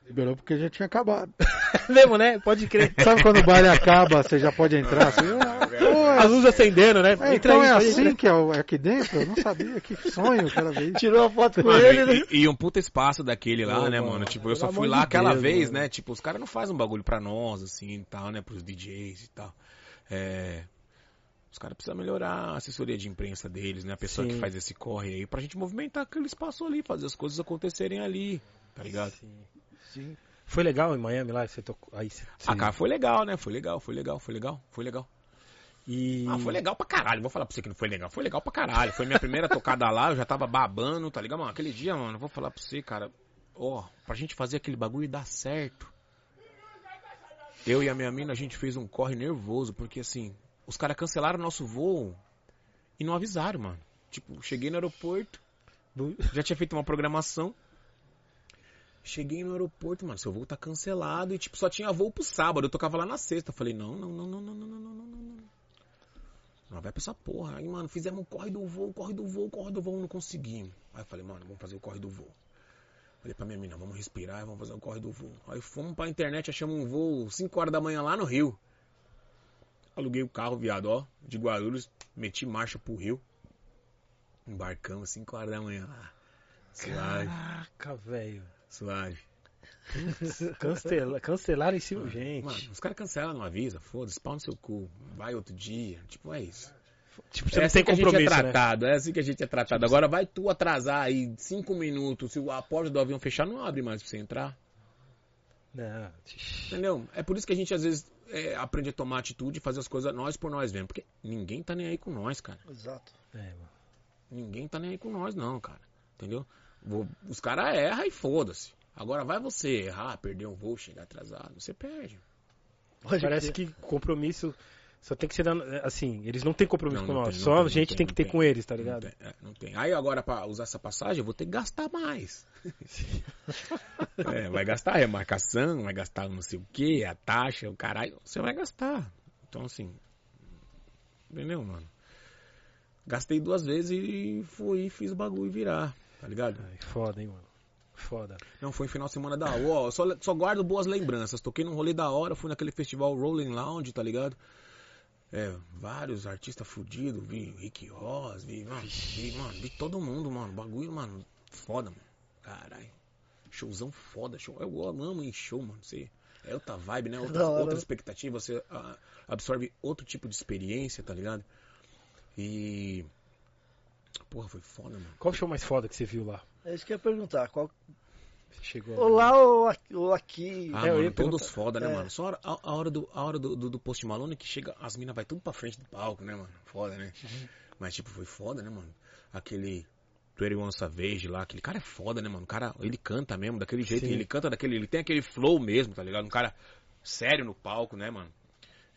C: Liberou porque já tinha acabado.
B: Mesmo, né? Pode crer.
C: Sabe quando o baile acaba, você já pode entrar? Assim, ah,
B: As luzes acendendo, né?
C: é, então
B: aí,
C: é assim que é, o- é aqui dentro? Eu não sabia, que sonho cada vez.
A: Tirou a foto com
D: Mano,
A: ele, né?
D: e, e um puta espaço daquele lá,
B: Pô,
D: né,
B: mano,
D: mano? Tipo, eu só fui lá aquela
B: Deus,
D: vez,
B: mano.
D: né? Tipo, os caras não fazem um bagulho pra nós, assim, e tal, né? Pros DJs e tal. É... Os caras precisam melhorar a assessoria de imprensa deles, né? A pessoa
B: Sim.
D: que faz esse corre aí, pra gente movimentar aquele espaço ali, fazer as coisas acontecerem ali, tá ligado?
B: Sim.
A: Sim.
B: Foi legal em Miami lá? Você tocou. Aí, você...
D: Ah, cara, foi legal, né? Foi legal, foi legal, foi legal, foi legal.
B: E...
D: Ah, foi legal pra caralho. Vou falar pra você que não foi legal. Foi legal pra caralho. Foi minha primeira tocada lá, eu já tava babando, tá ligado? Mano, aquele dia, mano, vou falar pra você, cara. Ó, pra gente fazer aquele bagulho e dar certo. Eu e a minha mina, a gente fez um corre nervoso, porque assim, os caras cancelaram nosso voo E não avisaram, mano. Tipo, cheguei no aeroporto, já tinha feito uma programação. Cheguei no aeroporto, mano, seu voo tá cancelado e tipo, só tinha voo pro sábado. Eu tocava lá na sexta. Falei, não, não, não, não, não, não, não, não, não, não. Vai pra essa porra. Aí, mano, fizemos um corre do voo, corre do voo, corre do voo, não conseguimos. Aí eu falei, mano, vamos fazer o corre do voo. Falei pra minha mina, vamos respirar, vamos fazer o corre do voo. Aí fomos pra internet, achamos um voo 5 horas da manhã lá no Rio. Aluguei o carro, viado, ó, de Guarulhos, meti marcha pro Rio. Embarcamos 5 horas da manhã lá.
B: Caraca, velho.
D: Suave.
B: Cancela, cancelaram em cima, gente.
D: Mano, os caras cancelam, não avisa, foda-se, pau no seu cu. Vai outro dia. Tipo, é isso.
B: tipo, você
D: é
B: não
D: assim
B: tem
D: que a gente é
B: compromisso, né?
D: tratado, é assim que a gente é tratado. Agora vai tu atrasar aí 5 minutos, se a porta do avião fechar, não abre mais pra você entrar.
B: Não.
D: Entendeu? É por isso que a gente às vezes é, aprende a tomar atitude e fazer as coisas nós por nós mesmo. Porque ninguém tá nem aí com nós, cara.
A: Exato.
B: É, mano.
D: Ninguém tá nem aí com nós, não, cara. Entendeu? Os caras erram e foda-se. Agora vai você errar, perder um voo, chegar atrasado. Você perde.
A: Pode
B: Parece
A: crer.
B: que compromisso só tem que ser assim, eles não têm compromisso
D: Não,
B: com
D: não
B: nós,
D: tem, não
B: só
D: tem,
B: a
D: não
B: gente
D: tem,
B: tem que
D: não
B: ter
D: tem.
B: com eles, tá
D: Não
B: ligado?
D: tem, é, não tem. Aí agora pra usar essa passagem eu vou ter que gastar mais. É, vai gastar a remarcação, vai gastar não sei o que, a taxa, o caralho. Você vai gastar. Então assim. Entendeu, mano? Gastei duas vezes e fui e fiz o bagulho virar. Tá ligado?
B: Ai, foda, hein, mano. Foda.
D: Não, foi um final de semana da hora. Só, só guardo boas lembranças. Toquei num rolê da hora, fui naquele festival Rolling Lounge, tá ligado? É, vários artistas fudidos, vi Rick Ross, vi, mano, vi, mano, vi todo mundo, mano. Bagulho, mano, foda, mano. Caralho. Showzão foda, show. Eu amo em show, mano. Você, é outra vibe, né? Outra, outra expectativa, você ah, absorve outro tipo de experiência, tá ligado? E. Porra, foi foda, mano.
B: Qual o show mais foda que você viu lá?
A: É isso que eu ia perguntar. Qual...
B: Você chegou
A: Ou lá ou aqui. Ou aqui.
D: Ah,
B: É,
D: mano, todos
B: perguntar-
D: foda, né,
A: É.
D: mano? Só a, a- hora, do, a hora do, do, do Post Malone que chega, as minas vai tudo pra frente do palco, né, mano? Foda, né? Mas, tipo, foi foda, né, mano? Aquele 21 Savage lá, aquele cara é foda, né, mano? O cara, ele canta mesmo, daquele jeito,
B: Sim.
D: ele canta daquele, ele tem aquele flow mesmo, tá ligado? Um cara sério no palco, né, mano?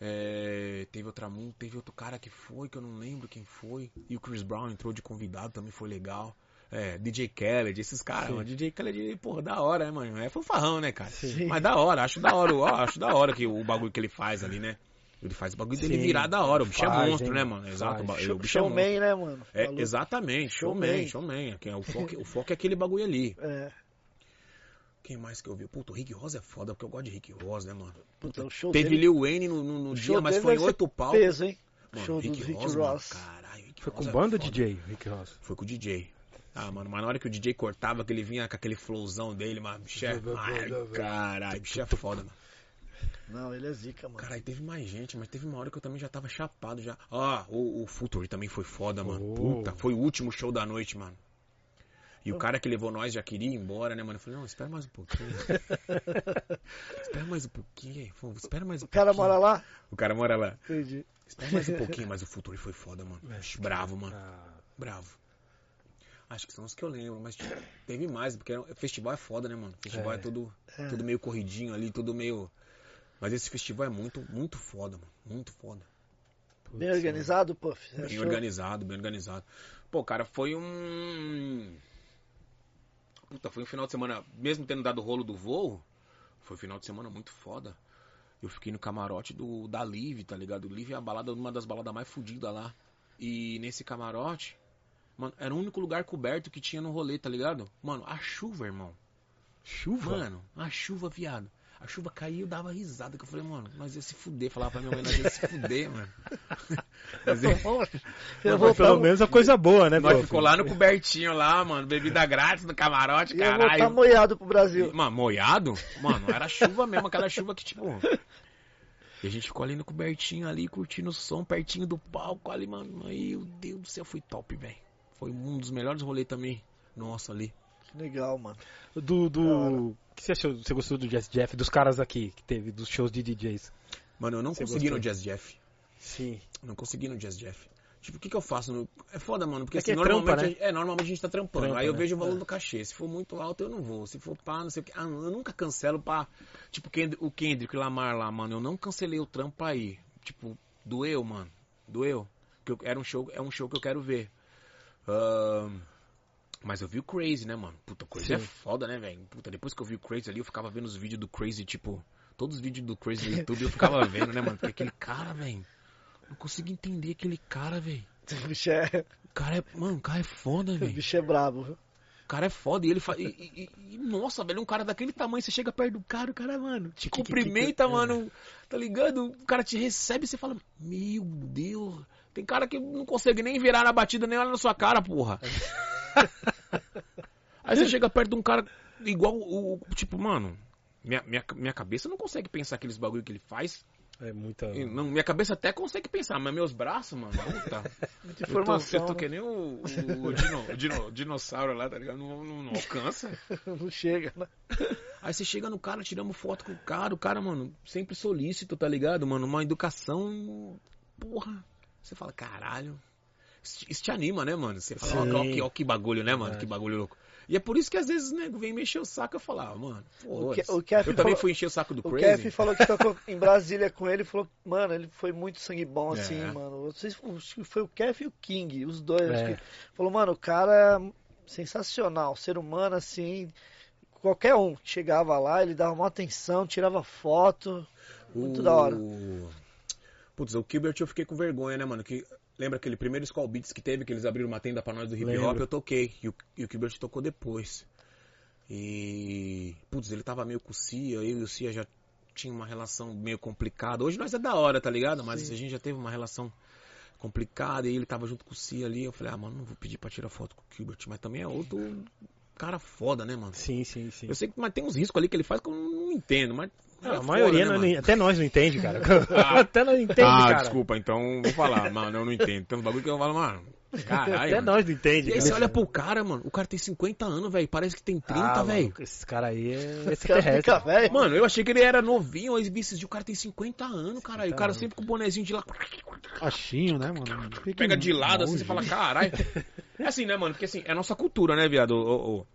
D: É, teve outra mu- teve outro cara que foi, que eu não lembro quem foi. E o Chris Brown entrou de convidado, também foi legal. É, DJ Khaled, esses caras, mano. DJ Khaled, porra, da hora, né, mano? É fanfarrão, né, cara?
A: Sim.
D: Mas da hora, acho da hora, ó, acho da hora que o bagulho que ele faz ali, né? Ele faz o bagulho dele
B: Sim,
D: virar da hora. O bicho é
B: faz,
D: monstro,
B: hein,
D: né,
B: mano?
D: Exato,
B: Faz.
D: o bicho é monstro.
A: Showman, né, mano?
D: É,
A: Falou.
D: exatamente, showman,
A: Showman.
D: showman. É o, foco, o foco é aquele bagulho ali.
A: É.
D: Quem mais que eu vi? Puta, o Rick Ross é foda, porque eu gosto de Rick Ross, né, mano?
A: Puta, o show
D: Teve
A: dele,
D: Lil Wayne no, no, no dia, mas foi em oito pau.
A: Peso, hein?
D: Mano,
A: show
D: Rick
A: do Rick
D: Ross,
A: Ross.
D: mano, caralho, Rick
B: Foi
D: Ross
B: com
D: é
B: banda
D: foda.
B: DJ, Rick Ross.
D: Foi com o DJ. Ah, mano, mas na hora que o DJ cortava, que ele vinha com aquele flowzão dele, mano, bicho é... Ai, caralho, bicho é foda, mano.
A: Não, ele é zica, mano.
D: Caralho, teve mais gente, mas teve uma hora que eu também já tava chapado já. Ah, o, o Futuri também foi foda, mano.
B: Oh.
D: Puta, foi o último show da noite, mano. E o cara que levou nós já queria ir embora, né, mano? Eu falei, não, espera mais um pouquinho. espera mais um pouquinho. Espera mais um
A: O cara
D: pouquinho.
A: mora lá?
D: O cara mora lá.
A: Entendi.
D: Espera mais um pouquinho, mas o Futuri foi foda, mano. Bravo, mano.
B: Ah,
D: Bravo. Acho que são os que eu lembro, mas tipo, teve mais, porque festival é foda, né, mano? Festival é,
B: É.
D: tudo,
A: É.
D: tudo meio corridinho ali, tudo meio. Mas esse festival é muito, muito foda, mano. Muito foda.
B: putz,
A: Bem organizado, Puff.
D: Bem
A: achou?
D: organizado, bem organizado. Pô, cara, foi um. Puta, foi um final de semana, mesmo tendo dado o rolo do voo, foi um final de semana muito foda. Eu fiquei no camarote do da Live, tá ligado? Live é a balada, uma das baladas mais fodidas lá. E nesse camarote, mano, era o único lugar coberto que tinha no rolê, tá ligado? Mano, a chuva, irmão.
B: Chuva?
D: Mano, a chuva, viado. A chuva caiu, eu dava risada. Que eu falei, mano, nós ia se fuder. Falava pra minha mãe, nós ia se fuder, mano. Nós ia-
A: Eu
B: Mas
A: vou
B: pelo menos a coisa boa, né,
D: nós
B: pô?
D: ficou lá no cobertinho lá, mano. Bebida grátis no camarote,
A: ia voltar
D: caralho.
A: moiado pro Brasil.
D: Mano, moiado? Mano, era chuva mesmo, aquela chuva que tipo. E a gente ficou ali no cobertinho ali, curtindo o som, pertinho do palco ali, mano. Meu Deus do céu, foi top, velho. Foi um dos melhores rolês também. Nossa, ali.
A: Que legal, mano.
B: Do, do... O que você achou? Você gostou do Jazz Jeff? Dos caras aqui que teve, dos shows de DJs?
D: Mano, eu não
B: Você
D: consegui
B: gostou?
D: no Jazz Jeff.
B: Sim.
D: Não consegui no Jazz Jeff. Tipo, o que que eu faço? No... É foda, mano, porque
B: É
D: assim,
B: é trampa,
D: normalmente,
B: né?
D: a- é, normalmente a gente tá trampando.
B: Trampa,
D: aí eu
B: né?
D: vejo o valor
A: É.
D: do cachê. Se for muito alto, eu não vou. Se for pá, não sei o que. Ah, eu nunca cancelo pra. Tipo, o Kendrick Lamar lá, mano. Eu não cancelei o trampo ir. Tipo, doeu, mano. Doeu. que eu, era um show, é um show que eu quero ver. Ahn, mas eu vi o Crazy, né, mano? Puta, o Crazy é
B: Sim.
D: foda, né, velho? Puta, depois que eu vi o Crazy ali, eu ficava vendo os vídeos do Crazy, tipo, todos os vídeos do Crazy no YouTube eu ficava vendo, né, mano? Porque aquele cara, velho, não consigo entender aquele cara, velho.
A: O bicho é,
D: O cara é, mano, o cara é foda,
A: o
D: velho.
A: bicho é brabo. viu?
D: O cara é foda e ele faz. E, e- e- nossa, velho, um cara daquele tamanho, você chega perto do cara, o cara, mano, te cumprimenta, mano, tá ligado? O cara te recebe e você fala, meu Deus. Tem cara que não consegue nem virar na batida, nem olha na sua cara, porra. Aí você chega perto de um cara igual o. Tipo, mano, minha, minha, minha cabeça não consegue pensar aqueles bagulho que ele faz.
B: É muita.
D: Não, minha cabeça até consegue pensar, mas meus braços, mano, puta.
A: Muita
D: Eu tô, eu tô
A: né?
D: que nem o, o, o dino- o dino- dinossauro lá, tá ligado? Não, não- não alcança.
A: Não chega, né?
D: Aí você chega no cara, tiramos foto com o cara, o cara, mano, sempre solícito, tá ligado, mano? Uma educação. Porra. Você fala, caralho. Isso, te anima, né, mano? Você fala, ó, que, ó que bagulho, né, mano? Que bagulho louco. E é por isso que às vezes, nego, vem me encher o saco e falo, ah, mano,
A: O
D: foda-se.
A: o Kef
D: Eu também
A: falou-
D: fui encher o saco do
A: O
D: Crazy.
A: Kef falou que tocou em Brasília com ele e falou, mano, ele foi muito sangue bom, assim,
D: É.
A: mano. Se foi- que o Kef e o King, os dois.
B: É.
A: que- Falou, mano, o cara é sensacional, ser humano, assim. Qualquer um chegava lá, ele dava uma atenção, tirava foto. Muito da hora.
D: Putz, o Gilbert eu fiquei com vergonha, né, mano? Que, lembra aquele primeiro Skull Beats que teve, que eles abriram uma tenda pra nós do hip hop,
B: Lembro.
D: eu toquei. E o, e o Gilbert tocou depois. E. Putz, ele tava meio com o Cia, eu e o Cia já tinha uma relação meio complicada. Hoje nós é da hora, tá ligado? Mas a gente já teve uma relação complicada e ele tava junto com o Cia ali. Eu falei, ah, mano, não vou pedir pra tirar foto com o Gilbert, mas também é outro cara foda, né, mano?
B: Sim, sim, sim.
D: Eu sei que mas tem uns riscos ali que ele faz que eu não entendo, mas.
B: Não,
D: é
B: a maioria,
D: foda, né,
B: não- até nós não entende, cara. até nós não entende,
D: ah,
B: cara.
D: desculpa, então vou falar, mano, eu não entendo. Tem uns bagulho que eu falo, mano, caralho.
B: Até nós não entende.
D: E aí
B: cara.
D: você olha pro cara, mano, o cara tem 50 anos, velho, parece que tem 30,
B: Ah,
D: velho.
B: Esse cara aí é
A: Esse cara
B: extraterrestre.
A: fica velho.
D: Mano, eu achei que ele era novinho, aí esses dias o cara tem 50 anos, caralho. O cara sempre com o bonezinho de lá.
C: Baixinho, né, mano? Fica
D: Pega de lado, assim,
C: longe.
D: você fala, caralho. É assim, né, mano? Porque assim, é a nossa cultura, né, viado? Ô, ô.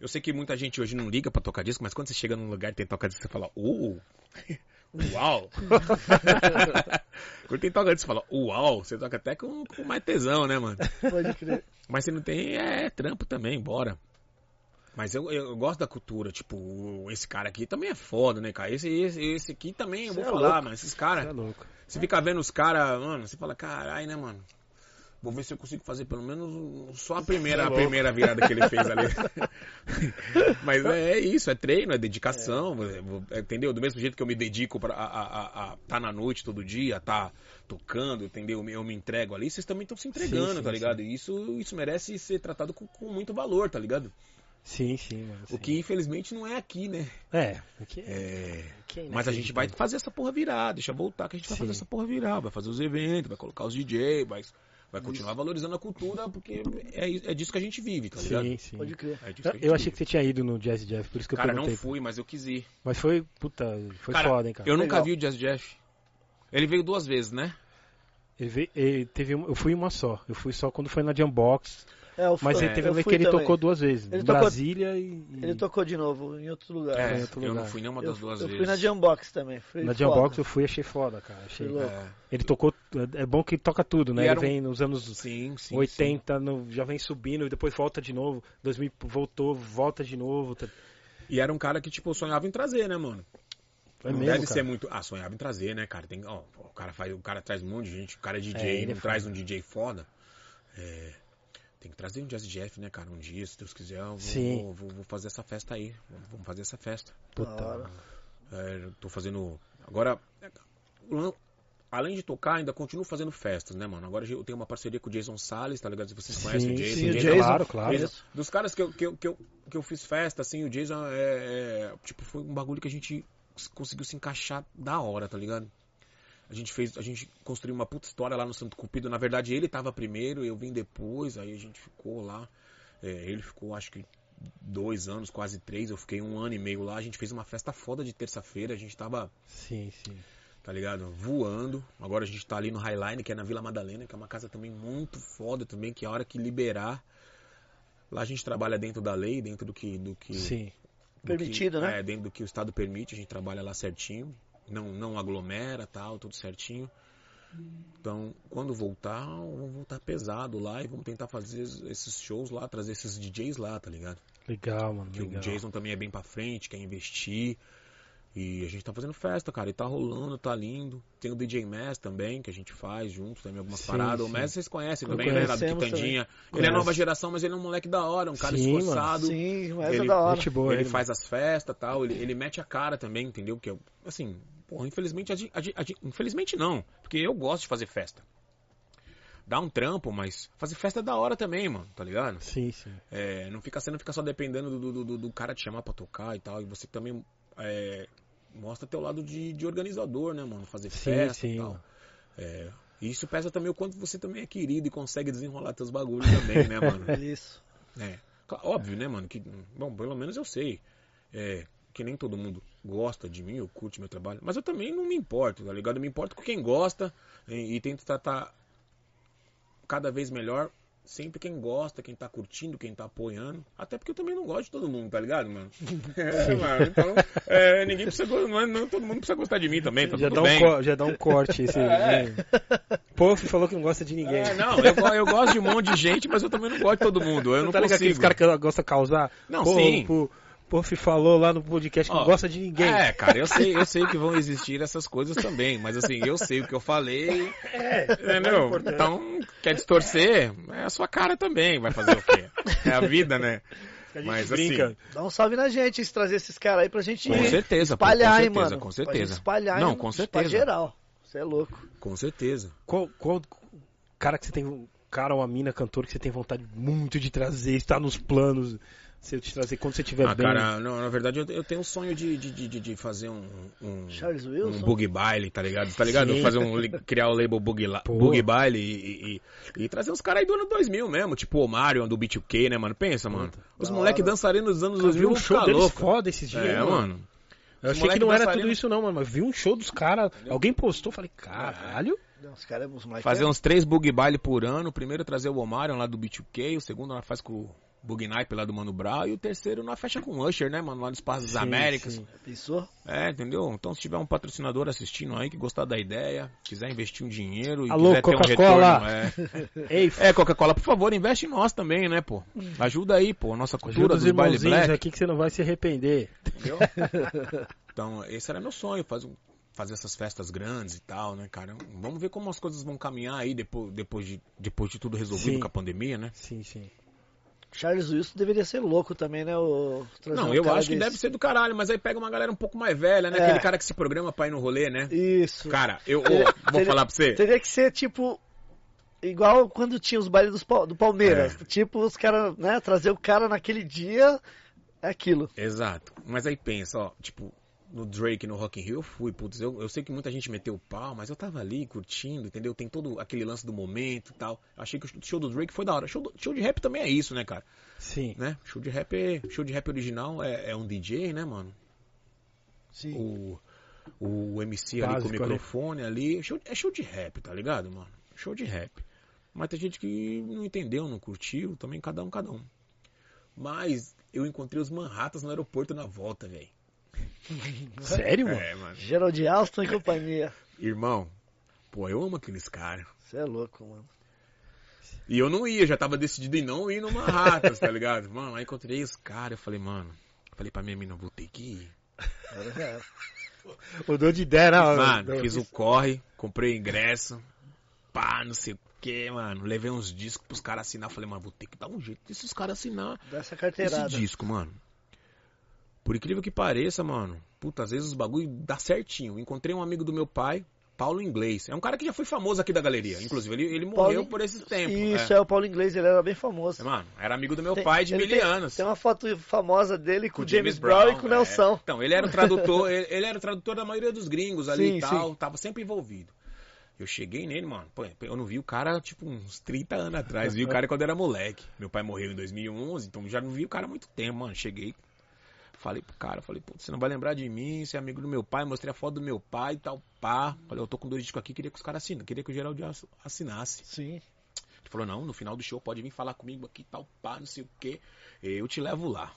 D: Eu sei que muita gente hoje não liga pra tocar disco, mas quando você chega num lugar e tem tocar disco, você fala, uh, uau. quando tem toca disco, você fala, uau. Você toca até com, com mais tesão, né, mano?
A: Pode crer.
D: Mas se não tem, é trampo também, bora. Mas eu, eu, gosto da cultura, tipo, esse cara aqui também é foda, né, cara? Esse, esse, esse aqui também, eu vou
A: é
D: falar,
A: louco.
D: mano, esses
B: Você
D: caras.
B: é louco.
D: Você fica vendo os caras, mano, você fala, caralho, né, mano? Vou ver se eu consigo fazer pelo menos só a primeira, a primeira virada que ele fez ali. Mas é, é isso, é treino, é dedicação, é, entendeu? Do mesmo jeito que eu me dedico pra a, a, a, a tá na noite todo dia, tá tocando, entendeu? Eu me entrego ali, vocês também estão se entregando,
B: Sim, sim,
D: tá ligado? E isso, isso merece ser tratado com, com muito valor, tá ligado?
B: Sim, sim, mano.
D: O
B: sim.
D: que infelizmente não é aqui, né?
B: É, aqui é.
D: É.
B: é
D: Mas a gente vai fazer essa porra virar, deixa voltar que a gente vai
B: Sim.
D: fazer essa porra virar, vai fazer os eventos, vai colocar os DJ, vai, vai continuar valorizando a cultura, porque é, é disso que a gente vive, tá ligado?
B: Sim, sim.
A: Pode crer.
D: É
B: Eu achei que você tinha ido no Jazz Jeff, por isso que eu
D: Cara, não
B: perguntei.
D: fui, mas eu quis ir.
B: Mas foi, puta, foi
D: Cara,
B: foda, hein, cara.
D: Eu nunca
A: Legal.
D: vi o Jazz Jeff. Ele veio duas vezes, né?
B: Ele veio- ele teve uma- eu fui uma só. Eu fui só quando foi na Jambox.
A: É, eu
B: Mas
A: fui-
B: ele teve
A: eu
B: uma vez
A: fui
B: que ele
A: também.
B: tocou duas vezes.
A: Ele
B: em
A: tocou-
B: Brasília e. e-
A: Ele tocou de novo em outro lugar.
D: É,
B: em outro
D: eu
B: lugar.
D: não fui nenhuma
A: Eu,
D: das duas
A: eu
D: vezes.
A: fui na Jambox também. Foi
B: Na. Jambox eu fui e achei foda, cara. Achei...
A: Foi louco.
D: É,
B: Ele tocou. É bom que toca tudo, né?
D: E
B: Ele
D: um-
B: vem nos anos
D: sim, sim.
B: 80, no- já vem subindo e depois volta de novo. 2000 voltou, volta de novo. tá-
D: sim. E era um cara que, tipo, eu sonhava em trazer, né, mano?
B: É
D: não
B: mesmo,
D: deve
B: cara.
D: ser muito. Ah, sonhava em trazer, né, cara? Tem, ó, o cara faz, o cara traz um monte de gente, o cara é DJ,
B: É, ele
D: não
B: é
D: traz um DJ foda. É, tem que trazer um Jazz Jeff, né, cara? Um dia, se Deus quiser, eu vou,
B: Sim.
D: vou, vou- vou fazer essa festa aí. Vamos- fazer essa festa.
B: Puta.
D: É, tô fazendo. Agora, além de tocar, ainda continuo fazendo festas, né, mano? Agora eu tenho uma parceria com o Jason Salles, tá ligado? Se vocês conhecem o
B: Sim,
D: Jason.
B: sim,
A: o
D: Jason-
A: Jason,
B: claro, claro.
D: Jason- dos caras que eu, que, eu, que, eu, que eu fiz festa, assim, o Jason é, é, Tipo, foi um bagulho que a gente conseguiu se encaixar da hora, tá ligado? A gente fez, a gente construiu uma puta história lá no Santo Cupido. Na verdade, ele tava primeiro, eu vim depois, aí a gente ficou lá. É, ele ficou, acho que, dois anos, quase três. Eu fiquei um ano e meio lá. A gente fez uma festa foda de terça-feira. A gente tava,
B: Sim, sim.
D: tá ligado? Voando. Agora a gente tá ali no Highline, que é na Vila Madalena, que é uma casa também muito foda também, que a hora que liberar. Lá a gente trabalha dentro da lei, dentro do que. Do que
B: Sim.
D: do
A: Permitido,
D: que,
A: né?
D: É, dentro do que o Estado permite, a gente trabalha lá certinho. Não, não aglomera, tal, tudo certinho. Então, quando voltar, vamos voltar pesado lá e vamos tentar fazer esses shows lá, trazer esses DJs lá, tá ligado?
B: Legal, mano.
D: Que
B: Legal.
D: o Jason também é bem pra frente, quer investir. E a gente tá fazendo festa, cara. E tá rolando, tá lindo. Tem o DJ Mass também, que a gente faz junto, também algumas
B: Sim,
D: paradas.
B: sim.
D: O Mass vocês conhecem também, né? Lá do
A: conhecemos
D: Quitandinha. Ele é nova geração, mas ele é um moleque da hora, um cara
B: Sim,
D: esforçado.
A: Sim, mas é
D: Ele-
A: da hora.
B: Gente boa,
D: ele
B: ele,
D: faz as festas e tal, ele, ele mete a cara também, entendeu? Que assim, porra, infelizmente, a gente- a gente- a gente- infelizmente não, porque eu gosto de fazer festa. Dá um trampo, mas fazer festa é da hora também, mano, tá ligado?
B: Sim, sim.
D: É, não fica, você não fica só dependendo do, do, do- do cara te chamar pra tocar e tal, e você também é, mostra teu lado de, de organizador, né, mano? Fazer
B: Sim,
D: festa e
B: sim,
D: tal.
B: mano.
D: É, e isso pesa também o quanto você também é querido e consegue desenrolar teus bagulhos também, né, mano?
A: Isso.
D: É, óbvio, né, mano? Que, bom, pelo menos eu sei. É, que nem todo mundo gosta de mim, ou curte meu trabalho. Mas eu também não me importo, tá ligado? Eu me importo com quem gosta e, e tento tratar cada vez melhor. Sempre quem gosta, quem tá curtindo, quem tá apoiando. Até porque eu também não gosto de todo mundo, tá ligado, mano? É, mano, então, é, ninguém precisa, não, é- não todo mundo precisa gostar de mim também, tá
B: Já dá, um
D: bem.
B: co- já dá um corte esse.
D: É.
B: Falou que não gosta de ninguém.
D: É, não, eu, eu gosto de um monte de gente, mas eu também não gosto de todo mundo. Eu não
B: tá ligado aqueles
D: consigo.
B: caras que gostam de causar?
D: Não,
B: Pô,
D: sim.
B: Puff falou lá no podcast que
D: Ó,
B: não gosta de ninguém.
D: É, cara, eu sei, eu sei que vão existir essas coisas também, mas assim, eu sei o que eu falei,
B: É,
D: entendeu? Então, quer distorcer, é a sua cara também, vai fazer o quê? É a vida, né?
B: A gente
D: Mas
B: brinca.
D: assim,
A: Dá um salve na gente, se trazer esses caras aí pra gente
D: com certeza, pô,
A: espalhar,
D: com
A: hein,
D: certeza,
A: mano.
D: com
A: Pra gente
D: certeza.
A: espalhar
D: Não, com
A: Pra
D: certeza.
A: geral. Você é louco.
D: Com certeza.
B: Qual, qual cara que você tem. um Cara ou uma mina cantor que você tem vontade muito de trazer, está nos planos. Se eu te trazer quando você estiver
D: Ah,
B: bem.
D: cara, não, na verdade eu, eu tenho o sonho de, de, de, de fazer um, um,
A: Charles
D: um
A: Wilson.
D: boogie baile, tá ligado? Tá ligado?
B: Sim.
D: Fazer um, criar o label boogie, La-
B: Pô.
D: boogie baile e, e, e trazer uns caras aí do ano 2000 mesmo, tipo o Mario do B2K, né, mano? Pensa, mano. Os
A: Da
D: moleque
A: hora.
D: dançarinos dos anos
B: Eu
D: 2000
B: vi um
D: vão
B: show deles
D: louco.
B: foda esses dias.
D: É,
B: mano.
D: mano.
B: Eu achei que não era
D: dançarino-
B: tudo isso não, mano. Mas vi um show dos caras. Alguém postou, falei, caralho.
A: Não, os caras, os moleques
D: Fazer
A: é-
D: uns três boogie baile por ano. O primeiro trazer o Omarion lá do B2K, o segundo nós faz com o Boogie Nipe lá do Mano Brown e o terceiro nós fecha com o Usher, né, mano, lá no Espaço das
B: Sim,
D: Américas.
B: sim.
A: Pensou?
D: É, entendeu? Então se tiver um patrocinador assistindo aí que gostar da ideia, quiser investir um dinheiro e
B: Alô,
D: quiser ter um
B: Coca-Cola.
D: retorno, é.
B: Ei,
D: É, Coca-Cola, por favor, investe em nós também, né, pô? Ajuda aí, pô, a nossa cultura
B: ajuda os
D: dos baile black.
B: aqui que você não vai se arrepender.
D: Entendeu? então, esse era meu sonho, fazer, um- fazer essas festas grandes e tal, né, cara? Vamos ver como as coisas vão caminhar aí depois, depois, de, depois de tudo resolvido
B: Sim.
D: com a pandemia, né?
B: Sim, sim.
A: Charles Wilson deveria ser louco também, né? O...
D: Não,
A: um
D: eu acho que
A: desse.
D: deve ser do caralho, mas aí pega uma galera um pouco mais velha, né?
A: É.
D: Aquele cara que se programa pra ir no rolê, né?
A: Isso.
D: Cara, eu
A: Teria-
D: vou
A: teria-
D: falar pra você.
A: Teria que ser tipo. Igual quando tinha os bailes Pal- do Palmeiras.
D: É.
A: Tipo, os caras, né? Trazer o cara naquele dia. É aquilo.
D: Exato. Mas aí pensa, ó, tipo, no Drake no Rock in Rio eu fui, putz, eu, eu sei que muita gente meteu o pau, mas eu tava ali curtindo, entendeu? Tem todo aquele lance do momento e tal. Achei que o show do Drake foi da hora. Show, do- show de rap também é isso, né, cara?
B: Sim.
D: Né? Show de rap, é- show de rap original é, é um DJ, né, mano?
A: Sim.
D: O, o MC ali
B: Básico
D: com o
B: ali.
D: microfone ali. Show- é show de rap, tá ligado, mano? Show de rap. Mas tem gente que não entendeu, não curtiu, também cada um, cada um. Mas eu encontrei os Manhattans no aeroporto na volta, velho.
B: Sério, mano?
D: É, mano.
A: Gerald Alston e companhia.
D: Irmão, pô, eu amo aqueles caras.
A: Você é louco, mano.
D: E eu não ia, já tava decidido em não ir no Manhattan, tá ligado? Mano, aí encontrei os caras, eu falei, mano, falei pra minha mina, vou ter que ir.
B: Mudou de ideia, não.
D: Mano,
B: não,
D: fiz o corre, comprei o ingresso, pá, não sei o que, mano. Levei uns discos pros caras assinar. Falei, mano, vou ter que dar um jeito desses caras assinar
A: Dá essa
D: esse
A: carteirada.
D: disco, mano. Por incrível que pareça, mano, puta, às vezes os bagulho dá certinho. Encontrei um amigo do meu pai, Paulo Inglês. É um cara que já foi famoso aqui da galeria. Inclusive, ele, ele
A: Paulo
D: morreu
A: In-
D: por esses tempos.
A: Isso,
D: é.
A: é. o Paulo Inglês, ele era bem famoso.
D: Mano, era amigo do meu
A: Tem-
D: pai de mil
A: tem-
D: anos.
A: Tem uma foto famosa dele com o James, Brown, e com o
D: é.
A: Nelson.
D: Então, ele era o tradutor, ele, ele era o tradutor da maioria dos gringos ali
A: Sim,
D: e tal,
A: sim.
D: tava sempre envolvido. Eu cheguei nele, mano, pô, eu não vi o cara, tipo, uns 30 anos atrás, vi o cara quando era moleque. Meu pai morreu em 2011, então já não vi o cara há muito tempo, mano. Cheguei, falei pro cara, falei, pô, você não vai lembrar de mim, você é amigo do meu pai, mostrei a foto do meu pai e tal, pá. Falei, eu tô com dois discos aqui, queria que os caras assinassem, queria que o Geraldo ass- assinasse.
A: Sim.
D: Ele falou, não, no final do show pode vir falar comigo aqui, tal, pá, não sei o que. Eu te levo lá.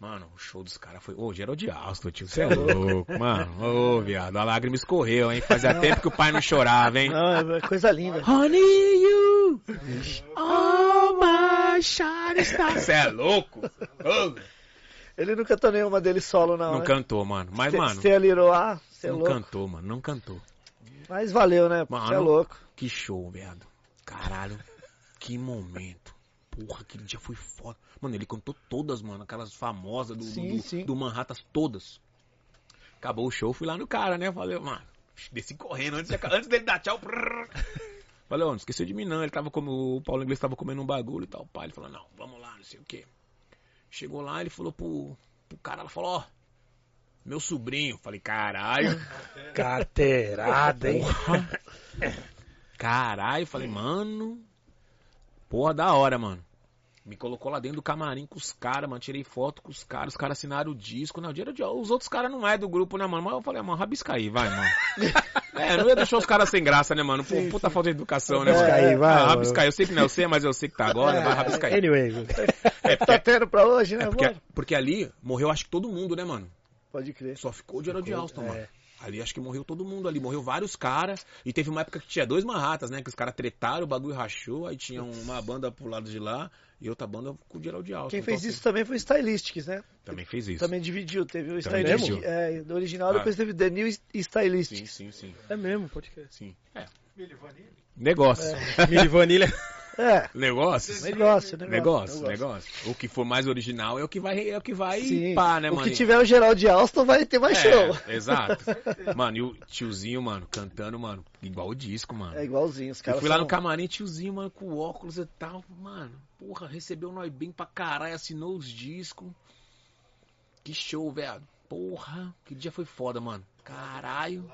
D: Mano, o show dos caras foi. Ô, Gerald Alston, tio. Você é louco, mano. Ô, viado, a lágrima escorreu, hein? Fazia tempo que o pai não chorava, hein?
A: Não, é coisa linda.
D: Honey, you. Oh, my shine star. Você é louco? Ô,
A: Ele nunca cantou nenhuma dele solo, não.
D: Não
A: né?
D: cantou, mano. Mas,
A: Ste-
D: mano,
A: Little A, você é
D: não
A: louco.
D: cantou, mano. Não cantou.
A: Mas valeu, né?
D: Mano,
A: Você é louco.
D: Que show, viado. Caralho, que momento. Porra, aquele dia foi foda. Mano, ele cantou todas, mano. Aquelas famosas do,
A: Sim,
D: do,
A: sim.
D: do Manhattan, todas. Acabou o show, fui lá no cara, né? Falei, mano, desci correndo antes, de- antes dele dar tchau. prrr. Falei, ó, não esqueceu de mim não. Ele tava como. O Paulo Inglês tava comendo um bagulho e tal. O pai, ele falou, não, vamos lá, não sei o quê. Chegou lá, ele falou pro, pro cara, ela falou, ó. Meu sobrinho. Falei, caralho.
B: Carteirada, hein?
D: Caralho, falei, mano. Porra, da hora, mano. Me colocou lá dentro do camarim com os caras, mano. Tirei foto com os caras, os caras assinaram o disco. Não, dinheiro de... Os outros caras não é do grupo, né, mano? Mas eu falei, mano, rabisca aí, vai, mano. é, não ia deixar os caras sem graça, né, mano? Pô, puta falta de educação, né,
B: Rabisca
D: mano?
B: aí, vai,
D: Ah,
B: mano.
D: rabisca aí. Eu sei que não é você, mas eu sei que tá agora. Vai, rabisca aí.
B: Anyway,
D: É,
A: Tá
D: porque,
A: tendo pra hoje, né?
D: é porque,
A: Bora.
D: porque ali morreu, acho que todo mundo, né, mano?
A: Pode crer.
D: Só ficou o Gerald Alston,
B: é.
D: mano. Ali acho que morreu todo mundo ali. Morreu vários caras. E teve uma época que tinha dois Manhattas, né? Que os caras tretaram, o bagulho rachou. Aí tinha uma banda pro lado de lá e outra banda com o Gerald Alston.
A: Quem
D: Então,
A: fez
D: assim,
A: isso também foi o Stylistics, né?
D: Também fez isso.
A: Também dividiu. Teve o Stylistics é, do original,
D: Ah.
A: depois teve The New e
D: Sim,
A: Stylistics.
D: sim, sim.
B: é mesmo, pode crer.
D: Sim. É. Negócio.
B: Milho Vanilha.
A: É,
D: Negócio.
A: negócio, negócio.
D: Negócio, negócio. O que for mais original é o que vai, é o que vai
A: Sim.
D: pá, né,
A: o
D: mano?
A: que tiver o Geraldo Alston vai ter mais show.
D: É, exato. Mano, e o tiozinho, mano, cantando, mano, igual o disco, mano.
A: É igualzinho, os caras
D: Eu fui lá
A: são-
D: no camarim, tiozinho, mano, com óculos e tal. Mano, porra, recebeu nós bem pra caralho, assinou os discos. Que show, velho. Porra, que dia foi foda, mano. Caralho.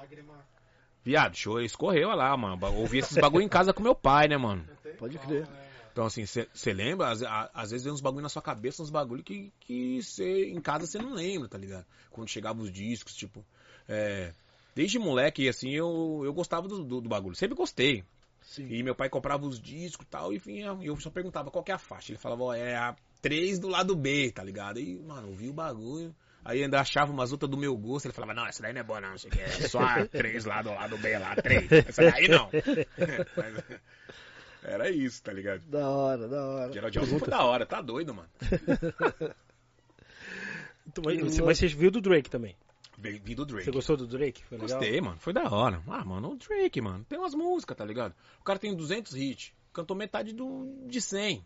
D: Viado, show escorreu lá, mano. Ouvi esses bagulho em casa com meu pai, né, mano?
A: Pode crer.
D: Então, assim, você lembra? Às, às vezes vem uns bagulho na sua cabeça, uns bagulho que, que cê, em casa você não lembra, tá ligado? Quando chegavam os discos, tipo. é, desde moleque, assim, eu, eu gostava do, do, do bagulho. Sempre gostei.
A: Sim.
D: E meu pai comprava os discos e tal, e vinha, e eu só perguntava qual que é a faixa. Ele falava, ó, é a 3 do lado B, tá ligado? E, mano, eu vi o bagulho. Aí ainda achava umas outras do meu gosto. Ele falava, não, essa daí não é boa, não. É só a 3 lá do lado B, lá, 3. Essa daí não. Mas, era isso, tá ligado?
A: Da hora, da hora.
D: Gerald Alston foi da hora, tá doido, mano.
B: Então, Mas, mas você viu do Drake também.
D: Vindo do Drake.
B: Você gostou do Drake? Foi legal?
D: Gostei, mano. Foi da hora. Ah, mano, o Drake, mano. Tem umas músicas, tá ligado? O cara tem 200 hits. Cantou metade do, de 100.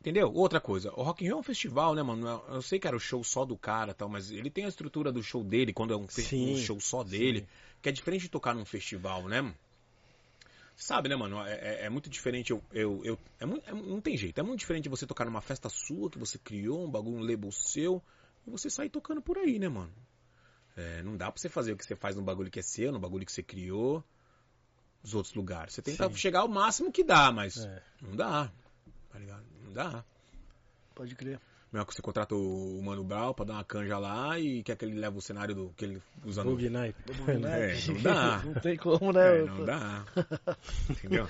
D: Entendeu? Outra coisa. O Rock in Rio é um festival, né, mano? Eu sei que era o show só do cara e tal, mas ele tem a estrutura do show dele, quando é um,
B: Sim,
D: um show só dele, que é diferente de tocar num festival, né? mano? Sabe, né, mano? É, é- é muito diferente. Eu, eu, eu- é muito, é- não tem jeito. É muito diferente você tocar numa festa sua, que você criou, um bagulho, um label seu, e você sair tocando por aí, né, mano? É, não dá pra você fazer o que você faz no bagulho que é seu, no bagulho que você criou, nos outros lugares. Você tenta
B: Sim.
D: chegar ao máximo que dá, mas
B: É.
D: não dá. Tá ligado? Não dá.
A: Pode crer.
D: Mesmo que você contrata o Mano Brown pra dar uma canja lá e quer que ele leve o cenário do que ele usa no.
B: Bug Night.
D: É, não dá.
A: Não tem como, né?
D: É, não dá. Entendeu?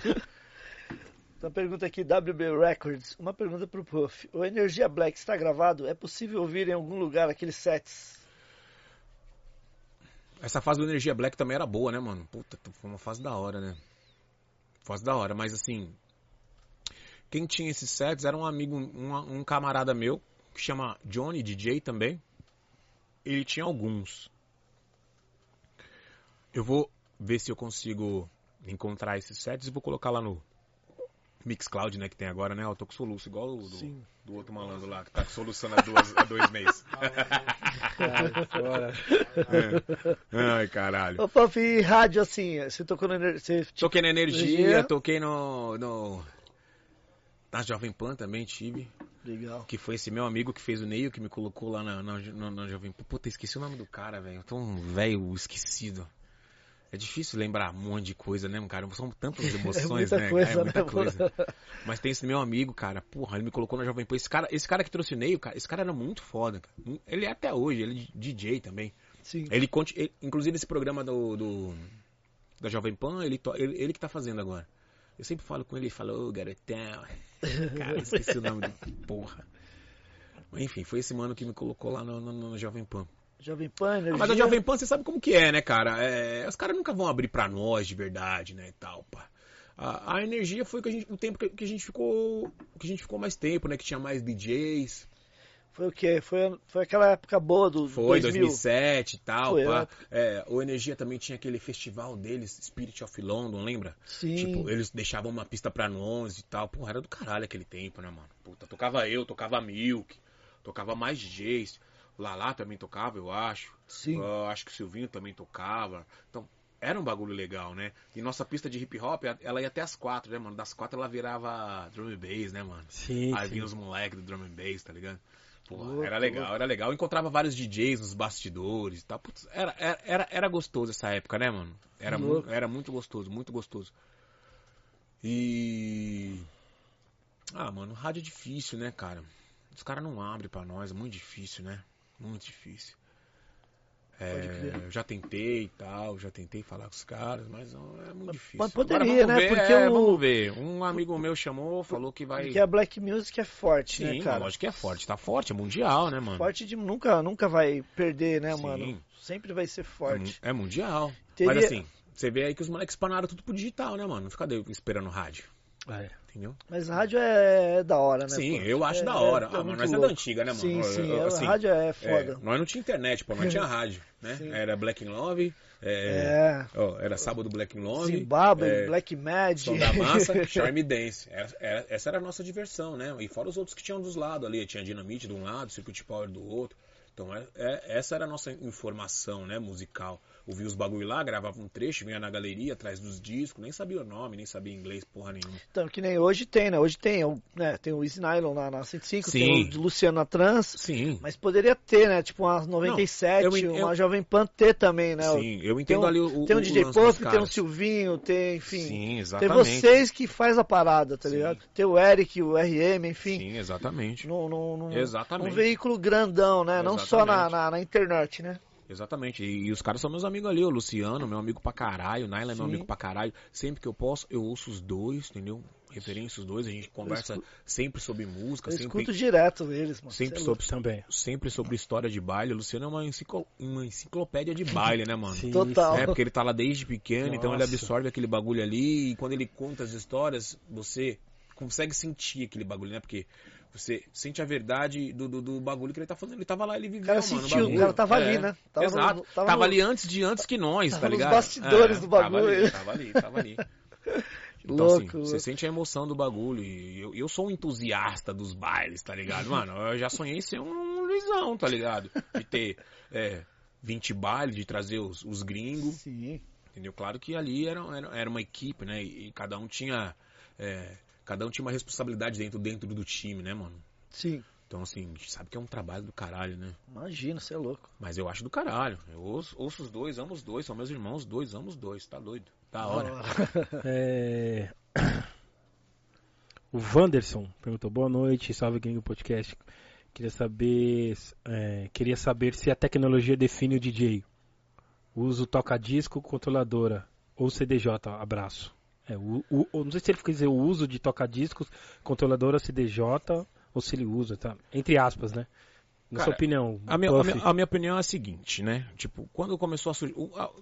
A: Uma pergunta aqui, WB Records. Uma pergunta pro Puff. O Energia Black está gravado? É possível ouvir em algum lugar aqueles sets?
D: Essa fase do Energia Black também era boa, né, mano? Puta, foi uma fase da hora, né? Fase da hora, mas assim. Quem tinha esses sets era um amigo, um, um camarada meu, que chama Johnny DJ também. Ele tinha alguns. Eu vou ver se eu consigo encontrar esses sets e vou colocar lá no Mixcloud, né, que tem agora, né? Eu tô com soluço, igual o do, do outro malandro lá, que tá soluçando há, duas, há dois meses.
B: Bora.
D: É. Ai, caralho.
A: Ô, e rádio assim? Você tocou no Ener- você, tipo,
D: Toquei na Energia,
A: Energia.
D: toquei no, no. Na Jovem Pan também tive.
A: Legal.
D: Que foi esse meu amigo que fez o Neil, que me colocou lá na, na, na- na Jovem Pan. Puta, esqueci o nome do cara, velho. Eu tô um velho esquecido. É difícil lembrar um monte de coisa, né, cara? São tantas emoções,
A: muita
D: né?
A: coisa,
D: é muita
A: né,
D: coisa. Mas tem esse meu amigo, cara. Porra, ele me colocou na Jovem Pan. Esse cara, esse cara que trouxe o Neil, cara, esse cara era muito foda, cara. Ele é até hoje, ele é DJ também.
A: Sim.
D: Ele, ele- inclusive esse programa do, do- da Jovem Pan, ele, ele, ele que tá fazendo agora. Eu sempre falo com ele, ele fala, ô garotão. Cara, esqueci o nome do porra. Enfim, foi esse mano que me colocou lá no, no, no Jovem Pan.
A: Jovem Pan, energia.
D: Ah, mas a Jovem Pan, você sabe como que é, né, cara? É, os caras nunca vão abrir pra nós de verdade, né, e tal, pá. A, a energia foi que a gente, o tempo que, que a gente ficou, que a gente ficou mais tempo, né, que tinha mais DJs.
A: Foi o quê? Foi, foi aquela época boa do
D: Foi
A: 2000.
D: 2007 e tal,
A: Foi,
D: pá.
A: é.
D: É, o Energia também tinha aquele festival deles, Spirit of London, lembra?
A: Sim.
D: Tipo, eles deixavam uma pista pra nós e tal. Porra, era do caralho aquele tempo, né, mano? Puta, tocava eu, tocava Milk, tocava mais DJs. Lala também tocava, eu acho.
A: Sim.
D: Eu acho que o Silvinho também tocava. Então, era um bagulho legal, né? E nossa pista de hip hop, ela ia até as quatro, né, mano? Das quatro ela virava drum and bass, né, mano?
B: Sim,
D: Aí
B: sim.
D: vinha os moleques do drum and bass, tá ligado?
A: Louco,
D: era legal, era legal. Eu encontrava vários DJs nos bastidores e tal. Putz, era, era, era, gostoso essa época, né, mano? Era, mu era muito gostoso, muito gostoso. E. Ah, mano, rádio é difícil, né, cara? Os caras não abrem pra nós, é muito difícil, né? Muito difícil. É,
A: Pode crer.
D: eu já tentei e tal, já tentei falar com os caras, mas não, é muito difícil.
A: mas poderia,
D: Agora, vamos
A: né?
D: Ver,
A: Porque
D: é,
A: o-
D: vamos ver. Um amigo meu chamou, falou que vai.
A: Porque a Black Music é forte,
D: Sim,
A: né, cara?
D: lógico que é forte, tá forte, é mundial, né, mano?
A: Forte de nunca, nunca vai perder, né,
D: Sim.
A: mano? Sempre vai ser
D: É,
A: forte.
D: mu- é mundial.
A: Teria-
D: Mas assim, você vê aí que os moleques espanaram tudo pro digital, né, mano? Não fica esperando rádio,
B: É.
D: entendeu?
A: Mas rádio é, é da hora, né?
D: Sim,
A: pô?
D: eu acho
A: É-
D: da hora.
A: é-
D: ah,
A: é
D: mas nós é da
A: louco.
D: antiga, né, mano?
A: Sim, sim.
D: eu-
A: a
D: assim,
A: rádio é
D: é,
A: foda.
D: nós não tinha internet, pô, nós tinha rádio, né?
A: Sim.
D: Era Black in Love, é,
A: É.
D: ó, era sábado Black in Love,
A: Zimbabwe,
D: é,
A: Black Mad.
D: Som da Massa, Charme Dance. Era- era- essa era a nossa diversão, né? E fora os outros que tinham dos lados ali. Tinha Dinamite de um lado, Circuit Power do outro. Então é- é- essa era a nossa informação, né, musical. Ouvia os bagulho lá, gravava um trecho, vinha na galeria, atrás dos discos, nem sabia o nome, nem sabia inglês, porra nenhuma.
A: Então, que nem hoje tem, né? Hoje tem, o- né? Tem o Easy Nylon na, na 105, tem
D: Sim.
A: o de Luciano na Trans.
D: Sim,
A: Mas poderia ter, né? Tipo uma 97,
D: eu en- eu-
A: uma Jovem Pan ter também, né?
D: sim, eu
A: Tem
D: entendo
A: um,
D: ali o, o
A: tem um
D: o
A: DJ Puff, tem um. Silvinho, tem, enfim.
D: Sim,
A: tem
D: exatamente.
A: vocês que faz a parada, tá
D: Sim.
A: ligado? Tem o Eric, o RM, enfim.
D: Sim, exatamente.
A: Num, num, num-
D: Exatamente.
A: um veículo grandão, né? Não só na,
D: Exatamente.
A: na, na internet, né?
D: Exatamente. E, e os caras são meus amigos ali. O Luciano, meu amigo pra caralho. O Naila é meu amigo pra caralho. Sempre que eu posso, eu ouço os dois, entendeu? Referência os dois. A gente conversa
A: escu-
D: sempre sobre música,
A: Eu
D: sempre,
A: escuto direto eles, mano.
D: sempre
A: é
D: sobre,
B: Também.
D: sempre sobre história de baile. O Luciano é uma, enciclo- uma enciclopédia de baile, né, mano?
B: Sim,
A: Total.
D: É, porque ele tá lá desde pequeno, então ele
B: Nossa.
D: absorve aquele bagulho ali. E quando ele conta as histórias, você consegue sentir aquele bagulho, né? Porque você sente a verdade do, do, do bagulho que ele tá fazendo. Ele tava lá, ele viveu,
A: cara
D: mano.
A: sentiu, o cara tava
D: É,
A: ali, né? Tava no-
D: Exato.
A: tava
D: tava
A: no-
D: ali antes de antes que nós,
A: Tava
D: tá
A: nos
D: ligado?
A: bastidores do bagulho.
D: Tava ali, tava ali, tava ali. Então,
A: Louco,
D: assim,
A: louco.
D: você sente a emoção do bagulho. E eu, eu sou um entusiasta dos bailes, tá ligado? Mano, eu já sonhei em ser um Luizão, tá ligado? De ter é, 20 bailes, de trazer os, os gringos.
A: Sim.
D: Entendeu? Claro que ali era, era, era uma equipe, né? E, e cada um tinha. é, cada um tinha uma responsabilidade dentro, dentro do time, né, mano?
A: Sim.
D: Então, assim, a gente sabe que é um trabalho do caralho, né?
A: Imagina, você é louco.
D: Mas eu acho do caralho. Eu ouço, ouço os dois, amo os dois, são meus irmãos, os dois, amo os dois, tá doido? Da hora.
B: É... O Wanderson perguntou boa noite, salve Gringo Podcast. Queria saber, é, queria saber se a tecnologia define o DJ. Uso toca-disco, controladora ou CDJ. Abraço. É, o, o- não sei se ele quer dizer o uso de toca-discos, controladora CDJ ou se ele usa, tá? Entre aspas, né? Na
D: Cara,
B: sua opinião,
D: A minha, a, minha, a minha opinião é a seguinte, né? Tipo, quando começou a surgir.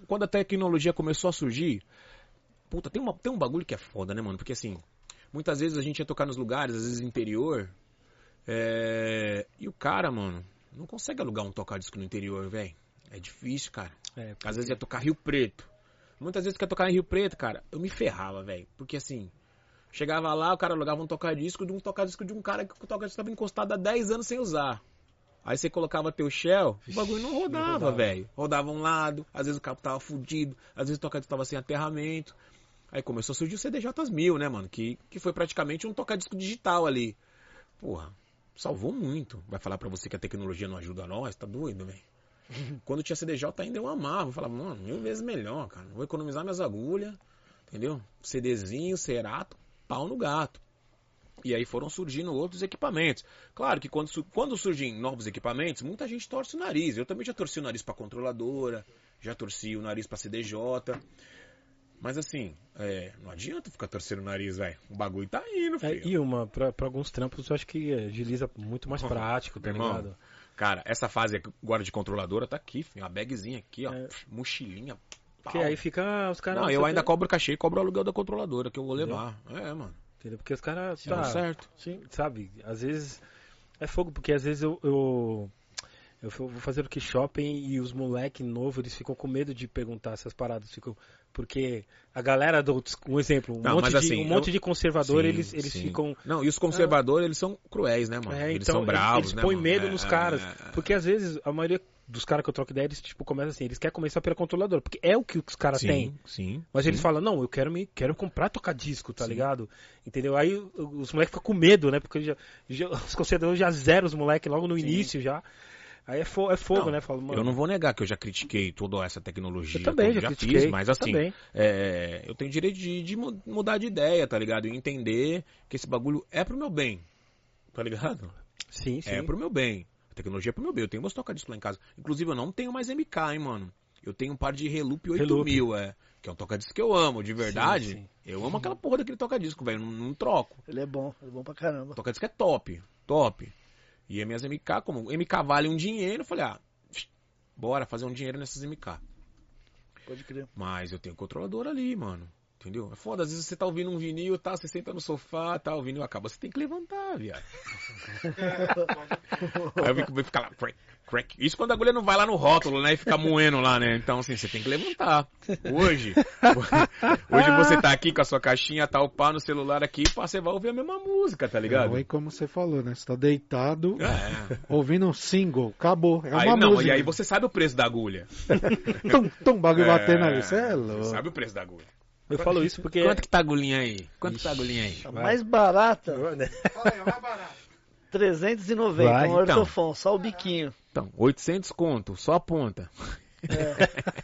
D: Quando a tecnologia começou a surgir. Puta, tem, uma, tem um bagulho que é foda, né, mano? Porque assim, muitas vezes a gente ia tocar nos lugares, às vezes interior. é, E o cara, mano, não consegue alugar um tocar-disco no interior, velho. É difícil, cara.
B: É,
D: Às vezes ia tocar Rio Preto. Muitas vezes quer tocar em Rio Preto, cara, eu me ferrava, velho. Porque assim, chegava lá, o cara alugava um toca-disco de um toca-disco de um cara que o toca-disco estava encostado há 10 anos sem usar. Aí você colocava teu shell, o bagulho não rodava, velho. Rodava um lado, às vezes o cabo tava fudido, às vezes o toca-disco tava sem aterramento. Aí começou a surgir o CDJs 1000, né, mano? Que, que foi praticamente um toca-disco digital ali. Porra, salvou muito. Vai falar pra você que a tecnologia não ajuda nós? Tá doido, velho? Quando tinha CDJ ainda eu amava. Eu falava, mano, mil vezes melhor, cara. Vou economizar minhas agulhas, entendeu? CDzinho, cerato, pau no gato. E aí foram surgindo outros equipamentos. Claro que quando, quando surgem novos equipamentos, muita gente torce o nariz. Eu também já torci o nariz pra controladora, já torci o nariz pra CDJ. Mas assim, é, não adianta ficar torcendo o nariz, velho. O bagulho tá indo,
B: É,
D: filho.
B: e uma, pra, pra alguns trampos eu acho que agiliza muito mais prático, tá
D: irmão,
B: ligado?
D: Cara, essa fase agora de controladora tá aqui, filho. Uma bagzinha aqui, ó.
B: É.
D: Mochilinha.
B: Porque
D: pau.
B: aí fica os caras.
D: Não, eu ainda
B: tem-
D: cobro cachê e cobro o aluguel da controladora que eu vou
B: Entendeu?
D: levar. É, mano.
B: Entendeu? Porque os caras.
D: Tá
B: Tá,
D: certo.
B: Sim, sabe? Às vezes é fogo, porque às vezes eu. eu... eu vou fazer workshop e os moleque novo eles ficam com medo de perguntar essas paradas. Ficam, porque a galera do. Um exemplo, um,
D: Não,
B: monte, de,
D: assim,
B: um monte
D: eu-
B: de conservador,
D: Sim,
B: eles, eles
D: sim.
B: ficam.
D: Não, e os conservadores, eles são cruéis, né, mano?
B: É,
D: eles
B: então,
D: são bravos,
B: eles
D: né?
B: põem
D: mano?
B: medo
D: É,
B: nos caras.
D: é, é.
B: Porque às vezes a maioria dos caras que eu troco ideia, eles tipo, começam assim, eles querem começar pela controladora, porque é o que os caras têm.
D: Sim.
B: Mas
D: sim.
B: eles falam, não, eu quero me quero comprar tocar disco, tá
D: Sim.
B: ligado? Entendeu? Aí o- os moleques ficam com medo, né? Porque já, já- os conselheiros já zeram os moleques logo no início já. Aí é, fo é fogo,
D: Não,
B: né? Falo, mano,
D: Eu não vou negar que eu já critiquei toda essa tecnologia.
B: Eu também
D: eu já
B: critiquei,
D: fiz, mas
B: eu
D: assim,
B: também.
D: é, eu tenho direito de, de mu- mudar de ideia, tá ligado? E entender que esse bagulho é pro meu bem, tá ligado?
B: Sim, sim.
D: É pro meu bem. A tecnologia é pro meu bem. Eu tenho meus toca-disco lá em casa. Inclusive, eu não tenho mais MK, hein, mano. Eu tenho um par de Reloop 8000, é. Que é um toca-disco que eu amo, de verdade.
B: sim.
D: Eu amo aquela porra daquele toca-disco, velho. Não, não troco.
A: Ele é bom, ele é bom pra caramba.
D: Toca-disco é top, top. E as minhas MK, como MK vale um dinheiro, eu falei, ah, bora fazer um dinheiro nessas MK.
A: Pode crer.
D: Mas eu tenho controlador ali, mano. Entendeu? É foda, às vezes você tá ouvindo um vinil, tá? Você senta no sofá, tá? O vinil acaba, você tem que levantar, viado. Aí eu vi que vai ficar lá, crack, crack. Isso quando a agulha não vai lá no rótulo, né? E fica moendo lá, né? Então, assim, você tem que levantar. Hoje, hoje você tá aqui com a sua caixinha, tá o pá no celular aqui, pá, você vai ouvir a mesma música, tá ligado?
C: Não, aí como você falou, né? Você tá deitado,
D: É.
C: ouvindo um single, acabou. É uma
D: Aí não,
C: música.
D: e aí você sabe o preço da agulha.
C: Tum, tum, bagulho
D: É,
C: batendo ali. Você é
D: Você
C: louco.
D: sabe o preço da agulha.
B: Eu falo isso porque.
D: Quanto que tá a agulhinha aí? Quanto que tá a agulhinha aí?
A: A mais barata,
C: Fala aí, é mais barato.
A: 390,
B: Vai,
A: um
D: então.
A: ortofon, só o biquinho.
D: Então, 800 conto, só a ponta.
A: É,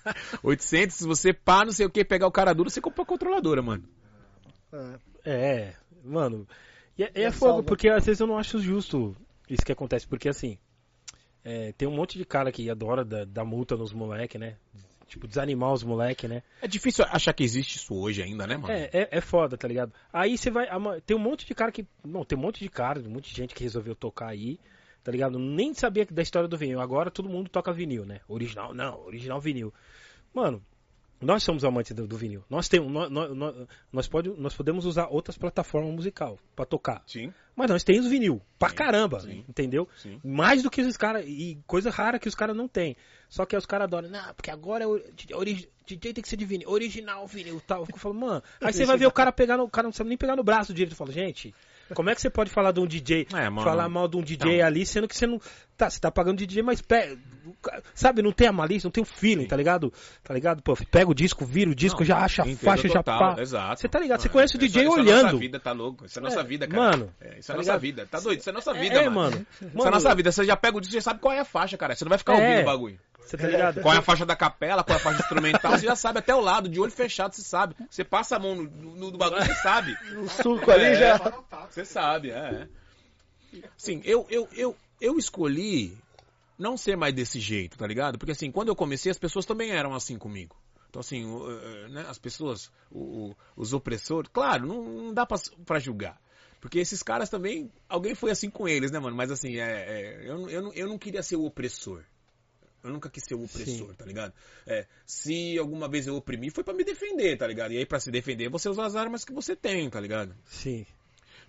D: 800, se você pá, não sei o que, pegar o cara duro, você compra a controladora, mano.
A: é.
B: É, mano. E é, é
A: Já
B: fogo,
A: salva.
B: porque às vezes eu não acho justo isso que acontece, porque assim, é, tem um monte de cara que adora dar, dar multa nos moleque, né? Tipo, desanimar os moleque, né?
D: É difícil achar que existe isso hoje ainda, né, mano?
B: É, é, é foda, tá ligado? Aí você vai. Tem um monte de cara que. Não, tem um monte de cara, um monte de gente que resolveu tocar aí, tá ligado? Nem sabia da história do vinil. Agora todo mundo toca vinil, né? Original, não, original vinil. Mano, nós somos amantes do, do vinil. Nós temos. Nós, nós, nós, pode, nós podemos usar outras plataformas musical pra tocar.
D: Sim,
B: Mas nós temos vinil. Pra
D: Sim,
B: caramba,
D: sim.
B: entendeu?
D: sim.
B: Mais do que os caras. E coisa rara que os caras não têm. Só que aí os caras adoram. Não, porque agora é o ori- DJ tem que ser de vinil. Original vinil tal. Eu falando, mano. Aí você vai ver o cara pegar no. O cara não sabe nem pegar no braço direito. Eu falo, gente. Como é que você pode falar de um DJ,
D: É, mano.
B: falar mal de um DJ
D: Não.
B: ali, sendo que você não. Tá, você tá pagando DJ, mas pe... sabe, não tem a malícia, não tem o feeling,
D: Sim.
B: tá ligado? Tá ligado? Pô, pega o disco, vira o disco,
D: Não,
B: já acha a faixa, já
D: total,
B: pá.
D: Exato.
B: Você tá ligado? Você
D: Mano,
B: conhece o
D: isso-
B: DJ
D: isso É
B: olhando.
D: nossa vida, tá louco? Isso é nossa
B: É,
D: vida, cara.
B: mano,
D: É, isso
B: tá
D: é nossa
B: ligado?
D: vida. Tá doido? Isso é nossa vida,
B: é,
D: mano.
B: mano.
D: Isso é nossa vida. Você já pega o disco, você sabe qual é a faixa, cara. Você não vai ficar
B: É.
D: ouvindo o bagulho.
B: Você tá ligado?
D: Qual é a faixa da capela, qual é a faixa instrumental, você já sabe até o lado, de olho fechado, você sabe. Você passa a mão no, no- no bagulho, você sabe.
A: O suco ali
D: É.
A: já.
D: Você sabe, é. Sim, eu, eu, eu, eu escolhi não ser mais desse jeito, tá ligado? Porque assim, quando eu comecei, as pessoas também eram assim comigo. Então assim, o, eh, né, as pessoas, os opressores, claro, não, não dá pra, pra julgar. Porque esses caras também, alguém foi assim com eles, né, mano? Mas assim, é, é, eu, não- eu, não, eu não queria ser o opressor. Eu nunca quis ser o opressor,
B: Sim.
D: tá ligado? É, se alguma vez eu oprimi, foi pra me defender, tá ligado? E aí pra se defender, você usa as armas que você tem, tá ligado?
B: Sim.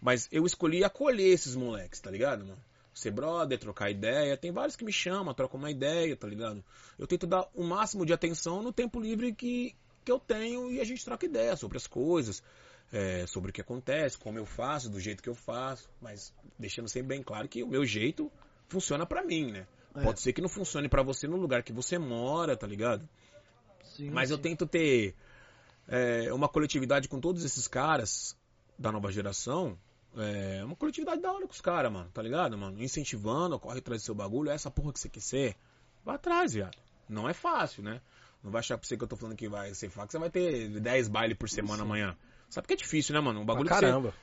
D: Mas eu escolhi acolher esses moleques, tá ligado, mano? Ser brother, trocar ideia. Tem vários que me chamam, trocam uma ideia, tá ligado? Eu tento dar o máximo de atenção no tempo livre que, que eu tenho e a gente troca ideia sobre as coisas, é, sobre o que acontece, como eu faço, do jeito que eu faço. Mas deixando sempre bem claro que o meu jeito funciona pra mim, né?
A: É.
D: Pode ser que não funcione pra você no lugar que você mora, tá ligado?
A: Sim,
D: Mas eu
A: sim.
D: tento ter é, uma coletividade com todos esses caras da nova geração. É, uma coletividade da hora com os caras, mano, tá ligado, mano? Incentivando, corre atrás do seu bagulho, é essa porra que você quer ser. Vai atrás, viado. Não é fácil, né? Não vai achar pra você que eu tô falando que vai ser fácil, que você vai ter 10 bailes por semana amanhã. Sabe que é difícil, né, mano? Um bagulho
B: Pra
D: que você,
B: caramba.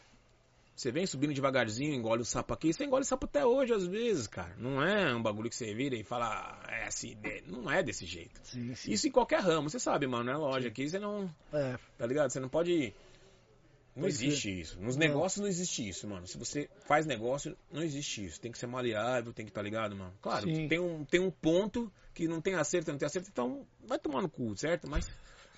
D: Você vem subindo devagarzinho, engole o sapo aqui, você engole o sapo até hoje, às vezes, cara. Não é um bagulho que você vira e fala, "Ah, é assim, né?" não é desse jeito.
A: Sim, sim.
D: Isso em qualquer ramo, você sabe, mano, é loja aqui, você não.
A: É,
D: Tá ligado? Você não pode. Não
A: Pode
D: existe isso. Nos
A: Não.
D: negócios não existe isso, mano. Se você faz negócio, não existe isso. Tem que ser maleável, tem que estar ligado, mano. Claro, tem um, tem um ponto que não tem acerto, não tem acerto, então vai tomar no cu, certo? Mas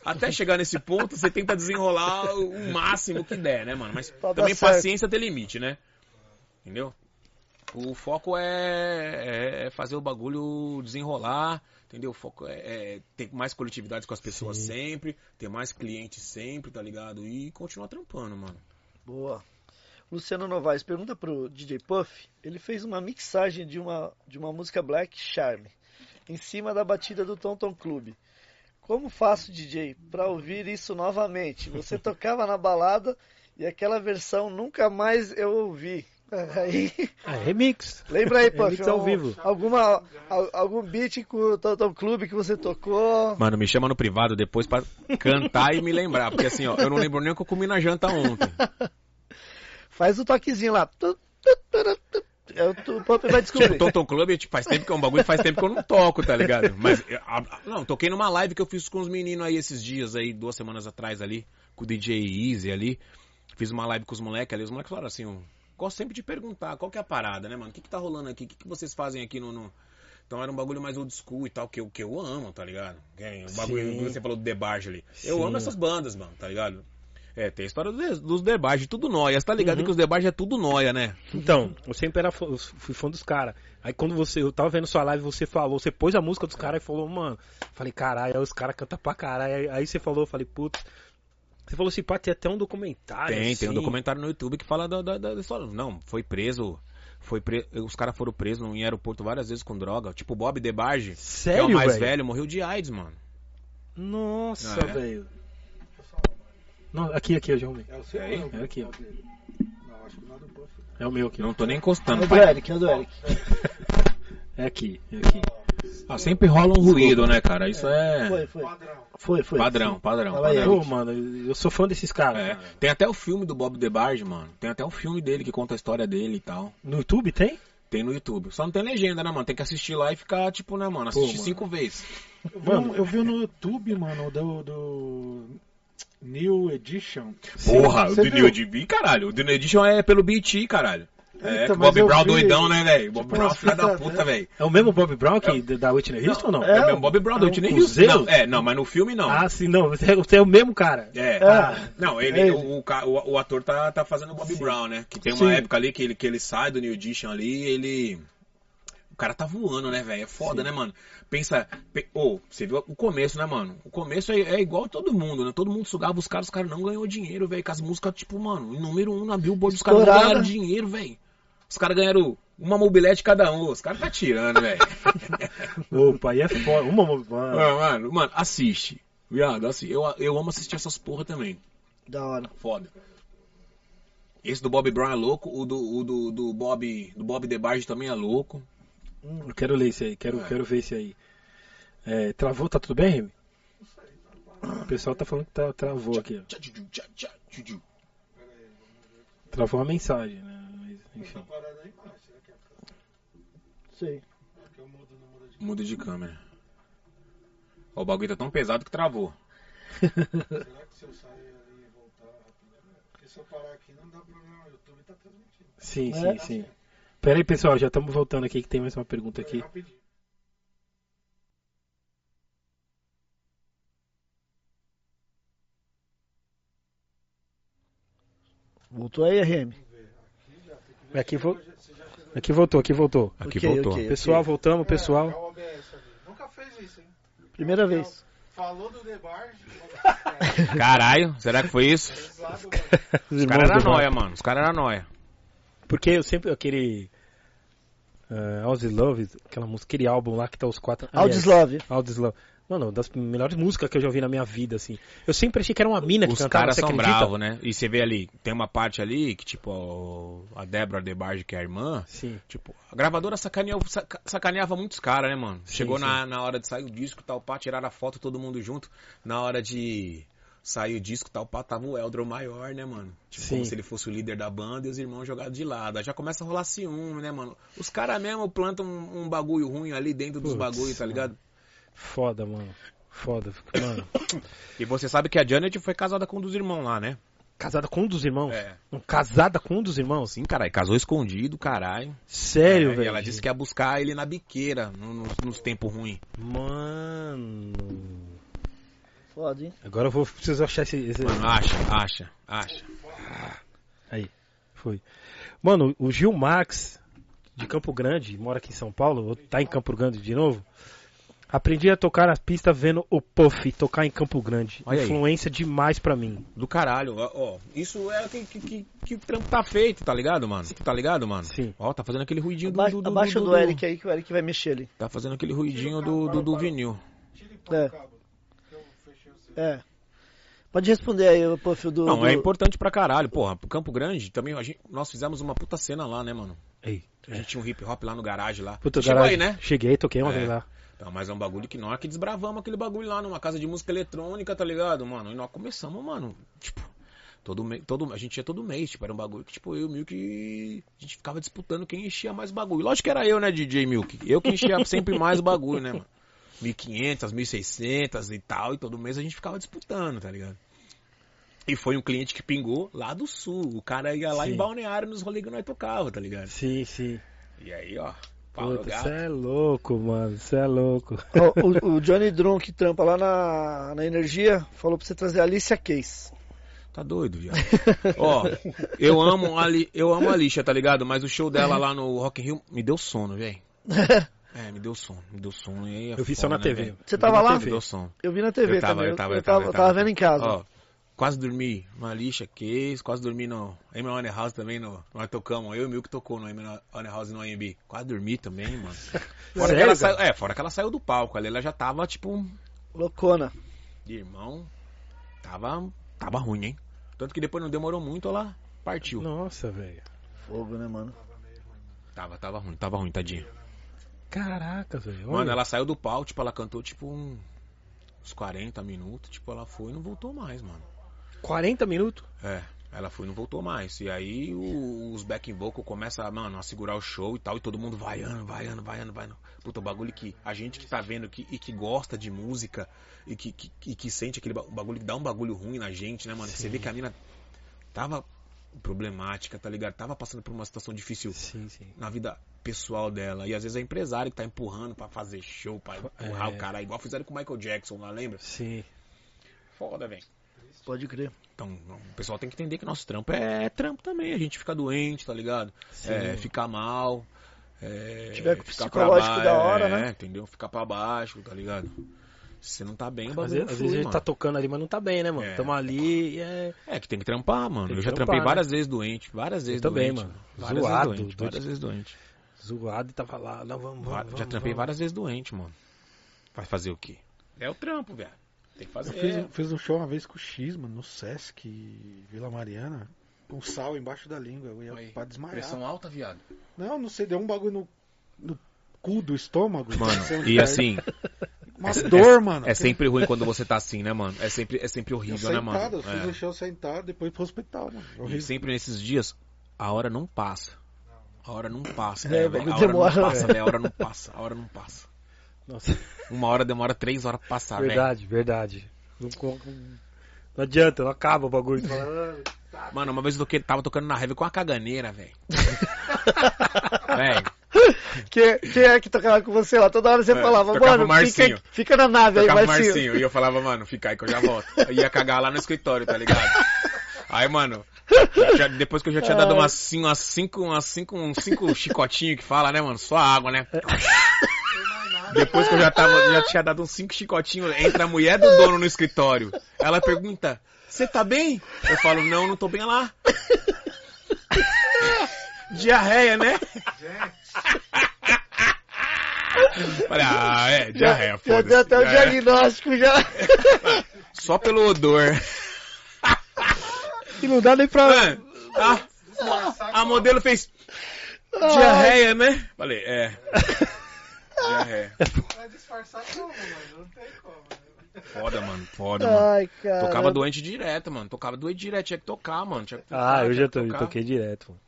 D: até chegar nesse ponto, você tenta desenrolar o máximo que der, né, mano? Mas também paciência tem limite, né? Entendeu? O foco é, é fazer o bagulho desenrolar, entendeu? O foco é, é ter mais coletividade com as pessoas
B: Sim.
D: sempre, ter mais clientes sempre, tá ligado? E continuar trampando, mano.
A: boa. Luciano Novaes pergunta pro DJ Puff. Ele fez uma mixagem de uma, de uma música Black Charm em cima da batida do Tom Tom Club. Como faço, DJ, pra ouvir isso novamente? Você tocava na balada e aquela versão nunca mais eu ouvi. Aí,
B: Ah, remix.
A: lembra aí, Puff,
B: Remix ao
A: um-
B: vivo.
A: Alguma, al- algum beat com o Tom Tom Club que você tocou?
D: Mano, me chama no privado depois pra cantar e me lembrar, porque assim, ó, eu não lembro nem o que eu comi na janta ontem.
A: Faz o toquezinho lá. É, o tu- o Puff vai descobrir.
D: Tipo, Toton Club, tipo, faz tempo que é um bagulho, faz tempo que eu não toco, tá ligado? Mas, eu- a- a- não, toquei numa live que eu fiz com os meninos aí esses dias aí, duas semanas atrás ali, com o DJ Easy ali. Fiz uma live com os moleques ali, os moleques falaram assim, eu gosto sempre de perguntar, qual que é a parada, né, mano? O que que tá rolando aqui? O que que vocês fazem aqui no... no- Então era um bagulho mais old school e tal, que eu, que eu amo, tá ligado? É, O bagulho
B: Sim.
D: que você falou do Debarge ali. Eu
B: Sim.
D: amo essas bandas, mano, tá ligado? É, tem a história dos, dos Debarge, tudo nóia. Você tá ligado
B: Uhum.
D: que os Debarge é tudo nóia, né?
B: Então, eu sempre era fã, fui fã dos caras. Aí quando você, eu tava vendo sua live, você falou, você pôs a música dos caras e falou, mano, falei, caralho, aí os caras cantam pra caralho. Aí, você falou, eu falei, putz. Você falou assim, pá, tem até um documentário.
D: Tem, tem um
B: assim.
D: documentário no YouTube que fala da, da, da história. Não, foi preso. Foi pre... Os caras foram presos em aeroporto várias vezes com droga. Tipo o Bob DeBarge, que é
B: Sério,
D: o mais
B: velho?
D: velho, morreu de AIDS, mano.
B: Nossa,
D: é?
B: velho. Não, aqui, aqui, eu já arrumei.
C: É o seu
D: É?
B: É aqui, ó.
C: Não, acho que não é do.
B: É o meu aqui.
D: Não tô nem
A: É
D: encostando,
A: o do. Eric, é o do Eric.
B: É aqui, é aqui.
D: Ah, sempre rola um ruído, né, cara? Isso é
A: Foi, foi.
C: Padrão.
A: Foi, foi.
D: padrão, padrão. Padrão.
B: Pô, mano, eu sou fã desses caras.
D: É. Tem até o filme do Bob DeBarge, mano. Tem até o filme dele que conta a história dele e tal.
B: No YouTube tem?
D: Tem no YouTube. Só não tem legenda, né, mano? Tem que assistir lá e ficar, tipo, né, mano? Assistir
B: mano.
D: cinco vezes.
C: Eu vi, um- eu vi no YouTube, mano, do, do New Edition.
D: Porra, o
C: viu?
D: New Edition, caralho. O The New Edition é pelo BT, caralho. É, que o Bob Brown
C: vi,
D: doidão, né, velho? Bob
C: tipo,
D: Brown,
C: uma
D: filha da puta,
C: né?
D: velho.
B: É o mesmo Bob Brown que da Whitney Houston ou não?
D: É,
A: É,
D: o mesmo Bob Brown,
C: é
D: do
C: um
D: Whitney Houston.
B: Zeus?
D: Não, é, não, mas no filme não.
B: Ah, sim, não. Você você é o mesmo cara.
D: É.
A: Ah,
D: Não, ele,
A: é ele.
D: O, o, o ator tá, tá fazendo o Bob Brown, né? Que tem uma
A: Sim.
D: época ali que ele, que ele sai do New Edition ali ele. O cara tá voando, né, velho? É foda, né, mano? Pensa. Pe... Ô, você viu o começo, né, mano? O começo é, é igual todo mundo, né? Todo mundo sugava os caras, os caras não ganhou dinheiro, velho. Com as músicas, tipo, mano, número um na Billboard, os caras não ganharam dinheiro, velho. Os caras ganharam uma mobilete cada um. Os caras tá tirando, velho.
B: Opa, aí é foda. Uma, mano.
D: mano, mano, mano, assiste. Viado, assim, eu, eu amo assistir essas porra também.
A: da hora.
D: Foda. Esse do Bob Brown é louco, o do, o do, do Bob do Bob DeBarge também é louco.
B: Eu quero ler esse aí, quero, quero ver esse aí. É, travou, tá tudo bem, Remy? O pessoal tá falando que tá, travou aqui. ó. Travou a mensagem, né? Mas, enfim.
C: será que é
A: Sei.
D: Muda de câmera. Ó, o bagulho tá tão pesado que travou.
C: Será que se eu sair ali e voltar rapidinho? Porque se eu parar aqui não dá problema, o YouTube tá transmitindo.
B: Sim,
A: É?
B: sim, sim. Pera aí, pessoal, já estamos voltando aqui que tem mais uma pergunta aqui.
A: Voltou aí, RM?
B: Aqui, vo... aqui voltou, aqui voltou.
D: Aqui
A: Ok,
D: voltou.
A: ok.
B: Pessoal, voltamos,
C: É, é
B: pessoal.
C: o OBS ali. Nunca fez isso, hein?
A: Primeira vez.
C: Falou do Debar.
D: Caralho, será que foi isso?
B: Os
D: caras eram nóia, mano. Os caras eram nóia.
B: Porque eu sempre, aquele... Uh, Aussie Love, aquela música, aquele álbum lá que tá os quatro...
A: Aldis
B: Aliás,
A: Love.
B: Aldis Love. Mano, das melhores músicas que eu já ouvi na minha vida, assim. Eu sempre achei que era uma mina que
D: Os
B: cantava,
D: caras são
B: acredita?
D: bravos, né? E você vê ali, tem uma parte ali que, tipo, a Débora DeBarge, que é a irmã,
B: Sim.
D: Tipo, a gravadora sacaneava, saca- sacaneava muitos caras, né, mano?
B: Sim,
D: Chegou
B: sim.
D: Na, na hora de sair o disco e tal, pá, tiraram a foto todo mundo junto. Na hora de saiu o disco tal, pá, tava o Eldron maior, né, mano? Tipo,
B: Sim.
D: como se ele fosse o líder da banda e os irmãos jogados de lado. Aí já começa a rolar ciúme, né, mano? Os caras mesmo plantam um, um bagulho ruim ali dentro dos
B: Putz,
D: bagulhos, tá ligado?
B: Foda, mano. Foda. Mano.
D: E você sabe que a Janet foi casada com um dos irmãos lá, né?
B: Casada com um dos irmãos?
D: É.
B: Um Casada com um dos irmãos?
D: Sim, caralho, casou escondido, caralho.
B: Sério,
D: É,
B: velho?
D: E ela disse que ia buscar ele na biqueira, no- nos, nos tempos ruins.
B: Mano.
A: Foda, hein?
B: Agora eu vou preciso achar esse. esse-
D: Mano, acha, acha, acha.
B: Aí, foi. Mano, o Gil Marx, de Campo Grande, mora aqui em São Paulo, ou tá em Campo Grande de novo. Aprendi a tocar na pista vendo o Puff tocar em Campo Grande.
D: Olha aí.
B: Influência demais pra mim.
D: Do caralho, ó, ó. Isso é que, que, que, que o trampo tá feito, tá ligado, mano? Tá ligado, mano?
B: Sim.
D: Ó, tá fazendo aquele ruidinho do,
A: Abaixa,
D: do, do,
A: abaixa
D: do,
A: do,
D: do-
A: Eric aí que o Eric vai mexer ali.
D: Tá fazendo aquele ruidinho do, do, do vinil.
A: É. É. Pode responder aí, o Puff, do.
D: Não,
A: do...
D: é importante pra caralho. Porra, pro Campo Grande também, a gente, nós fizemos uma puta cena lá, né, mano?
B: Ei.
D: A gente tinha um hip hop lá no garagem lá.
B: Puta,
D: Chegou
B: garagem.
D: aí, né?
B: Cheguei, toquei uma
D: É.
B: vez lá.
D: Então, mas é um bagulho que nós que desbravamos aquele bagulho lá numa casa de música eletrônica, tá ligado, mano? E nós começamos, mano, tipo, todo mês, todo, a gente ia todo mês, tipo, era um bagulho que, tipo, eu e o Milk, a gente ficava disputando quem enchia mais bagulho. Lógico que era eu, né, DJ Milk? Eu que enchia sempre mais o bagulho, né, mano? 1.500, 1.600 e tal, e todo mês a gente ficava disputando, tá ligado? E foi um cliente que pingou lá do sul. O cara ia lá
B: Sim.
D: em Balneário nos rolês que nós tocava, tá ligado?
B: Sim, sim.
D: E aí, ó,
B: você é louco, mano. Você é louco.
A: Ó, o, o Johnny Drum, que trampa lá na, na Energia, falou pra você trazer a Alicia Case.
D: Tá doido, viado. Ó, eu amo a Li- eu amo a lixa, tá ligado? Mas o show dela lá no Rock in Rio me deu sono, velho. É, me deu sono, me deu sono. E aí é
B: Eu vi só na
D: né,
B: TV.
D: velho?
A: Você tava
D: Me
A: lá?
D: deu sono.
A: Eu vi na TV
D: Eu tava,
A: também.
D: eu tava,
A: eu
D: eu tava,
A: tava,
D: eu
A: tava vendo em casa.
D: Ó, quase dormi na lixa, Case, quase dormi no Amy Honey House também, no, nós tocamos, eu e o Milk tocou no Amy Honey House no AMB. Quase dormi também, mano. Fora que
B: Sério,
D: ela
B: cara?
D: saiu, é, fora que ela saiu do palco, ali ela já tava, tipo,
A: Loucona.
D: irmão, tava, tava ruim, hein? Tanto que depois não demorou muito, ela partiu.
B: Nossa, velho.
A: Fogo, né, mano?
D: Tava, tava ruim, tava ruim, tadinho.
B: Caraca, velho.
D: Mano, ela saiu do palco, tipo, ela cantou, tipo, um- uns 40 minutos, tipo, ela foi e não voltou mais, mano.
B: 40 minutos?
D: É, ela foi e não voltou mais. E aí o- os backing vocal começam, mano, a segurar o show e tal, e todo mundo vaiando, vaiando, vaiando, vaiando. Puta, o bagulho que a gente que tá vendo que, e que gosta de música e que, que, e que sente aquele ba- bagulho que dá um bagulho ruim na gente, né, mano? Você vê que a mina tava problemática, tá ligado? Tava passando por uma situação difícil
B: Sim, sim.
D: na vida pessoal dela. E às vezes é empresário que tá empurrando pra fazer show, pra empurrar
B: É.
D: o cara, igual fizeram com o Michael Jackson lá, lembra?
B: Sim.
D: Foda, velho.
A: Pode crer.
D: Então, o pessoal tem que entender que nosso trampo é trampo também. A gente fica doente, tá ligado?
B: Sim.
D: É, ficar mal. É,
A: Tiver com o
D: ficar
A: psicológico da hora,
D: é,
A: né?
D: Entendeu? Ficar pra baixo, tá ligado? Se você não tá bem, o
B: Às vezes,
D: não
B: às
D: flui,
B: vezes a gente
D: mano.
B: tá tocando ali, mas não tá bem, né, mano?
D: É.
B: Tamo ali e é.
D: É que tem que trampar, mano.
B: Tem
D: Eu
B: que
D: já
B: trampar,
D: trampei
B: né?
D: várias vezes doente. Várias vezes
B: também,
D: doente.
B: mano.
D: Várias
B: Zoado,
D: vezes doente.
B: doente.
D: Várias vezes doente.
B: Zoado e tava lá. Não, vamos,
D: Va-
B: vamos,
D: já
B: vamos,
D: trampei
B: vamos.
D: várias vezes doente, mano. Vai fazer o quê? É o trampo, velho. Tem que fazer.
C: Eu fiz, fiz um show uma vez com o X, mano, no Sesc Vila Mariana, com sal embaixo da língua. Eu ia
D: Aí,
C: pra desmaiar.
D: Pressão alta, viado.
C: Não, não sei, deu um bagulho no, no cu do estômago.
D: Mano, e
C: é.
D: assim,
C: Uma dor, mano.
D: é sempre ruim quando você tá assim, né, mano? É sempre, é sempre
C: Eu
D: horrível, né,
C: sentado,
D: mano?
C: eu fiz
D: É.
C: um show sentado, depois pro hospital, mano.
D: E
C: Horrível.
D: sempre nesses dias, a hora não passa. A hora não passa,
A: É,
D: né, A hora
A: demora,
D: não passa. A hora não passa, a hora não passa.
B: Nossa,
D: Uma hora demora três horas pra passar, velho.
B: verdade, verdade. Não, não adianta, não acaba o bagulho. "Ah,
D: Mano, uma vez eu toquei, tava tocando na heavy com uma caganeira, velho. velho,
A: Quem, quem é que tocava com você lá? Toda hora você
D: É,
A: falava, mano, fica, fica na nave aí,
D: tocava o
A: Marcinho.
D: Marcinho. E eu falava, mano, fica aí que eu já volto. Eu ia cagar lá no escritório, tá ligado? Aí, mano, já- depois que eu já tinha dado umas, cin- umas cinco, umas cinco, uns cinco chicotinhos que fala, né, mano? Só água, né? Depois que eu já tava, já tinha dado uns cinco chicotinhos, entra a mulher do dono no escritório. Ela pergunta, você tá bem? Eu falo, não, não tô bem lá. Diarreia, né? Falei, ah, é, diarreia,
A: Já
D: foda-se.
A: deu até o diagnóstico já.
D: Só pelo odor.
B: E não dá nem pra.
D: Mano, a, a modelo fez diarreia, né? Falei, é. Diarreia.
C: Vai disfarçar como, mano? Não tem como.
D: Foda, mano. Foda, mano.
A: Ai, cara.
D: Tocava doente direto, mano. Tocava doente direto, tinha que tocar, mano. Tinha que tocar,
B: Ah, eu já
D: que
B: to-
D: tocar.
B: toquei direto. mano.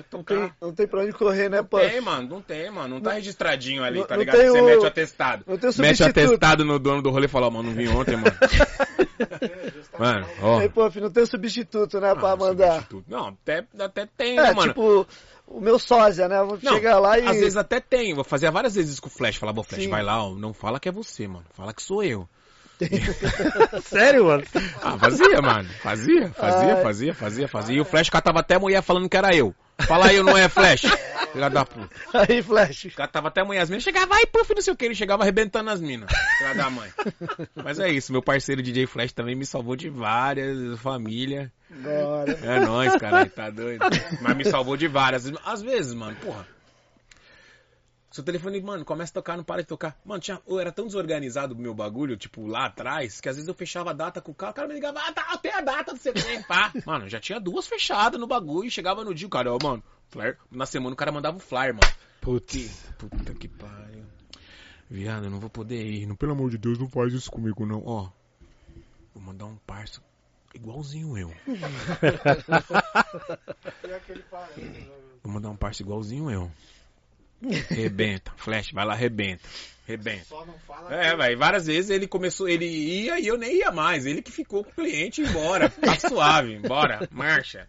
D: Tinha que
A: Não
D: tocar.
A: tem, não tem pra onde correr, né,
D: Não
A: Puff?
D: tem, mano, não tem, mano. Não tá registradinho ali,
A: Não-
D: tá
A: não
D: ligado?
A: tem
D: Você
A: o-
D: mete o atestado.
A: não tem o
D: Mete o atestado no dono do rolê e fala, ó, mano, não vim ontem, mano. mano, ó.
A: Aí, Puff, não tem substituto, né, pra
D: Ah,
A: mandar.
D: substituto. Não, até, até tem,
A: É,
D: né, mano?
A: tipo, o meu sósia, né? Vou
D: Não,
A: chegar lá e.
D: Às vezes até tem. Vou fazer várias vezes isso com o Flash. Falar, bom, Flash,
A: Sim.
D: vai lá, ó, não fala que é você, mano. Fala que sou eu.
B: Sério, mano?
D: Ah, fazia, mano. Fazia, fazia,
A: Ai.
D: fazia, fazia, fazia. E o Flash catava até mulher falando que era eu. Fala aí, eu não é Flash. Filha da puta.
A: Aí, Flash.
D: Catava até a mulher, as minas. Chegava, ai, puff, não sei o que. Ele chegava arrebentando as minas. Filha da mãe. Mas é isso, meu parceiro DJ Flash também me salvou de várias, família.
A: Bora.
D: É nóis, cara, tá doido. Mas me salvou de várias. Às vezes, mano, porra. Seu telefone, mano, começa a tocar, não para de tocar. Mano, tinha, eu era tão desorganizado o meu bagulho, tipo, lá atrás, que às vezes eu fechava a data com o cara, o cara me ligava, ah, tá, tenho a data do CT, pá. Mano, já tinha duas fechadas no bagulho, e chegava no dia, o cara, ó, mano, flyer, na semana o cara mandava um flyer, mano.
B: Putz.
D: Puta que pariu. Viado, eu não vou poder ir. Não, pelo amor de Deus, não faz isso comigo, não. Ó, vou mandar um parça igualzinho eu. Vou mandar um parça igualzinho eu. Rebenta, flash, vai lá, rebenta. Rebenta.
C: Só não fala
D: É, velho, várias vezes ele começou, ele ia e eu nem ia mais. Ele que ficou com o cliente e ia embora. Tá suave, bora, marcha.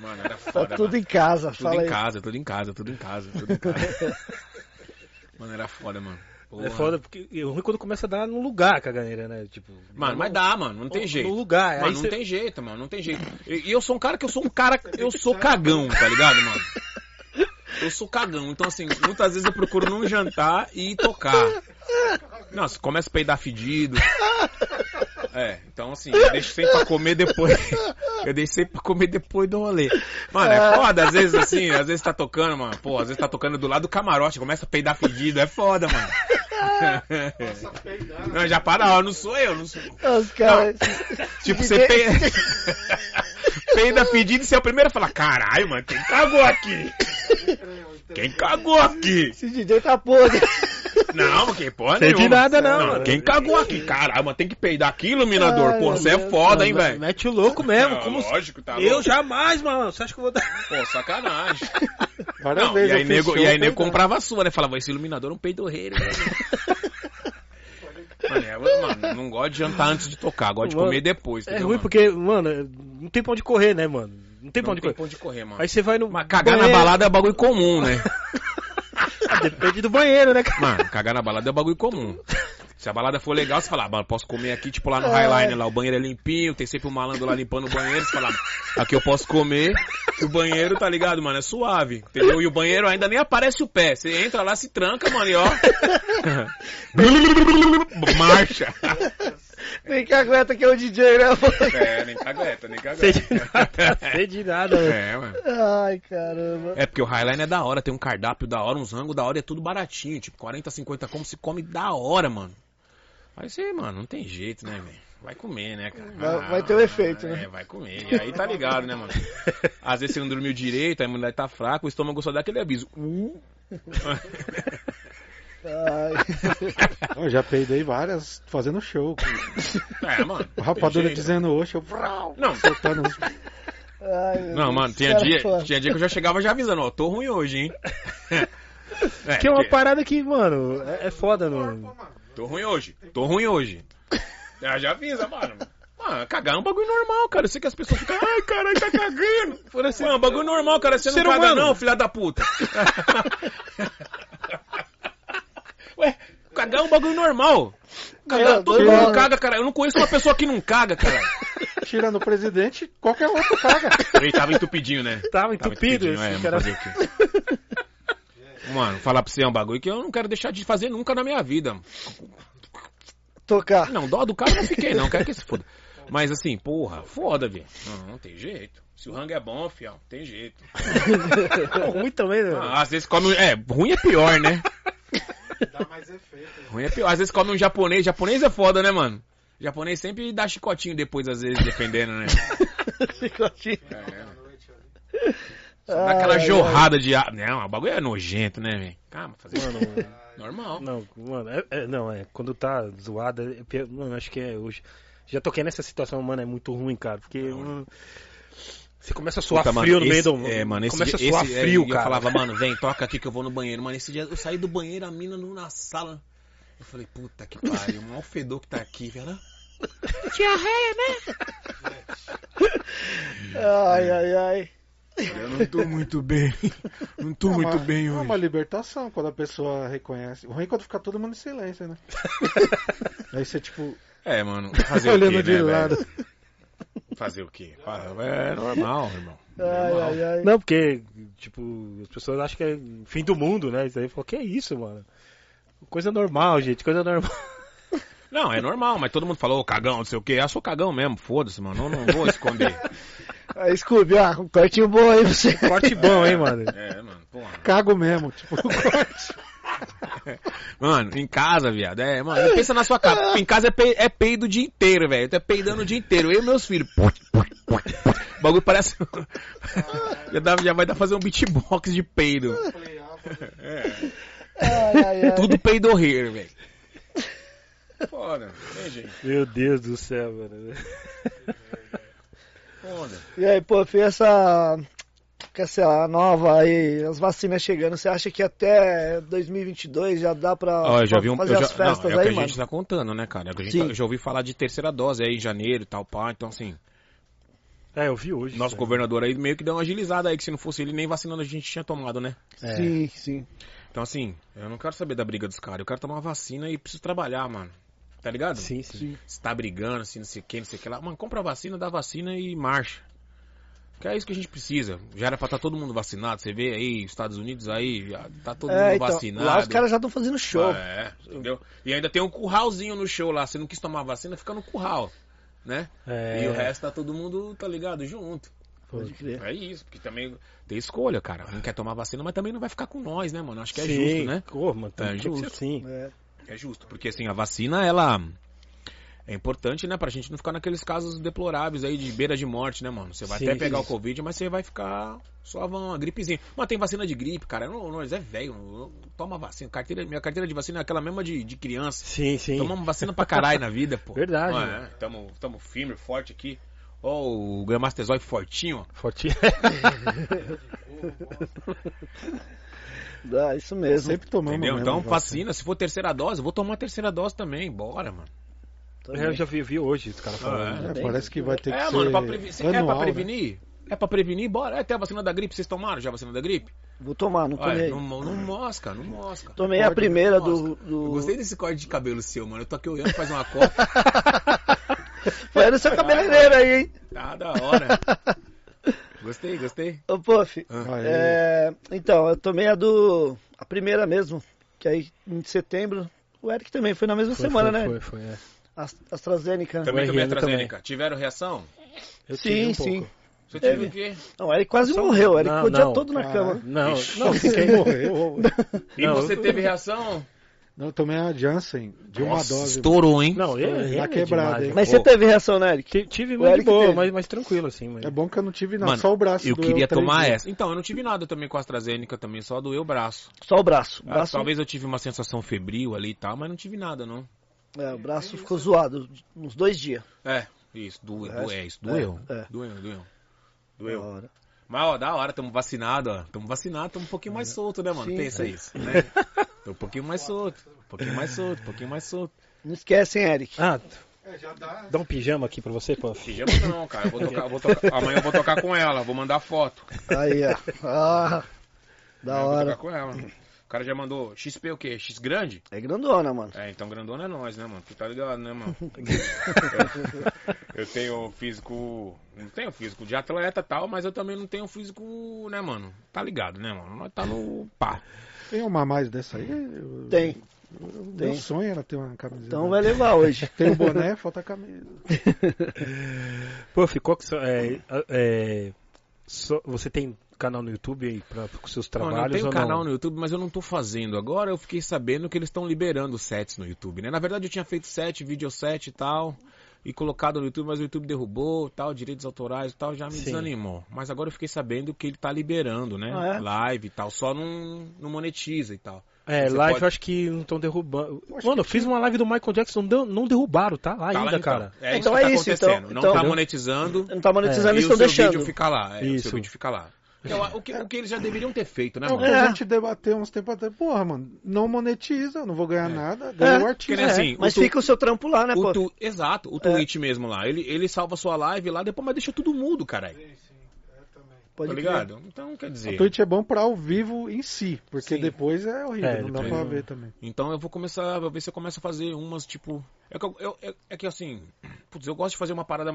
D: Mano, era
A: Tá
D: foda,
A: tudo
D: mano.
A: em casa,
D: Tudo
A: fala
D: em
A: aí.
D: casa, tudo em casa, tudo em casa, tudo em casa. mano, era foda, mano. Porra.
B: É foda porque é ruim quando começa a dar no lugar a caganeira, né? Tipo,
D: Mano, mas dá, mano, não tem
B: no
D: jeito.
B: lugar.
D: Mano,
B: aí
D: não
B: cê-
D: tem jeito, mano, não tem jeito. E eu sou um cara que eu sou um cara, eu sou cagão, tá ligado, mano? Eu sou cagão, então assim, muitas vezes eu procuro não jantar e tocar. Nossa, começa a peidar fedido. É, então assim, eu deixo sempre pra comer depois. Eu deixo sempre pra comer depois do rolê. Mano, é foda, às vezes assim, às vezes tá tocando, mano. Pô, às vezes tá tocando do lado do camarote, começa a peidar fedido, é foda, mano. Não, já para, ó, não sou eu, não sou.
A: Os caras.
D: Tipo, você peida. peida fedido e você é o primeiro a falar: caralho, mano, quem cagou aqui? Quem cagou aqui?
A: Esse DJ tá podre.
D: Não, quem porra
B: Sei de nada, não, mano.
D: Quem cagou aqui? Caralho, mas tem que peidar aqui, iluminador.
A: Ai,
D: Porra,
A: meu
D: você é foda, hein,
B: Mano,
D: velho?
B: Mete o louco mesmo.
D: Não,
B: como
D: lógico, tá
B: Eu
D: louco.
B: jamais, mano. Você acha que eu vou dar.
D: Pô, sacanagem.
C: Várias
D: Não,
C: vezes
D: e aí nego, e aí nego
C: peidando.
D: comprava a sua, né? Falava, esse iluminador é um peidorreiro. né? Mano, é, mano, não gosto de jantar antes de tocar, gosto de
B: Mano,
D: comer depois.
B: É
D: entendeu,
B: ruim
D: mano?
B: porque, mano, não tem pra onde correr, né, mano? Não tem pra
D: Não
B: onde
D: tem
B: correr.
D: pra onde correr, mano.
B: Aí você vai no.
D: Mas cagar na
B: banheiro.
D: balada é bagulho comum, né?
B: Ah, depende do banheiro, né, cara?
D: Mano, cagar na balada é bagulho comum. Se a balada for legal, você fala, ah, mano, posso comer aqui, tipo lá no
A: É.
D: Highline, lá, o banheiro é limpinho, tem sempre um malandro lá limpando o banheiro, você fala, "Ah, aqui eu posso comer, o banheiro, tá ligado, mano, é suave, entendeu? E o banheiro ainda nem aparece o pé, você entra lá, se tranca, mano, e ó... Marcha!
A: Nem que aguenta que é o DJ, né?
D: É, nem cagueta, nem
B: Sei de nada, sei de nada, velho.
D: É, mano.
A: Ai, caramba.
D: É porque o Highline é da hora, tem um cardápio da hora, uns rangos da hora, e é tudo baratinho, tipo 40, 50 como se come da hora, mano. Aí você, mano, não tem jeito, né, velho? Vai comer, né, cara?
A: Vai- vai ter o efeito, né?
D: É, vai comer. E aí tá ligado, né, mano? Às vezes você não dormiu direito, aí a mulher tá fraca, o estômago só dá aquele aviso. Uh.
A: Ai.
C: Eu já peidei várias fazendo show.
D: É, mano.
C: Rapadura
D: jeito.
C: dizendo oxe, eu
D: Não.
C: soltando uns...
A: Ai,
D: Não, mano, tinha dia, tinha dia que eu já chegava já avisando, ó, tô ruim hoje, hein? É,
B: Que é uma
D: porque-
B: parada que, mano, é, é foda, mano.
D: Tô ruim hoje, tô ruim hoje. Já, já avisa, mano. Mano, cagar é um bagulho normal, cara. Eu sei que as pessoas ficam, ai, caralho, tá cagando. Mano, é um bagulho normal, cara. Você não caga
B: humano.
D: não, filha da puta. Ué, cagar é um bagulho normal. Cagar,
A: É,
D: todo mundo caga, cara. Eu não conheço uma pessoa que não caga, cara.
C: Tirando o presidente, qualquer outro caga.
D: Ele tava entupidinho, né?
B: Tava entupido,
D: entupidinho,
B: esse
D: é,
B: cara-
D: vamos fazer o quê? Mano, falar pra você é um bagulho que eu não quero deixar de fazer nunca na minha vida.
A: Tocar.
D: Não, dó do cara eu não fiquei, não. Quero que se foda. Mas assim, porra, foda, velho. Não, não tem jeito. Se o rango é bom, fião, tem jeito.
B: ruim também, né?
D: Ah, às vezes come um... É, ruim é pior, né?
C: Dá mais efeito.
D: Ruim é pior. Às vezes come um japonês. Japonês é foda, né, mano? Japonês sempre dá chicotinho depois, às vezes, defendendo, né?
A: Chicotinho.
D: Só dá aquela jorrada de ar. Não, o bagulho é nojento, né, velho? Calma, fazer
B: Mano,
D: Normal.
B: Não, mano, é, é- não, é. Quando tá zoada, é mano, acho que é hoje. Já toquei nessa situação, mano, é muito ruim, cara. Porque. mano, você começa a suar
D: Puta, mano,
B: frio no meio
D: esse-
B: do.
D: É, mano, esse
B: começa
D: dia-
B: a suar
D: esse- é,
B: frio,
D: eu
B: cara.
D: falava, mano, vem, toca aqui que eu vou no banheiro. Mano, esse dia eu saí do banheiro, a mina no- na sala. Eu falei, puta que pariu, o maior fedor que tá aqui, velho.
A: Ai, ai, ai.
D: Eu não tô muito bem. Não tô
C: É
D: muito
C: uma-
D: bem
C: É
D: hoje.
C: uma libertação quando a pessoa reconhece. O ruim é quando fica todo mundo em silêncio, né? Aí você, tipo,
D: É, mano, fazer o
C: olhando
D: quê,
C: de
D: né,
C: lado.
D: velho? Fazer o quê? Fala, É normal, irmão.
A: Ai,
D: Normal.
A: ai, ai.
B: Não, porque, tipo, as pessoas acham que é fim do mundo, né? Isso aí falou, que é isso, mano? Coisa normal, gente, coisa normal.
D: Não, é normal, mas todo mundo falou, ô, cagão, não sei o quê. Eu sou cagão mesmo, foda-se, mano. Eu não vou esconder.
A: Aí, Scooby, ah, um cortinho bom aí pra você.
B: Corte bom, hein, mano?
D: É, mano, porra.
C: Cago mesmo, tipo, corte.
D: Mano, em casa, viado. É, mano, pensa na sua casa. Em casa é, pe é peido o dia inteiro, velho. Tu é peidando o dia inteiro. Eu e meus filhos. O bagulho parece. já, dá, já vai dar fazer um beatbox de peido.
A: Ai, ai, ai.
D: Tudo peidorreiro, velho. Foda, né, gente?
B: Meu Deus do céu, mano.
D: Foda.
A: E aí, pô, fez essa. Com essa nova aí, as vacinas chegando, você acha que até 2022 já dá pra,
D: Ó, eu já
A: pra
D: vi um.
A: fazer
D: já,
A: as festas
D: não, é o que
A: aí,
D: a
A: mano?
D: gente tá contando, né, cara? É o que a gente tá- já ouvi falar de terceira dose aí em janeiro e tal, pá. Então, assim,
B: É, eu vi hoje.
D: nosso
B: cara.
D: governador aí meio que deu uma agilizada aí, que se não fosse ele, nem vacinando a gente tinha tomado, né?
B: É.
A: Sim, sim.
D: Então, assim, eu não quero saber da briga dos caras. Eu quero tomar uma vacina e preciso trabalhar, mano. Tá ligado?
B: Sim, sim.
D: Se tá brigando, assim, não sei o que, não sei o que lá. Mano, compra a vacina, dá a vacina e marcha. Que é isso que a gente precisa. Já era pra estar todo mundo vacinado. Você vê aí, Estados Unidos aí, já tá todo
A: É,
D: mundo
A: então,
D: vacinado.
A: lá os caras já estão fazendo show.
D: É, entendeu? E ainda tem um curralzinho no show lá. Você não quis tomar a vacina, fica no curral. Né?
B: É.
D: E o resto tá todo mundo, tá ligado, junto.
A: Pode crer.
D: É isso, porque também tem escolha, cara. Um quer tomar vacina, mas também não vai ficar com nós, né, mano? Acho que é
B: Sim.
D: justo, né?
B: Pô, mano,
D: É justo.
B: assim.
A: É.
D: É justo, porque assim, a vacina, ela é importante, né, pra gente não ficar naqueles casos deploráveis aí de beira de morte, né, mano? Você vai
B: Sim,
D: até pegar
B: sim.
D: o Covid, mas você vai ficar só uma gripezinha. Mas tem vacina de gripe, cara. Não, nós é velho, não- toma vacina. Carteira, minha carteira de vacina é aquela mesma de, de criança.
B: Sim, sim.
D: Tomamos vacina pra caralho na vida, pô.
B: Verdade,
D: Não
B: mano.
D: É, tamo, tamo firme, forte aqui. Ó, o Gramasterzói fortinho, ó.
B: Forte.
A: Dá, isso mesmo.
C: Sempre tomamos
D: Entendeu?
C: mesmo
D: Então,
C: vacina.
D: vacina, se for terceira dose, eu vou tomar a terceira dose também. Bora, mano.
A: Também.
B: eu já vi, vi hoje os caras falando.
C: É,
A: Bem,
C: parece que vai ter que
D: É,
C: ser
D: mano, pra previ- é pra
C: anual, né?
D: prevenir? É pra prevenir? Bora. É, tem a vacina da gripe. Vocês tomaram já a vacina da gripe?
A: Vou tomar, não
D: Olha,
A: tomei.
D: não, não mosca, não mosca.
A: Tomei a primeira do, do...
D: Eu gostei desse corte de cabelo seu, mano. Eu tô aqui olhando, faz uma cota.
A: Foi no seu cabeleireiro aí, hein?
D: tá da hora. Gostei, gostei.
A: Ô, Puff,
D: Ah.
A: É, então, eu tomei a do... A primeira mesmo, que aí em setembro... O Eric também foi na mesma
B: Foi,
A: semana,
B: foi,
A: né?
B: Foi, foi, é.
A: Ast- AstraZeneca.
D: Também tomei AstraZeneca. Tiveram reação?
B: Eu
A: Sim,
B: tive um
A: sim.
B: pouco.
D: Você teve o quê?
A: Não, o Eric quase
B: Só-
A: morreu. O Eric
B: Não,
A: ficou o dia todo na cama.
B: Não,
D: Ixi.
B: não, fiquei.
C: Morreu.
D: E
B: Não,
D: você
B: eu-
D: teve reação?
C: Não, eu tomei a Janssen de uma
D: Nossa,
C: dose.
D: estourou, hein?
B: Não, ele,
C: Tá
B: é
C: quebrado,
B: demais,
C: hein?
A: Mas
B: pô.
A: você teve reação, né, Eric?
B: Ti- Tive muito de
A: Eric
B: boa, mas, mas tranquilo, assim. Mas...
C: É bom que eu não tive nada,
D: Mano,
C: só o braço.
D: Eu queria tomar
C: dias.
D: essa. Então, eu não tive nada também com a AstraZeneca, também só doeu o braço.
A: Só o braço. O
D: Ah,
A: braço,
D: talvez eu tive uma sensação febril ali e tal, mas não tive nada, não.
A: é, o braço ficou zoado uns dois dias.
D: É, isso, doeu,
A: É,
D: doeu, é, isso, doeu.
A: é, é.
D: Doeu, doeu.
A: Da
D: Doeu.
A: hora.
D: Mas, ó, da hora, tamo vacinado, ó. Tamo vacinado, tamo um pouquinho mais solto, né, mano?
A: Sim.
D: Pensa isso, né? Tô um pouquinho mais solto, um pouquinho mais solto, um pouquinho mais solto.
A: Não esquece, hein, Eric?
B: Ah,
C: É, já dá.
B: dá um pijama aqui pra você, pô.
D: Pijama não, cara. Eu vou tocar, vou tocar- amanhã eu vou tocar com ela, vou mandar foto.
A: Aí, ó. Ah, da
D: Amanhã eu vou
A: hora.
D: tocar com ela. O cara já mandou XP o quê? X grande?
A: É grandona, mano.
D: É, então grandona é nós, né, mano? Tu tá ligado, né, mano? eu tenho físico. Não tenho físico de atleta e tal, mas eu também não tenho físico, né, mano? Tá ligado, né, mano? Nós tá no pá.
C: Tem uma mais dessa aí? Eu-
A: Tem.
C: eu- Meu
A: tem.
C: sonho era ter uma camiseta.
A: Então vai levar hoje.
C: Tem o boné, falta a camisa.
B: Pô, ficou que. É, é, só- você tem canal no YouTube aí pra, com seus
D: Mano, eu
B: trabalhos
D: tenho
B: ou
D: canal
B: não?
D: no YouTube, mas eu não tô fazendo. Agora eu fiquei sabendo que eles estão liberando sets no YouTube, né? Na verdade eu tinha feito set, videoset e tal, e colocado no YouTube, mas o YouTube derrubou, tal, direitos autorais e tal, já me
B: Sim.
D: desanimou. Mas agora eu fiquei sabendo que ele tá liberando, né?
A: Ah, é?
D: Live e tal, só não, não monetiza e tal.
B: É,
D: Você
B: live
D: pode-
B: eu acho que não estão derrubando.
C: Eu
B: Mano, eu fiz uma live do Michael Jackson, não, não derrubaram, tá? Lá
D: Tá lá,
B: ainda,
D: então.
B: cara.
D: É
A: Então
D: isso
A: é
D: tá
A: isso, então-
D: acontecendo.
A: então-
D: não tá monetizando.
A: Não tá monetizando,
D: e
A: eles
D: o
A: estão
D: seu vídeo
A: deixando.
D: fica lá. É, o
B: Isso.
D: seu vídeo fica lá. É o, o que, o que eles já deveriam ter feito, né,
C: É o que
D: mano?
A: É.
C: a gente debateu uns tempos atrás. Porra, mano, não monetiza, não vou ganhar nada, ganha
A: É.
C: o artista.
D: né, assim,
A: Mas
D: o tu-
A: fica o seu trampo lá, né,
D: o
A: pô?
D: tu- exato, o Twitch mesmo lá. Ele, ele salva sua live lá, depois mas deixa tudo mudo, caralho.
A: Pode
D: Tá ligado? Então, quer
C: A
D: dizer.
C: Twitch é bom pra ao vivo em si, porque
D: Sim.
C: depois é horrível,
B: É,
C: não dá pra ver também.
D: Então eu vou começar, vou ver se eu começo a fazer umas, tipo. É que, eu- eu- é, é que assim, putz, eu gosto de fazer uma parada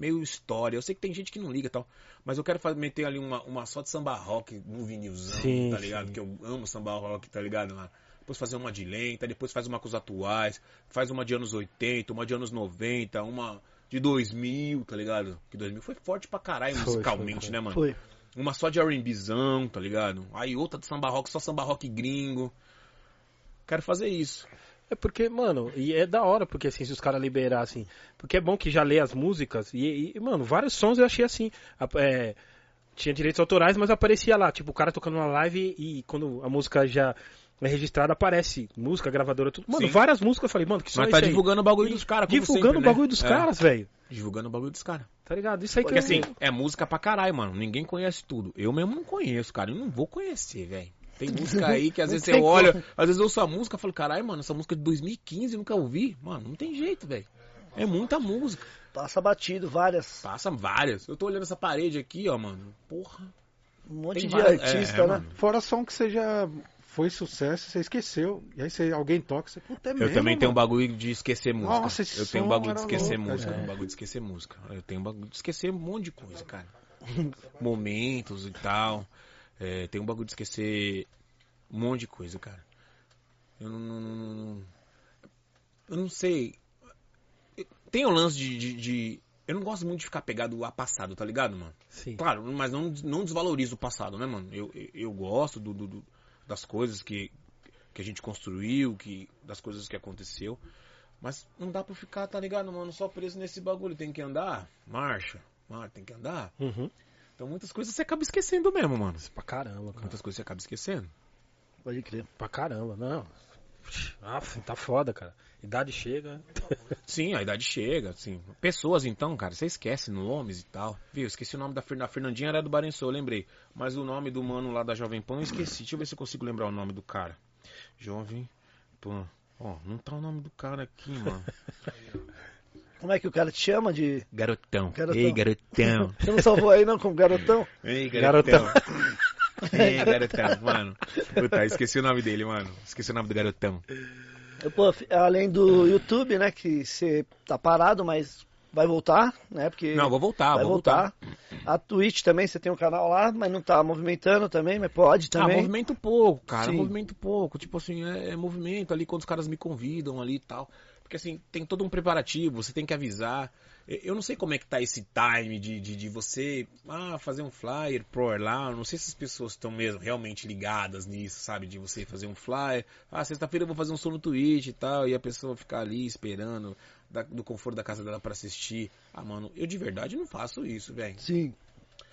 D: meio história. Eu sei que tem gente que não liga e tal, mas eu quero fa- meter ali uma, uma só de samba rock no vinilzão,
B: Sim,
D: tá ligado?
B: sim.
D: Que eu amo samba rock, tá ligado? Lá. Depois fazer uma de lenta, depois faz uma com os atuais, faz uma de anos 80, uma de anos 90, uma de 2000, tá ligado? Que 2000 foi forte pra caralho
B: Foi,
D: musicalmente,
B: foi, foi.
D: né, mano?
A: Foi.
D: Uma só de R&Bzão, tá ligado? Aí outra de samba rock, só samba rock gringo. Quero fazer isso.
B: É porque, mano, e é da hora, porque assim, se os caras liberassem. Porque é bom que já lê as músicas. E, e, mano, vários sons eu achei assim. é, tinha direitos autorais, mas aparecia lá, tipo, o cara tocando uma live e quando a música já é registrada, aparece música, gravadora, tudo. Mano,
D: Sim.
B: várias músicas, eu falei, mano, que som
D: Mas tá divulgando o bagulho dos caras,
B: Divulgando
D: sempre,
B: o
D: né?
B: bagulho dos
D: É,
B: caras, velho.
D: Divulgando o bagulho dos caras.
B: Tá ligado? Isso aí que
D: Porque
B: eu-
D: assim, é música pra caralho, mano. Ninguém conhece tudo. Eu mesmo não conheço, cara. Eu não vou conhecer, velho. Tem música aí que às vezes eu olho,
A: como.
D: às vezes eu ouço a música e falo, caralho, mano, essa música é de 2015 eu nunca ouvi. Mano, não tem jeito, velho. É muita música.
A: Passa batido, várias.
D: Passa várias. Eu tô olhando essa parede aqui, ó, mano. Porra.
A: Um monte
D: Tem
A: de
D: várias-
A: artista,
D: é,
A: né?
D: mano.
C: Fora som que você já foi sucesso, você esqueceu. E aí você, alguém toca, você, puta, é
D: Eu
C: mesmo,
D: também tenho um
C: mano.
D: bagulho de esquecer música.
C: Nossa, esse
D: eu tenho um bagulho de esquecer
C: louco,
D: música. Eu tenho um bagulho de esquecer música. Eu tenho um bagulho de esquecer um monte de coisa, cara. Momentos e tal. É, tem um bagulho de esquecer um monte de coisa, cara. Eu não. não- não- eu não sei. Tem o lance de, de- de- Eu não gosto muito de ficar pegado a passado, tá ligado, mano?
B: Sim.
D: Claro, mas não, não desvalorizo o passado, né, mano? Eu, eu, eu gosto do, do- do- das coisas que, que a gente construiu, que, das coisas que aconteceu. Mas não dá pra ficar, tá ligado, mano? Só preso nesse bagulho. Tem que andar, marcha, marcha, tem que andar.
B: Uhum.
D: Então muitas coisas você acaba esquecendo mesmo, mano.
B: Pra caramba, cara.
D: Muitas coisas você acaba esquecendo.
A: Pode crer.
B: Pra caramba, não. Aff, tá foda, cara. Idade chega.
D: Sim, a idade chega, assim. Pessoas, então, cara, você esquece nomes e tal. Viu, esqueci o nome da Fernandinha, era do Barençou, lembrei. Mas o nome do mano lá da Jovem Pan eu esqueci. Deixa eu ver se eu consigo lembrar o nome do cara. Jovem Pan. Ó, não tá o nome do cara aqui, mano.
A: Como é que o cara te chama de.
D: Garotão.
A: Garotão.
D: Ei, garotão.
A: Você não salvou aí não como garotão?
D: Ei,
B: Garotão.
D: Ei, garotão, mano. Puta, esqueci o nome dele, mano. Esqueci o nome do garotão.
A: Pô, além do YouTube, né, que você tá parado, mas vai voltar, né? Porque
D: Não, vou voltar,
A: vai
D: vou
A: voltar. A Twitch também, você tem um canal lá, mas não tá movimentando também, mas pode
D: Ah,
A: também.
D: movimento pouco, cara.
A: Sim.
D: Movimento pouco. Tipo assim, é, é movimento ali quando os caras me convidam ali e tal. Porque assim, tem todo um preparativo, você tem que avisar. Eu não sei como é que tá esse time de, de, de você ah, fazer um flyer pro lá. Não sei se as pessoas estão mesmo realmente ligadas nisso, sabe? De você fazer um flyer. Ah, sexta-feira eu vou fazer um som no Twitch e tal. E a pessoa ficar ali esperando da- do conforto da casa dela pra assistir. Ah, mano, eu de verdade não faço isso, velho.
A: Sim.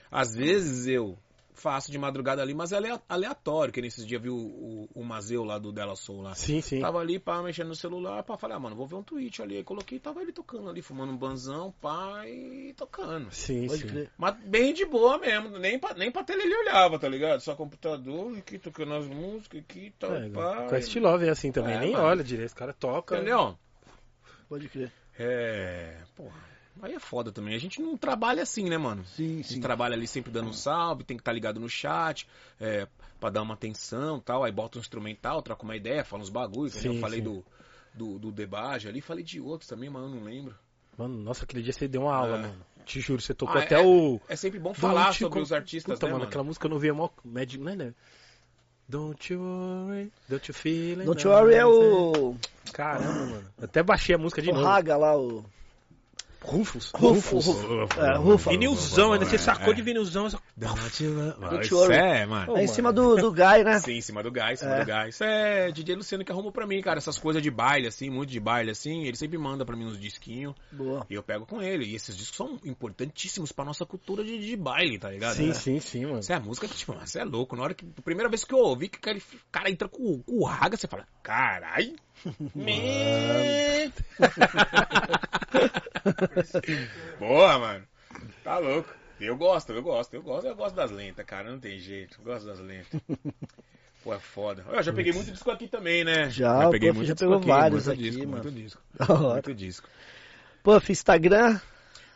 D: Às vezes eu faço de madrugada ali, mas é alea- aleatório, que nesses dias viu o, o, o Mazeu lá do Della Soul lá.
B: Sim, sim.
D: Tava ali, pá, mexendo no celular, pá, falei, ah, mano, vou ver um tweet ali. Aí coloquei, tava ele tocando ali, fumando um banzão, pá, e tocando.
B: Sim,
A: Pode
B: sim.
A: crer.
D: Mas bem de boa mesmo, nem pra, nem pra tele ele olhava, tá ligado? Só computador, aqui tocando as músicas, aqui, tal,
B: É,
D: pá.
B: com a Estilove é assim também.
D: É,
B: Nem
D: mano.
B: olha direito, os caras tocam.
D: Entendeu?
A: Pode crer.
D: É, porra. Aí é foda também. A gente não trabalha assim, né, mano?
A: Sim,
D: A gente
A: sim.
D: trabalha ali sempre dando um salve, tem que estar ligado no chat, é, pra dar uma atenção tal. Aí bota um instrumental, troca uma ideia, fala uns bagulhos.
B: Sim,
D: Eu falei
B: sim.
D: do, do, do ali, falei de outros também, mas eu não lembro.
B: Mano, nossa, aquele dia você deu uma aula,
D: É.
B: mano. Te juro, você tocou
D: Ah,
B: até
D: é-
B: o.
D: É sempre bom falar sobre
B: com-
D: os artistas,
B: Puta,
D: né,
B: mano,
D: mano?
B: aquela música eu não via mó. Mad... Não é, né? Don't you worry, don't you feel it
A: Don't You Worry é o,
B: Caramba, mano. Eu até baixei a música de
A: o
B: novo.
A: Raga lá, o...
B: Rufus.
A: Rufus. É, Rufa.
B: Vinilzão, ainda você
D: É,
B: sacou
D: é.
B: de vinilzão.
D: Isso é, mano.
A: É em cima do, do Guy, né?
D: Sim, em cima do gás, em cima
A: É.
D: do gás. Isso é DJ Luciano que arrumou pra mim, cara. Essas coisas de baile, assim, muito de baile, assim. Ele sempre manda pra mim uns disquinhos.
A: Boa.
D: E eu pego com ele. E esses discos são importantíssimos pra nossa cultura de, de baile, tá ligado?
B: Sim,
D: É.
B: sim, sim, mano.
D: Isso é a música que, tipo, você é louco. Na hora que. Primeira vez que eu ouvi que aquele cara entra com, com o raga, você fala, carai. Man. Boa, mano. Tá louco. Eu gosto, eu gosto, eu gosto, eu gosto das lentas, cara. Não tem jeito. Eu gosto das lentas. Pô, é foda. Eu já peguei muito disco aqui também, né?
A: Já,
D: peguei
A: pô,
D: muito
A: já
D: disco
A: pegou
D: aqui,
A: vários
D: muito
A: aqui,
D: disco,
A: mano.
D: Muito disco.
A: Da hora.
D: Muito disco.
A: Puff, Instagram.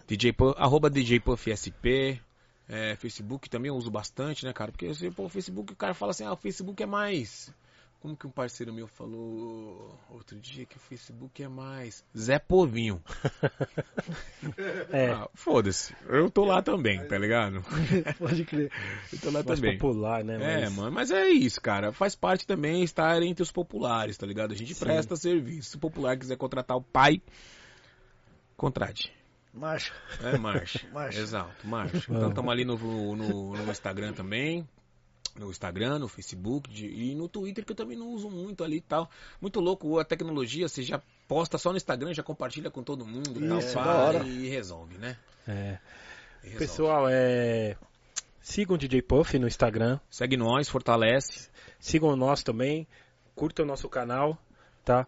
D: DJ Puff, arroba DJ Puff SP. É, Facebook também eu uso bastante, né, cara? Porque assim, pô, o Facebook, o cara fala assim, ah, o Facebook é mais. Como que um parceiro meu falou outro dia que o Facebook é mais. Zé Povinho.
B: É,
D: Ah, Foda-se. Eu tô lá também, tá ligado?
A: Pode crer.
D: Eu tô lá
B: mais
D: também.
B: popular, né?
D: É,
B: mas-
D: mano, mas é isso, cara. Faz parte também estar entre os populares, tá ligado? A gente
B: Sim.
D: presta serviço. Se o popular quiser contratar o pai, contrate.
A: Marcha.
D: É, marcha.
A: Marcha.
D: Exato, marcha. Então estamos ali no, no, no Instagram também. No Instagram, no Facebook de- e no Twitter, que eu também não uso muito ali e tal. Muito louco a tecnologia, você já posta só no Instagram, já compartilha com todo mundo e tal,
A: Isso, da hora.
D: e resolve, né?
B: É.
D: E resolve.
B: Pessoal, é... sigam o DJ Puff no Instagram.
D: Segue nós, fortalece.
B: Sigam o nosso também. Curtam o nosso canal, tá?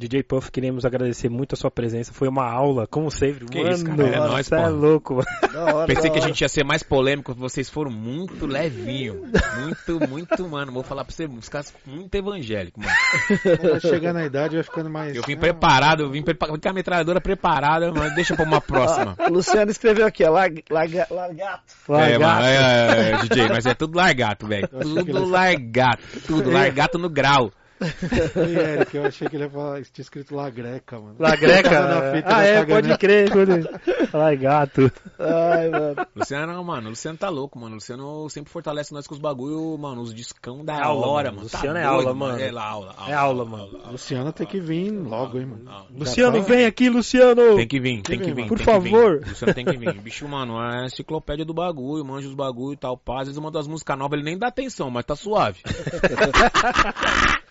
B: DJ Puff, queremos agradecer muito a sua presença. Foi uma aula, como sempre.
D: Que
B: mano,
D: isso, cara, é nóis,
B: cê é louco, mano.
A: Hora.
D: Pensei que a gente ia ser mais polêmico, vocês foram muito levinho. Muito, muito, mano. Vou falar pra você, os caras muito evangélicos, mano.
C: Chegando na idade, vai ficando mais.
D: Eu vim preparado, eu vim prepa- com a metralhadora preparada, mas deixa pra uma próxima.
A: O Luciano escreveu aqui, ó. Lar, larga, largato.
D: É,
B: Largato.
D: mano, é, é, DJ, mas é tudo largato, velho. Tudo largato, tudo largato no grau.
C: E Eric, eu achei que ele ia falar, tinha escrito Lagreca, mano.
B: La Greca.
C: Na fita
B: ah, é, pode crer. Pode... Largato.
A: Ai, mano.
D: Luciano, mano, o Luciano tá louco, mano. O Luciano sempre fortalece nós com os bagulho, mano, os discão da
B: É aula,
D: hora,
B: mano.
D: mano.
B: Luciano
D: tá
B: é
D: doido,
B: aula, mano.
D: É lá, aula,
B: É aula, mano.
C: Luciano tem que vir logo, hein, mano.
D: aula.
B: Luciano,
C: tá-
B: vem aqui, Luciano.
D: Tem que vir, tem que
C: vir,
B: por
D: tem que vir.
B: favor.
D: Luciano tem que vir. Bicho, mano, é a enciclopédia do bagulho, manja os bagulho e tal. Pá, às vezes eu mando as músicas novas, ele nem dá atenção, mas tá suave.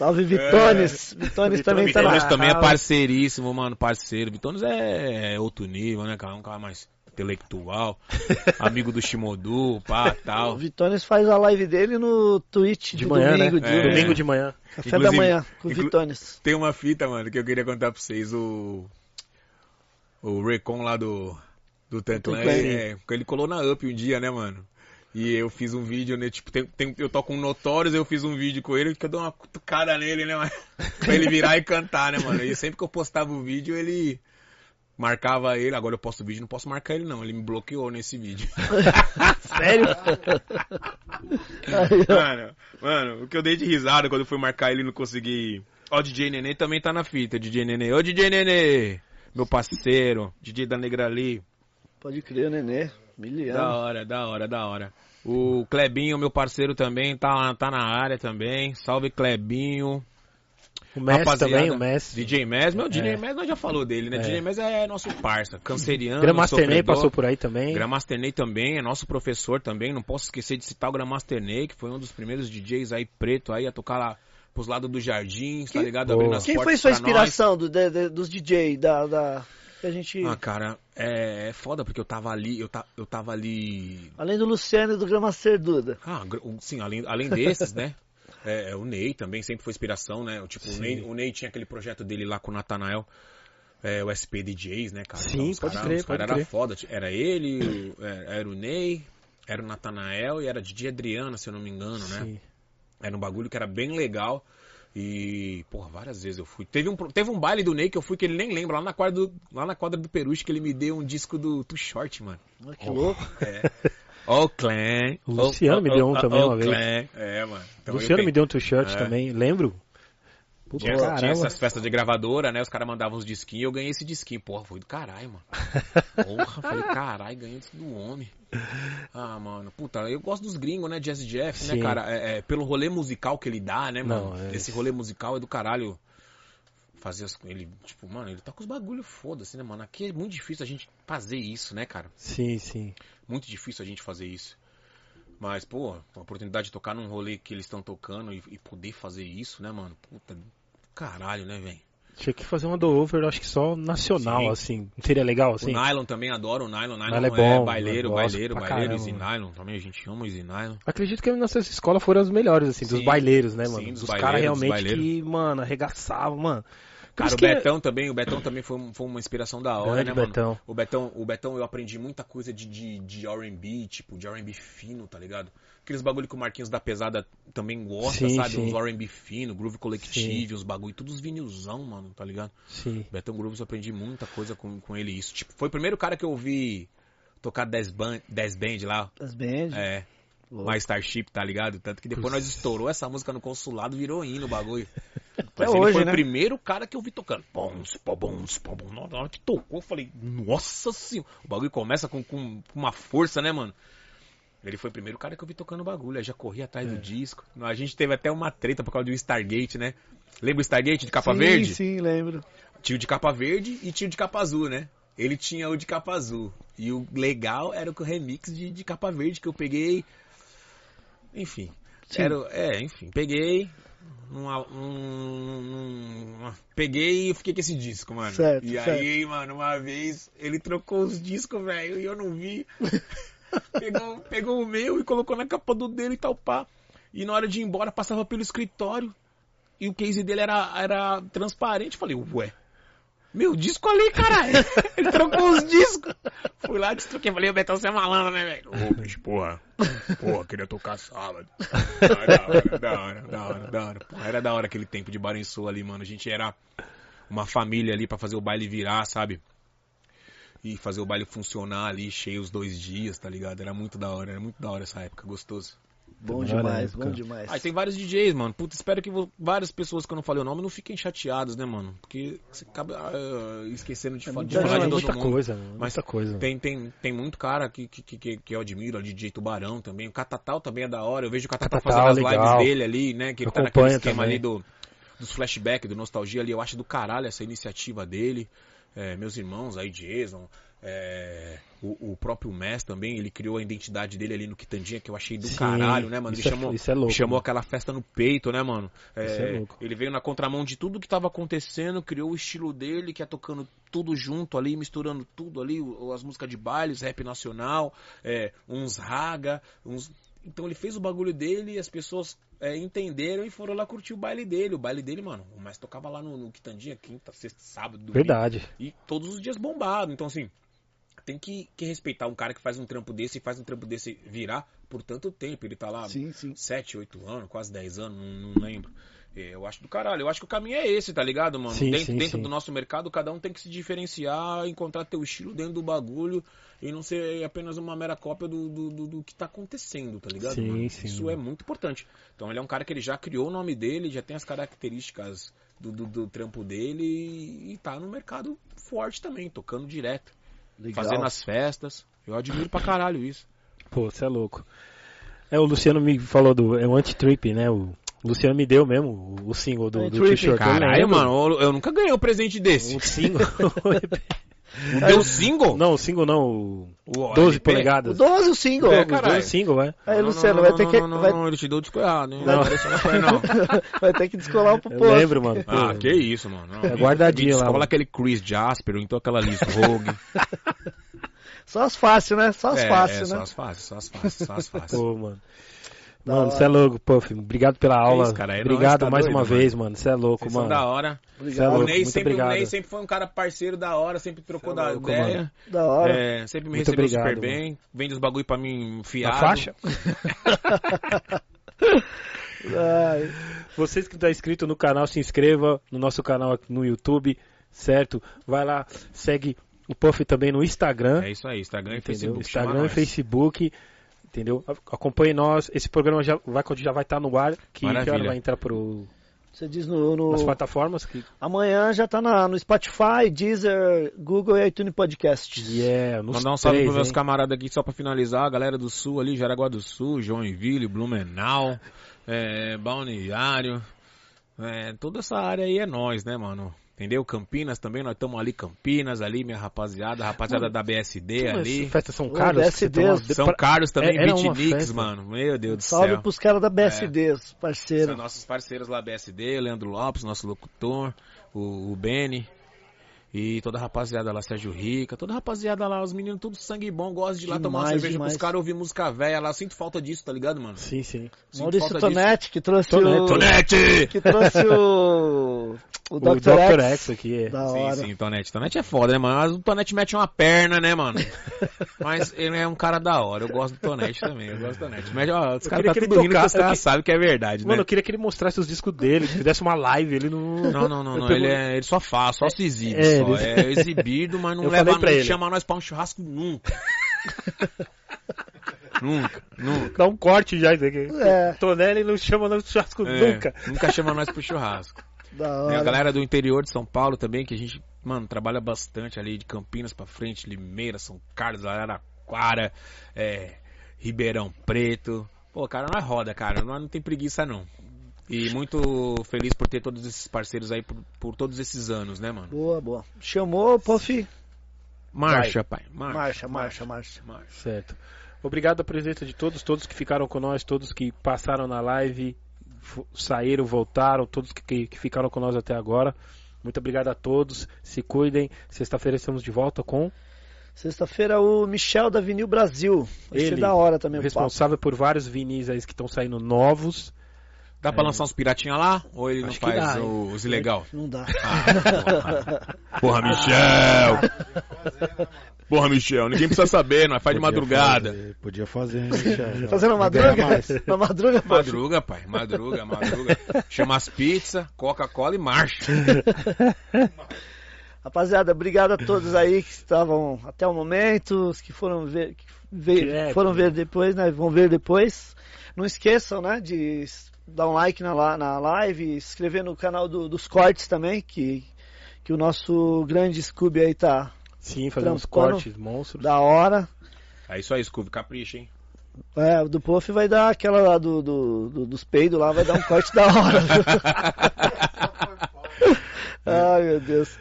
A: Salve Vitones. Vitones também tá
D: Vitones também é parceiríssimo, mano, parceiro. Vitones é outro nível, né, cara? Um cara mais intelectual, amigo do Shimodu, pá,
A: O
D: tal.
A: Vitones faz a live dele no Twitch
B: De
A: de,
B: manhã,
A: domingo,
B: né?
A: de
D: É.
B: Domingo de manhã.
A: café da
D: Inclusive-
A: manhã, com o Vitones.
D: Tem uma fita, mano, que eu queria contar pra vocês. O. O Recon lá do. Do Tanclan. é, ele colou na Up um dia, né, mano? E eu fiz um vídeo, né? Tipo, tem, tem- eu toco um Notorious, eu fiz um vídeo com ele que eu dou uma cutucada nele, né, mano? pra ele virar e cantar, né, mano? E sempre que eu postava o vídeo, ele marcava ele. Agora eu posto o vídeo, não posso marcar ele, não. Ele me bloqueou nesse vídeo.
B: Sério?
D: Mano, mano, o que eu dei de risada quando eu fui marcar ele e não consegui. Ó, o DJ Nenê também tá na fita, DJ Nenê. Ô, DJ Nenê! Meu parceiro, DJ da Negra ali.
A: Pode crer, Nenê.
D: Da
A: Miliano.
D: hora, da hora, da hora. O Clebinho, meu parceiro também, tá, tá na área também. Salve Clebinho.
B: O Messi
D: Rapaziada,
B: também, o Messi.
D: DJ Mes, meu, DJ
B: É.
D: Mes nós já falou dele, né?
B: É.
D: DJ Mes é nosso parça, canceriano.
B: Grandmaster Ney
D: sofredor.
B: passou por aí também.
D: Grandmaster Ney também, é nosso professor também. Não posso esquecer de citar o Grandmaster Ney, que foi um dos primeiros DJs aí preto aí a tocar lá pros lados dos jardins, tá
A: Quem-
D: ligado?
B: Boa.
D: Abrindo as
A: Quem foi
D: portas
A: sua inspiração do, de- de- dos DJ da, da que a gente.
D: Ah, cara, é, é foda porque eu tava ali, eu, ta, eu tava ali.
A: além do Luciano e do Gramaster Duda?
D: Ah, sim, além, além desses, né? É, é, o Ney também sempre foi inspiração, né? O, Tipo, o. Ney, o Ney tinha aquele projeto dele lá com o Nathanael. É, o SP DJs, né, cara?
B: Sim,
D: os
B: pode
D: cara,
B: crer,
D: os cara
B: pode
D: era foda. Era ele, o- era, o Ney, era o Nathanael e era DJ Adriana, se eu não me engano, né?
B: Sim.
D: Era um bagulho que era bem legal. E, porra, várias vezes eu fui. Teve um, teve um baile do Ney que eu fui que ele nem lembra, lá na quadra do, lá na quadra do Peruche, que ele me deu um disco do Too Short, mano.
A: Olha que louco.
D: É. Ó o Clan.
B: O Luciano me deu um também uma vez.
D: Clan. É, mano. Então,
B: o Luciano
D: eu
B: me deu um t-shirt
D: É.
B: também, lembro? Puta,
D: Tinha, tinha essas festas de gravadora, né? Os caras mandavam uns disquinhos e eu ganhei esse disquinho. Porra, foi do caralho, mano. Porra, falei, caralho, ganhei isso do homem. Ah, mano, puta, eu gosto dos gringos, né? Jazz Jeff,
B: Sim.
D: né, cara? É, é, pelo rolê musical que ele dá, né, mano?
B: Não, é-
D: Esse rolê musical é do caralho. fazer as, ele, tipo, mano, ele tá com os bagulho foda-se, né, mano? Aqui é muito difícil a gente fazer isso, né, cara?
B: Sim, sim.
D: Muito difícil a gente fazer isso. Mas, pô, a oportunidade de tocar num rolê que eles estão tocando e, e poder fazer isso, né, mano? Puta, caralho, né, velho?
B: Tinha que fazer uma do over, acho que só nacional,
D: Sim.
B: assim. Seria legal, assim?
D: O Nylon também adoro o Nylon. Nylon,
B: Nylon é
D: é,
B: bom,
D: baileiro,
B: gosto
D: baileiro, baileiro.
B: caramba,
D: Easy. Nylon. Também a gente ama o Easy Nylon.
B: Acredito que nas nossas escolas foram as melhores, assim, dos
D: Sim.
B: baileiros, né,
D: Sim,
B: mano?
D: dos
B: dos
D: baileiros,
B: caras
D: dos
B: realmente
D: baileiros.
B: que, mano, arregaçavam, mano.
D: Cara, o
B: que
D: Betão também, o Betão também foi, foi uma inspiração da hora,
B: Grande
D: né, mano?
B: Betão.
D: O Betão, o Betão eu aprendi muita coisa de, de, de R&B, tipo, de R&B fino, tá ligado? Aqueles bagulho que o Marquinhos da Pesada também gosta,
B: Sim,
D: sabe?
B: sim.
D: Uns R&B fino, Groove Collective, uns bagulho, todos vinilzão, mano, tá ligado?
B: Sim.
D: Betão Grooves eu aprendi muita coisa com, com ele. Isso, tipo, foi o primeiro cara que eu ouvi tocar 10 band, 10 band lá.
A: As bands.
D: É,
A: louco.
D: My Starship, tá ligado? Tanto que depois nós estourou essa música no consulado, virou hino o bagulho. Mas ele
A: hoje,
D: foi
A: né?
D: o primeiro cara que eu vi tocando. Bons, bons, bons. Na hora que tocou, eu falei, nossa senhora. O bagulho começa com, com uma força, né, mano? Ele foi o primeiro cara que eu vi tocando o bagulho. Aí já corri atrás
A: É.
D: do disco. A gente teve até uma treta por causa do Stargate, né? Lembra o Stargate de capa
A: sim,
D: verde?
A: Sim, lembro.
D: Tinha o de capa verde e tinha o de capa azul, né? Ele tinha o de capa azul. E o legal era o remix de, de capa verde que eu peguei. Enfim.
A: Sim.
D: Era, é, enfim. Peguei. Numa- num- num- peguei e fiquei com esse disco, mano.
A: Certo,
D: e aí, mano, uma vez ele trocou os discos, velho, e eu não vi. pegou, pegou o meu e colocou na capa do dele e tal, pá. E na hora de ir embora, passava pelo escritório. E o case dele era, era transparente. Falei, ué. Meu disco ali, caralho. Ele trocou os discos. Fui lá, destroquei. Falei, o Betão, você é malandro, né, velho? Ô, bicho, porra. Porra, queria tocar sábado. Da hora, da hora, da hora, da hora. Porra, era da hora aquele tempo de Barençou ali, mano. A gente era uma família ali pra fazer o baile virar, sabe? E fazer o baile funcionar ali, cheio os dois dias, tá ligado? Era muito da hora, era muito da hora essa época, gostoso.
A: Bom
B: Melhor
A: demais,
B: época.
A: bom demais.
D: Ah, e tem vários DJs, mano. Puta, espero que várias pessoas que eu não falei o nome não fiquem chateadas, né, mano? Porque você acaba ah, esquecendo de,
A: É
D: fa- de
A: muita
D: falar de
B: muita coisa, mano,
D: Mas
B: muita coisa.
D: Tem, tem, tem muito cara que, que, que, que eu admiro, o DJ Tubarão também. O Catatal também é da hora. Eu vejo o Catatal,
B: Catatal,
D: fazendo as
B: legal.
D: lives dele ali, né? Que ele tá naquele esquema
B: também.
D: ali do, dos flashbacks, do nostalgia ali. Eu acho do caralho essa iniciativa dele. É, meus irmãos aí, Jason, é, o, o próprio Mess também, ele criou a identidade dele ali no Quitandinha, que eu achei do
B: Sim,
D: caralho, né, mano? Ele
B: isso é-
D: chamou,
B: isso é louco,
D: chamou
B: mano.
D: aquela festa no peito, né, mano? É,
B: Isso é louco.
D: Ele veio na contramão de tudo que tava acontecendo, criou o estilo dele, que é tocando tudo junto ali, misturando tudo ali, as músicas de baile, os rap nacional, é, uns raga, uns... Então ele fez o bagulho dele e as pessoas é, entenderam e foram lá curtir o baile dele. O baile dele, mano, o Mestre tocava lá no, no Quitandinha, quinta, sexta, sábado, domingo.
B: Verdade.
D: E todos os dias bombado. Então, assim, tem que, que respeitar um cara que faz um trampo desse e faz um trampo desse virar por tanto tempo. Ele tá lá
A: Sim, sim.
D: 7, 8 anos, quase 10 anos, não, não lembro. É, Eu acho do caralho. Eu acho que o caminho é esse, tá ligado, mano?
B: Sim,
D: dentro
B: sim,
D: dentro
B: sim.
D: do nosso mercado, cada um tem que se diferenciar, encontrar teu estilo dentro do bagulho e não ser apenas uma mera cópia do, do, do- do que tá acontecendo, tá ligado?
B: Sim,
D: mano?
B: sim.
D: Isso é muito importante. Então ele é um cara que ele já criou o nome dele, já tem as características do, do, do trampo dele e, e tá no mercado forte também, tocando direto,
A: Legal.
D: fazendo as festas. Eu admiro pra caralho isso.
B: Pô, você é louco. É, o Luciano me falou do. É o anti-trip, né? O Luciano me deu mesmo o, o single do, do
A: Anti-Trip,
B: T-shirt. eu
D: Caralho,
B: lembro.
D: mano, eu, eu nunca ganhei um presente desse.
B: O single.
D: O teu single?
B: não, o single não. O
D: O
B: 12
D: LP?
B: polegadas.
A: O 12 o single.
D: É,
B: Os
D: caralho.
B: dois single, é.
A: Aí,
D: Não,
A: Luciano,
D: não,
A: vai
D: não,
A: ter
D: não,
A: que.
D: Não,
A: vai,
D: não, ele te deu o disco errado, hein?
B: Não.
D: Não, não
A: vai ter que descolar pro
B: Eu
A: posto.
B: lembro, mano.
D: Ah, que isso, mano. Não.
B: É guardadinho lá,
D: descola aquele Chris Jasper, ou então aquela Liz Rogue.
A: Só as fáceis, né? Só as
D: é,
A: fáceis,
D: é,
A: né?
D: Só as fáceis, só as fáceis, só as fáceis.
B: Pô, mano. Mano, você é louco, Puff. Obrigado pela aula.
D: isso, cara, é
B: obrigado
D: nóis, tá
B: mais
D: doido,
B: uma
D: mano.
B: vez, mano. Você é louco,
D: Vocês são
B: mano.
D: da hora.
B: Cê é
A: Obrigado.
B: louco.
D: O Ney,
B: muito
D: sempre, o
B: obrigado.
D: Ney sempre foi um cara parceiro da hora, sempre trocou
B: é
D: da
B: louco,
D: ideia.
B: mano.
A: Da hora.
D: É, sempre me
B: Muito
D: recebeu
B: obrigado,
D: super bem. Vende os bagulho pra mim
B: Na
D: fiado.
B: faixa?
A: Ai,
B: Vocês que estão inscritos no canal, se inscreva no nosso canal aqui no YouTube, certo? Vai lá, segue o Puff também no Instagram.
D: É isso aí, Instagram e
B: entendeu?
D: Facebook.
B: Instagram e
D: nós.
B: Facebook, entendeu? Acompanhe nós. Esse programa já vai, já vai estar no ar, que, que hora vai entrar pro,
A: você diz no. no-
B: nas plataformas. Que,
A: Amanhã já tá na, no Spotify, Deezer, Google e iTunes Podcast.
B: yeah, nos
D: Mandar um salve pros meus
B: hein?
D: camaradas aqui, só pra finalizar, a galera do Sul ali, Jaraguá do Sul, Joinville, Blumenau, é, Balneário, é, toda essa área aí é nós, né, mano? Entendeu? Campinas também, nós estamos ali, Campinas, ali, minha rapaziada, rapaziada da BSD ali.
B: Festa São
A: Ô,
B: Carlos.
A: BSD, São
D: São Carlos também,
B: É, uma
D: Beatniks, mano. Meu Deus do
A: Salve
D: céu.
A: pros caras da BSD, os
D: São
A: parceiros.
D: nossos parceiros lá, BSD, Leandro Lopes, nosso locutor, o, o Beni. E toda a rapaziada lá, Sérgio Rica, toda a rapaziada lá, os meninos tudo sangue bom, gostam de ir lá tomar uma cerveja
A: demais.
D: pros caras ouvir música velha lá. Sinto falta disso, tá ligado, mano?
B: Sim, sim.
D: Sinto
A: Maurício
D: disso.
A: Tonetti, que trouxe
B: Tonete,
A: o...
D: Tonete!
A: Que trouxe o... O,
B: O
A: Dr.
B: Dr.
A: X.
B: X aqui. é.
A: Da
D: Sim,
A: hora.
D: sim, Tonete. Tonete é foda, né, mano? Mas o Tonete mete uma perna, né, mano? Mas ele é um cara da hora. Eu gosto do Tonete também. Eu gosto do Tonete. Mas, ó, os caras tá tudo rindo que
B: tocasse-
D: os caras
B: que-
D: sabem que é verdade,
B: Mano,
D: né?
B: eu queria que ele mostrasse os discos dele, que fizesse uma live, ele não...
D: Não, não, não, não.
B: pergunto-
D: Ele, é, ele só faz, só se exibe.
B: É,
D: É exibido, mas não
B: Eu
D: leva não
B: ele.
D: chama nós pra um churrasco nunca. nunca, nunca.
B: Dá um corte já isso aqui.
A: É.
B: Tonelli não chama no churrasco
D: É,
B: nunca.
D: Nunca chama nós pro churrasco.
A: Da
D: Tem
A: hora.
D: a galera do interior de São Paulo também, que a gente, mano, trabalha bastante ali de Campinas pra frente, Limeira, São Carlos, Araraquara, é, Ribeirão Preto. Pô, cara, nós roda, cara. Nós não tem preguiça, não. E muito feliz por ter todos esses parceiros aí por, por todos esses anos, né, mano?
A: Boa, boa. Chamou, Puff.
D: Marcha, pai. Marcha,
A: Marcha, marcha, marcha.
D: marcha.
B: Certo. Obrigado a presença de todos, todos que ficaram com nós, todos que passaram na live, saíram, voltaram, todos que- que, que ficaram com nós até agora. Muito obrigado a todos. Se cuidem. Sexta-feira estamos de volta com
A: Sexta-feira o Michel da Vinil Brasil. Vai
B: Ele,
A: da hora também o papo.
B: responsável por vários vinis aí que estão saindo novos.
D: Dá pra lançar uns piratinha lá? Ou ele
B: Acho
D: não faz
B: dá, hein?
D: os ilegal?
A: Não dá.
D: Ah, porra. porra, Michel! Porra, Michel, ninguém precisa saber, nós faz de
C: Podia
D: madrugada.
C: fazer, Podia fazer, hein, Michel?
A: Fazendo madruga?
C: mais.
A: Na madruga, Puff.
D: Madruga, pai, madruga, madruga. Chama as pizzas, Coca-Cola e marcha.
A: Rapaziada, obrigado a todos aí que estavam até o momento, os que foram ver, que ve-
B: É,
A: foram ver depois, né? Vão ver depois. Não esqueçam, né? De dar um like na, na live, se inscrever no canal do- dos cortes também, que, que o nosso grande Scooby aí tá
B: Sim, fazer uns cortes monstros.
A: da hora.
D: É isso aí, Scooby, capricha, hein?
A: É, o do Puff vai dar aquela lá do, do, do- dos peidos lá, vai dar um corte da hora. Ai, meu Deus.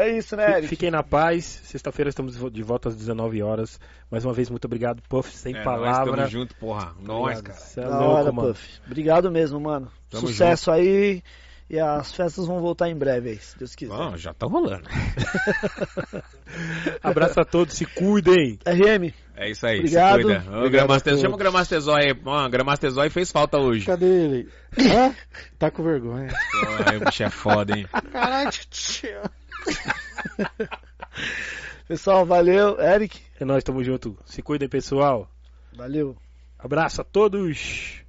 A: É isso, né, Eric?
B: Fiquem na paz. Sexta-feira estamos de volta às 19 horas. Mais uma vez, muito obrigado, Puff. Sem
D: É, Nós
B: palavra.
D: estamos junto, porra. Nós, cara.
B: Você é
A: Da
B: louco,
A: hora,
B: mano.
A: Puff. Obrigado mesmo, mano.
D: Tamo
A: Sucesso aí. E as festas vão voltar em breve aí, se Deus quiser.
D: Bom, já tá rolando.
B: Abraço a todos, se cuidem.
A: RM,
D: É isso aí,
A: Obrigado.
D: se cuida. Ô, Gramaster-. Chama o Gramastezói aí. Mano, Gramastezói fez falta hoje.
C: Cadê ele? Hã? Tá com vergonha.
D: Pô, o bicho é foda, hein?
C: Caralho, tio.
A: pessoal, valeu. Eric,
B: É nóis, tamo junto. Se cuidem, pessoal.
A: valeu.
B: Abraço a todos.